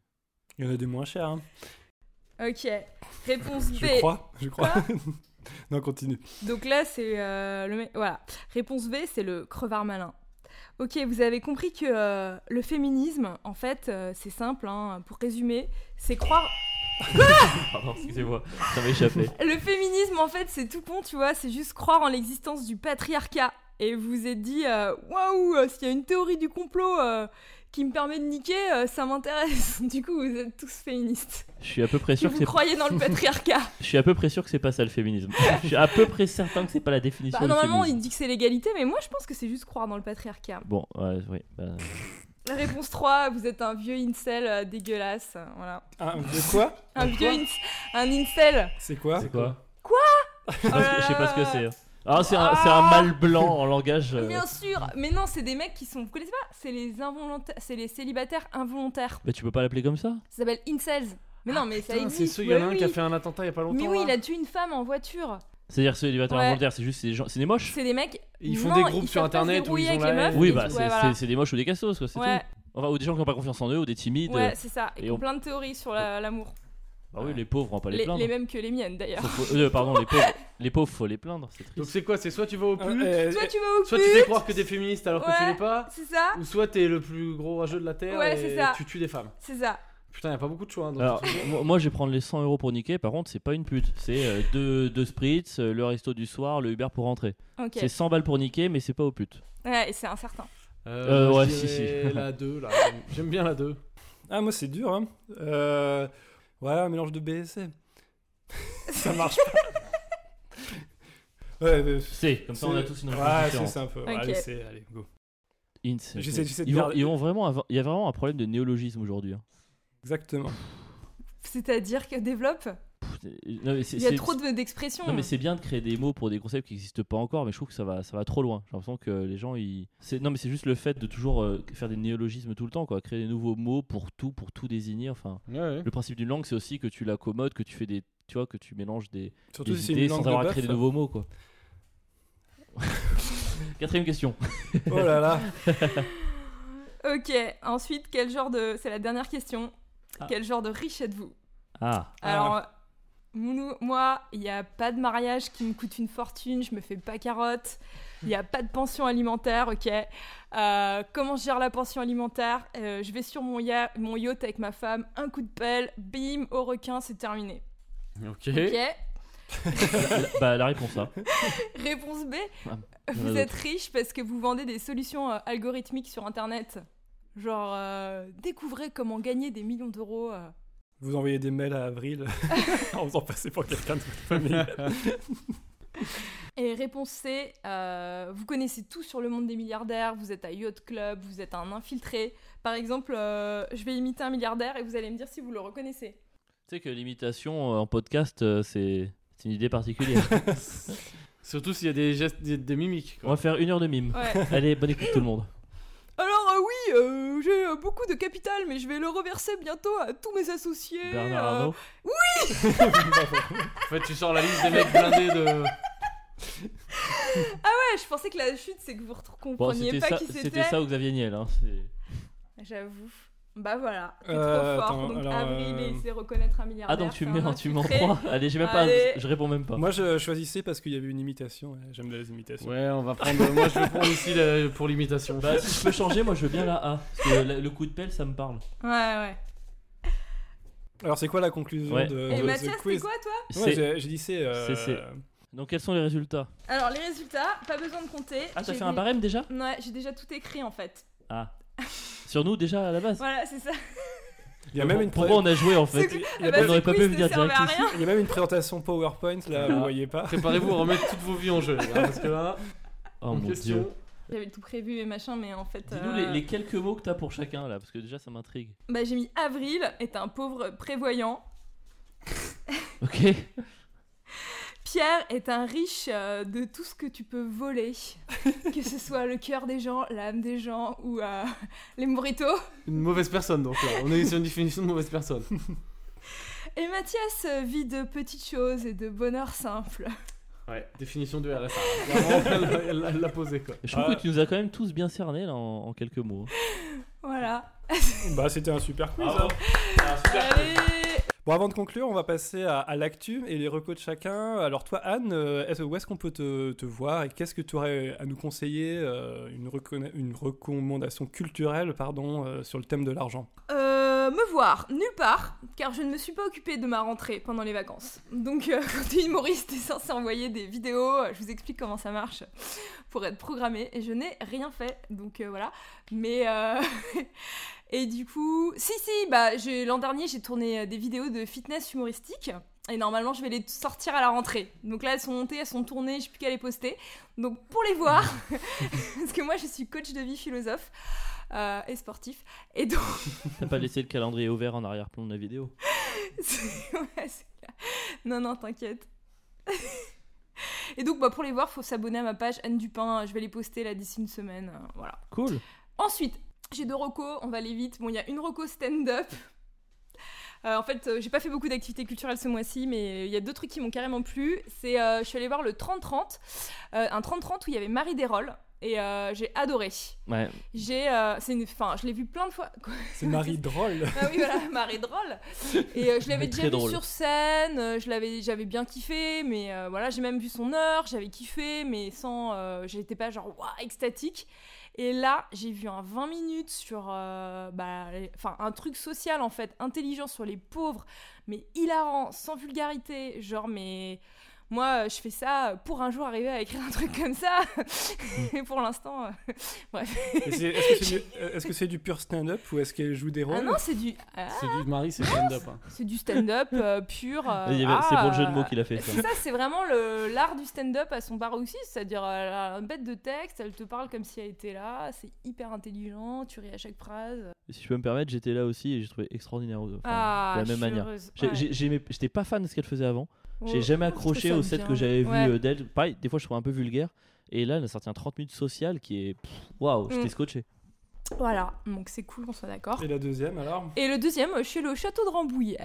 il y en a des moins chers. Hein. Ok, réponse B. Je crois. Je crois. [laughs] non, continue. Donc là, c'est euh, le. Voilà. Réponse B, c'est le crevard malin. Ok, vous avez compris que euh, le féminisme, en fait, euh, c'est simple, hein, pour résumer, c'est croire. [laughs] Pardon, excusez-moi, ça m'a échappé. Le féminisme, en fait, c'est tout con, tu vois, c'est juste croire en l'existence du patriarcat. Et vous êtes dit, euh, waouh, euh, s'il y a une théorie du complot euh, qui me permet de niquer, euh, ça m'intéresse. [laughs] Du coup, vous êtes tous féministes. Je suis à peu près sûr que vous c'est. croyez dans le [laughs] patriarcat. Je suis à peu près sûr que c'est pas ça le féminisme. Je suis à peu près certain que c'est pas la définition Bah, du normalement, il féminisme. dit que c'est l'égalité, mais moi, je pense que c'est juste croire dans le patriarcat. Bon, ouais, oui. bah, La réponse 3, vous êtes un vieux incel euh, dégueulasse. euh, voilà. Un, de quoi? Un vieux inc- un incel. C'est quoi? C'est quoi? Quoi? Je sais pas ce que- je sais pas ce que c'est. Ah, c'est un, Ah. c'est un mâle blanc en langage. euh, Bien sûr, mais non, c'est des mecs qui sont. Vous connaissez pas? C'est les involontaires, c'est les célibataires involontaires. Bah, tu peux pas l'appeler comme ça? Ça s'appelle incels. Mais non, mais ça Putain, existe. c'est ceux, il y en a ouais, un oui. qui a fait un attentat il y a pas longtemps. Mais oui, là. il a tué une femme en voiture. C'est-à-dire célibataire Ouais. involontaire, c'est juste c'est des gens, c'est des moches? C'est des mecs. Ils font non, des groupes ils sur savent pas se Internet où ils ont avec la les meufs, haine. Oui, bah c'est des moches ou des cassos, quoi, c'est Ouais, tout. Enfin, ou des gens qui ont pas confiance en eux, ou des timides. ouais, c'est ça. Et Et qui ont on- plein de théories sur la- l'amour. Bah oui, les pauvres, on va pas les, Les, plaindre. les mêmes que les miennes d'ailleurs. Faut- euh, pardon, les pauvres, [laughs] les pauvres, faut les plaindre, c'est Donc c'est quoi C'est soit tu vas au Euh, pute, euh, Soit tu vas au soit tu fais croire que t'es féministe alors que tu Ouais. l'es pas, c'est ça, ou soit t'es le plus gros rageux de la terre Ouais, et c'est ça. tu tues des femmes. c'est ça. Putain, y a pas beaucoup de choix. hein, dans Alors, ce truc. moi, moi, je vais prendre les 100 euros pour niquer, par contre, c'est pas une pute. C'est euh, deux, deux spritz, euh, le resto du soir, le Uber pour rentrer. Ok. C'est 100 balles pour niquer, mais c'est pas aux putes. Ouais, et c'est incertain. Euh, ouais, si, dirais si. La 2, là. J'aime- [laughs] J'aime bien la 2. Ah, moi, c'est dur, hein. Euh... Ouais, un mélange de B et C. [laughs] ça marche pas. ouais, mais... C'est, comme ça, on a c'est- tous une Ouais, réponse c'est différente. ça un peu. Ok. Allez, c'est, allez, go. Int, J'essaie- de ils, vont, garder- ils vont vraiment avoir- Il y a vraiment un problème de néologisme aujourd'hui. hein. Exactement. C'est-à-dire que développe. Non, Il y a trop de- d'expressions. Non mais c'est bien de créer des mots pour des concepts qui n'existent pas encore, mais je trouve que ça va, ça va trop loin. J'ai l'impression que les gens, ils... non mais c'est juste le fait de toujours euh, faire des néologismes tout le temps, quoi, créer des nouveaux mots pour tout, pour tout désigner. Enfin, Ouais, ouais. le principe d'une langue, c'est aussi que tu l'accommodes, que tu fais des, tu vois, que tu mélanges des, Surtout des si idées sans avoir de à créer bœuf. des nouveaux mots, quoi. [laughs] Quatrième question. [laughs] Oh là là. [laughs] Ok, ensuite, quel genre de. C'est la dernière question. Ah. Quel genre de riche êtes-vous? Ah, Alors, moi, il n'y a pas de mariage qui me coûte une fortune, je me fais pas carotte. Il n'y a pas de pension alimentaire, ok. Euh, comment je gère la pension alimentaire? Euh, Je vais sur mon, ya- mon yacht avec ma femme, un coup de pelle, bim, au requin, c'est terminé. Ok. La, [laughs] bah la réponse là. Réponse B, Ah, a vous êtes riche parce que vous vendez des solutions euh, algorithmiques sur Internet. Genre, découvrez comment gagner des millions d'euros. Vous envoyez des mails à Avril [laughs] [laughs] en faisant passer pour quelqu'un de votre famille. [laughs] Et réponse C, euh, vous connaissez tout sur le monde des milliardaires, vous êtes à Yacht Club, vous êtes un infiltré. Par exemple, euh, je vais imiter un milliardaire et vous allez me dire si vous le reconnaissez. Tu sais que l'imitation euh, en podcast, c'est une idée particulière. Surtout s'il y a des gestes, des, des mimiques. On va faire une heure de mime. Ouais. Allez, bonne écoute tout le monde. Euh, oui, euh, j'ai euh, beaucoup de capital, mais je vais le reverser bientôt à tous mes associés. Bernard euh, Arnault. [laughs] En fait, tu sors la liste des mecs blindés de. Ouais, je pensais que la chute, c'est que vous Bon, compreniez c'était pas ça, qui c'était. c'était ça ou Xavier Niel. Hein. c'est- J'avoue. Bah voilà, c'est Euh, trop fort. attends, donc alors, Avril, euh, il sait reconnaître un milliardaire. Ah, donc tu c'est mets un en, tu mets en infiltré. 3 Allez, j'ai même pas. Allez. Je réponds même pas. Moi, je choisissais parce qu'il y avait une imitation. J'aime les imitations. Ouais, on va prendre. Moi, je vais prendre ici la- pour l'imitation. Bah, si je peux changer, moi je veux bien la A. Parce que le, le coup de pelle, ça me parle. Ouais, ouais. Alors, c'est quoi la conclusion Ouais. de, Et de Mathias, ce c'était quiz quoi toi? Ouais, C'est- j'ai dit c'est. euh, C'est- c'est. Donc, quels sont les résultats? Alors les résultats, pas besoin de compter. Ah, t'as fait un barème déjà? Ouais, j'ai déjà tout écrit en fait. Ah. [laughs] Sur nous déjà à la base Voilà, c'est ça. Il y a même une Pourquoi on a joué en fait il y a même- on aurait ce pas pu venir servait direct à ici. rien. Il y a même une présentation PowerPoint là, vous Ah. voyez pas. Préparez-vous à remettre toutes vos vies en jeu, les [laughs] gars, parce que là, Oh en mon question. dieu. J'avais tout prévu et machin, mais en fait. Dis-nous euh, les, les quelques mots que t'as pour chacun là, parce que déjà ça m'intrigue. Bah j'ai mis Avril est un pauvre prévoyant. Ok Pierre est un riche euh, de tout ce que tu peux voler, [laughs] que ce soit le cœur des gens, l'âme des gens ou euh, [laughs] les moritos. Une mauvaise personne, donc là. On est sur une définition de mauvaise personne. [laughs] Et Mathias euh, vit de petites choses et de bonheur simple. Ouais, définition de RSA. Vraiment, elle l'a- posé, quoi. Je trouve Ah. que tu nous as quand même tous bien cernés là en, en quelques mots. Voilà. Bah, c'était un super quiz. Bravo. hein. Allez Bon, avant de conclure, on va passer à, l'actu et les recos de chacun. Alors, toi, Anne, euh, où est-ce qu'on peut te, voir et qu'est-ce que tu aurais à nous conseiller euh, une, recommandation culturelle pardon, euh, sur le thème de l'argent? Me voir nulle part, car je ne me suis pas occupée de ma rentrée pendant les vacances. Donc, [laughs] quand t'es humoriste, t'es censé envoyer des vidéos. Je vous explique comment ça marche pour être programmé, et je n'ai rien fait. Donc voilà. Mais [laughs] et du coup, si si, bah l'an dernier j'ai tourné euh, des vidéos de fitness humoristique. Et normalement, je vais les sortir à la rentrée. Donc là, elles sont montées, elles sont tournées, je sais plus qu'à les poster. Donc pour les voir, [laughs] parce que moi, je suis coach de vie philosophe euh, et sportif. Et donc, [laughs] T'as pas laissé le calendrier ouvert en arrière-plan de la vidéo [laughs] ouais. Non, non, t'inquiète. Et donc, bah, pour les voir, faut s'abonner à ma page Anne Dupin. Je vais les poster là d'ici une semaine. euh, Voilà. Cool Ensuite, j'ai deux recos, on va aller vite. Bon, il y a une reco stand-up. [laughs] Euh, en fait, euh, j'ai pas fait beaucoup d'activités culturelles ce mois-ci, mais il y a deux trucs qui m'ont carrément plu. C'est, euh, je suis allée voir le 30-30, euh, un 30-30 où il y avait Marie Desrolles, et euh, j'ai adoré. Ouais, J'ai, euh, c'est une, enfin, je l'ai vu plein de fois. [laughs] C'est Marie drôle. Ah oui, voilà, [laughs] Marie drôle. Et euh, je l'avais déjà vu sur scène, euh, je l'avais, j'avais bien kiffé, mais euh, voilà, j'ai même vu son heure, j'avais kiffé, mais sans, euh, j'étais pas genre waouh extatique. Et là, j'ai vu un 20 minutes sur, euh, bah, un truc social en fait, intelligent sur les pauvres, mais hilarant, sans vulgarité, genre mais. Moi, euh, je fais ça pour un jour arriver à écrire un truc comme ça. [laughs] Et pour l'instant, euh, [laughs] Et c'est- Est-ce que c'est du, euh, est-ce que c'est du pur stand-up ou est-ce qu'elle joue des rôles ah non, c'est du, ah, C'est du Marie, c'est stand-up. hein. c'est du stand-up euh, pur. euh, c'est pour le jeu de mots ah, qu'il a fait ça. C'est ça, c'est vraiment l'art du stand-up à son paroxysme, c'est-à-dire elle a une bête de texte, elle te parle comme si elle était là, c'est hyper intelligent, tu ris à chaque phrase. Si je peux me permettre, j'étais là aussi et j'ai trouvé extraordinaire. Enfin, ah, de la je même suis manière. J'ai- Ouais. J'étais pas fan de ce qu'elle faisait avant. J'ai Oh, jamais accroché au set bien. que j'avais vu Ouais. euh, d'elle. Pareil, des fois je trouve un peu vulgaire. Et là, elle a sorti un 30 minutes social qui est. Waouh, j'étais Mm. scotché. Voilà, donc c'est cool qu'on soit d'accord. Et la deuxième alors? Et le deuxième, je suis le château de Rambouillet.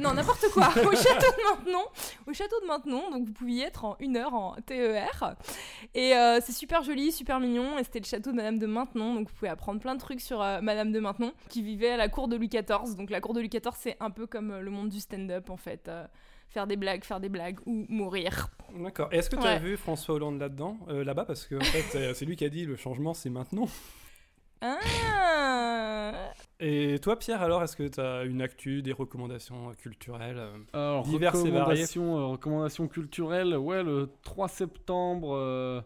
Non, n'importe quoi. [laughs] Au château de Maintenon. Au château de Maintenon. Donc vous pouviez y être en une heure en TER. Et euh, c'est super joli, super mignon. Et c'était le château de Madame de Maintenon. Donc vous pouvez apprendre plein de trucs sur euh, Madame de Maintenon qui vivait à la cour de Louis XIV. Donc la cour de Louis XIV, c'est un peu comme euh, le monde du stand-up en fait. Euh, faire des blagues, faire des blagues ou mourir. D'accord. Est-ce que tu as Ouais. vu François Hollande là-dedans, euh, là-bas? Parce que en fait, euh, c'est lui qui a dit le changement, c'est maintenant. Ah Et toi, Pierre, alors, est-ce que tu as une actu, des recommandations culturelles euh Alors, Diverses et variées? recommandations, euh, recommandations culturelles, ouais, le 3 septembre, euh,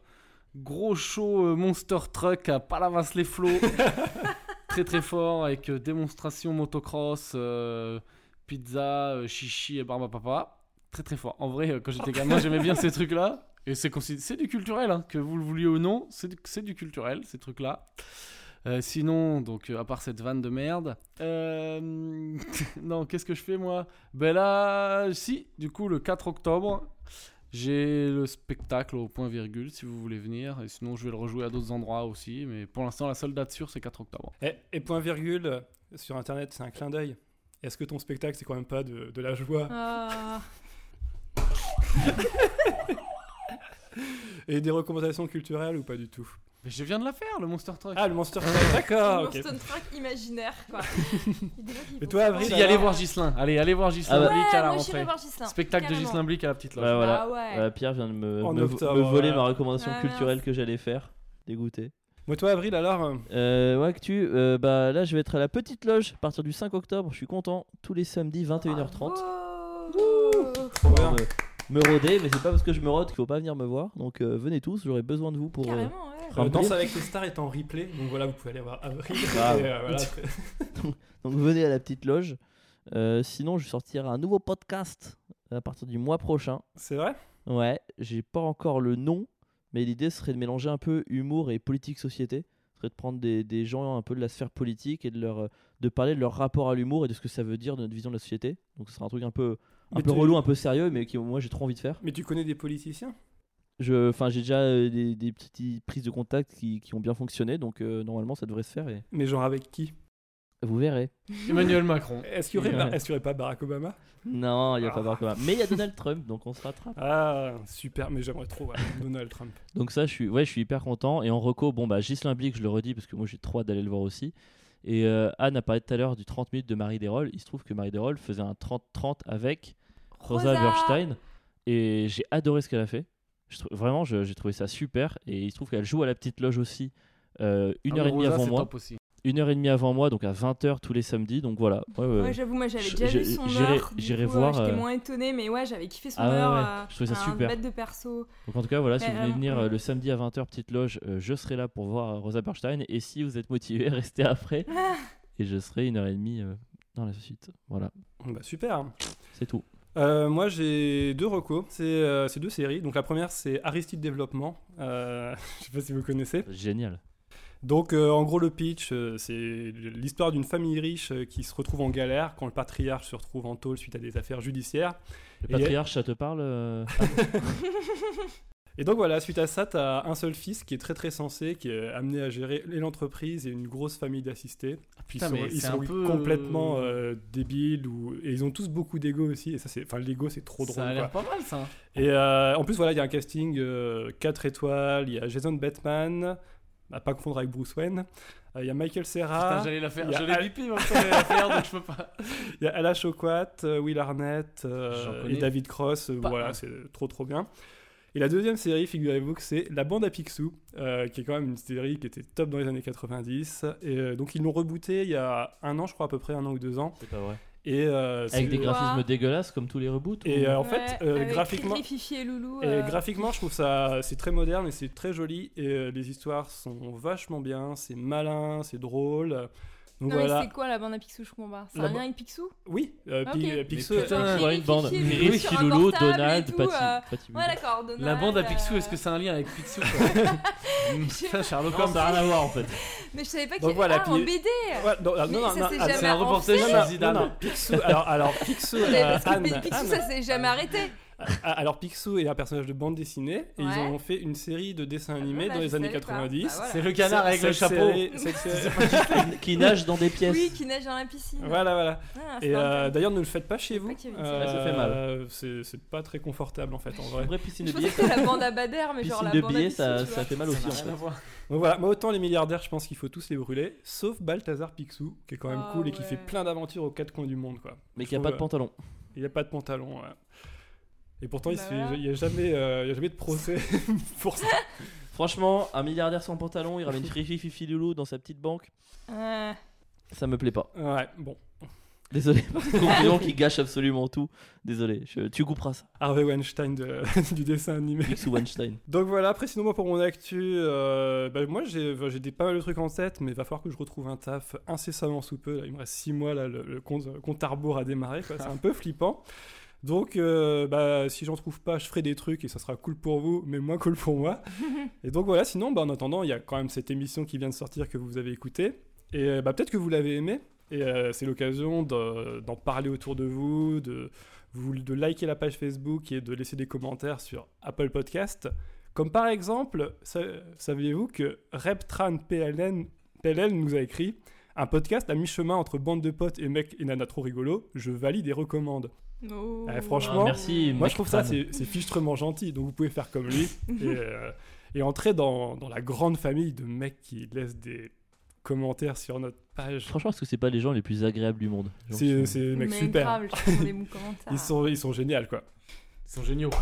gros show euh, Monster Truck à Palavas-les-Flots. [laughs] très très fort, avec euh, démonstration motocross, euh, pizza, euh, chichi et barbe papa. Très très fort. En vrai, euh, quand j'étais gamin, j'aimais bien ces trucs-là. Et c'est du culturel, hein, que vous le vouliez ou non, c'est du, culturel, ces trucs-là. Euh, sinon, donc euh, à part cette vanne de merde, euh, [laughs] non, qu'est-ce que je fais moi? Ben là, si, du coup, le 4 octobre, j'ai le spectacle au point virgule si vous voulez venir. Et sinon, je vais le rejouer à d'autres endroits aussi. Mais pour l'instant, la seule date sûre, c'est 4 octobre. Et, et point virgule, sur internet, c'est un clin d'œil. Est-ce que ton spectacle, c'est quand même pas de, de la joie? Ah, [laughs] et des recommandations culturelles ou pas du tout Mais je viens de la faire, le Monster Truck. Ah, le Monster Truck, d'accord, ok. Monster Truck imaginaire, quoi. [laughs] Et font toi. Avril, Si, alors allez voir Gislin. Allez, allez voir Gislin Ah bah- Blic à la Ouais, moi j'irai rentrée. voir Gislain. Spectacle de. Gislin Blic à la petite loge. Bah voilà. Ah ouais. Pierre vient de me, En me, octobre, me voler voilà. ma recommandation Ah, culturelle que j'allais faire. Dégoûté. Moi, toi, Avril, alors euh, Euh, ouais, tu, euh, bah là je vais être à la petite loge à partir du 5 octobre. Je suis content. Tous les samedis 21h30. Bravo. Trop bien. Me, rôder, mais c'est pas parce que je me rôde qu'il faut pas venir me voir. Donc euh, venez tous, j'aurai besoin de vous pour. euh, Carrément, ouais. Euh. Danse avec les stars est en replay, donc voilà, vous pouvez aller voir Avril. Ah. Euh, voilà. [laughs] Donc venez à la petite loge. Euh, sinon, je sortirai un nouveau podcast à partir du mois prochain. C'est vrai? Ouais, j'ai pas encore le nom, mais l'idée serait de mélanger un peu humour et politique société. Ce serait de prendre des, des gens un peu de la sphère politique et de leur de parler de leur rapport à l'humour et de ce que ça veut dire de notre vision de la société. Donc ce sera un truc un peu un Mais peu tu- relou, un peu sérieux, mais qui moi j'ai trop envie de faire. Mais tu connais des politiciens? Je, enfin j'ai déjà euh, des, des petites prises de contact qui, qui ont bien fonctionné, donc euh, normalement ça devrait se faire et Mais genre avec qui? Vous verrez. [laughs] Emmanuel Macron. Est-ce qu'il y, aurait pas Barack Obama? Non, il y a pas Ah. Barack Obama. Mais il y a Donald Trump, donc on se rattrape. Ah, super, mais j'aimerais trop ouais, Donald Trump. [laughs] Donc ça, je suis, ouais, je suis hyper content. Et en reco, bon bah Gislain Blic, je le redis parce que moi j'ai trop hâte d'aller le voir aussi. Et euh, Anne a parlé tout à l'heure du 30 minutes de Marie Desrolles. Il se trouve que Marie Desrolles faisait un 30-30 avec Rosa, Rosa. Berstein. Et j'ai adoré ce qu'elle a fait. Je trou- vraiment, j'ai trouvé ça super. Et il se trouve qu'elle joue à la petite loge aussi euh, une Ah, heure et demie Rosa, avant moi. top aussi. Une heure et demie avant moi, donc à 20h tous les samedis. Donc voilà. Ouais, ouais, j'avoue, moi j'avais déjà vu j'ai- son heure. j'irai voir, euh, J'étais euh, moins étonnée, mais ouais, j'avais kiffé son Ah ouais, heure. ouais, euh, je trouvais ça un super. bête de perso. Donc en tout cas, voilà, si vous voulez venir ouais. euh, le samedi à 20h, petite loge, euh, je serai là pour voir Rosa Berstein. Et si vous êtes motivé, [laughs] restez après. et je serai une heure et demie euh, dans la suite. Voilà, Bah super. c'est tout. Euh, moi j'ai deux recos, c'est euh, deux séries. Donc la première c'est Aristide Développement, euh, [laughs] je sais pas si vous connaissez. Génial. Donc euh, en gros le pitch euh, c'est l'histoire d'une famille riche qui se retrouve en galère quand le patriarche se retrouve en tôle suite à des affaires judiciaires. Le Et- patriarche, ça te parle [laughs] Et donc voilà, suite à ça, tu as un seul fils qui est très très sensé, qui est amené à gérer l'entreprise et une grosse famille d'assistés. Puis putain, ils sont, mais ils c'est sont un peu- complètement euh, débiles ou... et ils ont tous beaucoup d'ego aussi. Et ça, c'est, enfin, l'ego c'est trop drôle. Ça a l'air pas mal ça. Et euh, en plus voilà, il y a un casting 4 étoiles. Il y a Jason Bateman, à pas confondre avec Bruce Wayne. Euh, Il y a Michael Putain, Serra, j'allais la faire. Je l'ai Al- bipé, donc je peux pas. [laughs] il y a Ala Choquat, euh, Will Arnett euh, et David Cross. euh, pas voilà, un. c'est trop trop bien. Et la deuxième série, figurez-vous que c'est La Bande à Picsou, euh, qui est quand même une série qui était top dans les années 90. Et euh, donc ils l'ont rebooté il y a un an, je crois à peu près, un an ou deux ans. C'est pas vrai. Et, euh, Avec des graphismes dégueulasses comme tous les reboots Et ou- euh, en Ouais, fait, euh, avec graphiquement, et Loulou. et graphiquement, je trouve ça c'est très moderne et c'est très joli. Et euh, les histoires sont vachement bien, c'est malin, c'est drôle. Donc Non, mais voilà. c'est quoi la bande à Picsou Je comprends pas. C'est un lien avec Picsou Oui, euh, Mais Picsou. euh, vois une bande. Un portable et Donald, Patty. euh, Ouais, d'accord. Donald, La bande à Picsou, euh, est-ce que c'est un lien avec Picsou [laughs] Putain, Sherlock Holmes. ça n'a rien à voir en fait. Mais je savais pas qu'il y voilà, Ah, en puis- BD Ouais, non, ah, non, non, ça ah, C'est un reportage en non, Zidane. Picsou, alors, Picsou, euh, Anne, Picsou, ça s'est jamais arrêté. Ah, alors Picsou est un personnage de bande dessinée et ils ont fait une série de dessins animés bah, dans les années savais pas. 90. Bah, voilà. C'est le canard avec le chapeau. série- cette série- Qui nage dans des pièces. Oui, qui neige dans la piscine. voilà, voilà. Ah, c'est Et euh, d'ailleurs, ne le faites pas chez vous. pas. Ouais, ça fait mal. Euh, C'est c'est pas très confortable en fait, en vrai. piscine Je de billets. que c'était la bande à Bader, mais genre la de bande à billets, ça, ça fait mal aussi en fait. Donc voilà, moi autant les milliardaires, je pense qu'il faut tous les brûler, sauf Balthazar Picsou, qui est quand même Ah cool et qui fait plein d'aventures aux quatre coins du monde, quoi. Mais qui a pas de euh, pantalon. Il a pas de pantalon. Et pourtant, il Bah voilà. il n'y a, jamais, euh, il y a jamais de procès [laughs] pour ça. [laughs] Franchement, un milliardaire sans pantalon, il ramène Fifi Fifi Loulou dans sa petite banque. Ouais. Ça me plaît pas. Ouais, bon. Désolé [laughs] conclusion qui gâche absolument tout. Désolé, je- tu couperas ça. Harvey Weinstein de- du dessin animé. Picsou Weinstein. Donc voilà, après sinon moi pour mon actu, euh, bah, moi j'ai des pas mal de trucs en tête, mais il va falloir que je retrouve un taf incessamment sous peu. Là, il me reste 6 mois, là, le, le compte, compte à rebours a démarré, quoi. c'est un peu flippant. Donc, euh, bah, si j'en trouve pas, je ferai des trucs et ça sera cool pour vous, mais moins cool pour moi. [laughs] et donc voilà, sinon, bah, en attendant, il y a quand même cette émission qui vient de sortir que vous avez écoutée. Et euh, bah, peut-être que vous l'avez aimé. Et euh, c'est l'occasion de- d'en parler autour de vous, de, vous, de liker la page Facebook et de laisser des commentaires sur Apple Podcast. Comme par exemple, sa- saviez-vous que Reptran PLN, PLN nous a écrit un podcast à mi-chemin entre bande de potes et mecs et nana trop rigolo, je valide et recommande. Oh. Eh, franchement, Ah, merci, Moi je trouve ça fan. c'est c'est fichtrement gentil, donc vous pouvez faire comme lui [laughs] et, euh, et entrer dans, dans la grande famille de mecs qui laissent des commentaires sur notre page. Franchement, est-ce que c'est pas les gens les plus agréables du monde? C'est sont- c'est des mecs Mais super. grave. [laughs] Ils sont, ils sont géniaux quoi. Ils sont géniaux. [laughs]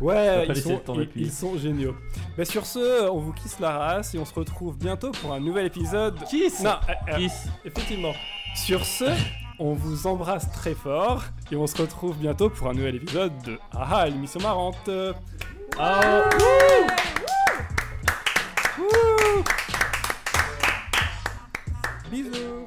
Ouais, ils sont, ils sont géniaux. Mais sur ce, on vous kiss la race et on se retrouve bientôt pour un nouvel épisode. Kiss Non, euh, euh, Kiss. effectivement. Sur ce, on vous embrasse très fort et on se retrouve bientôt pour un nouvel épisode de Ah l'émission marrante. Bisous.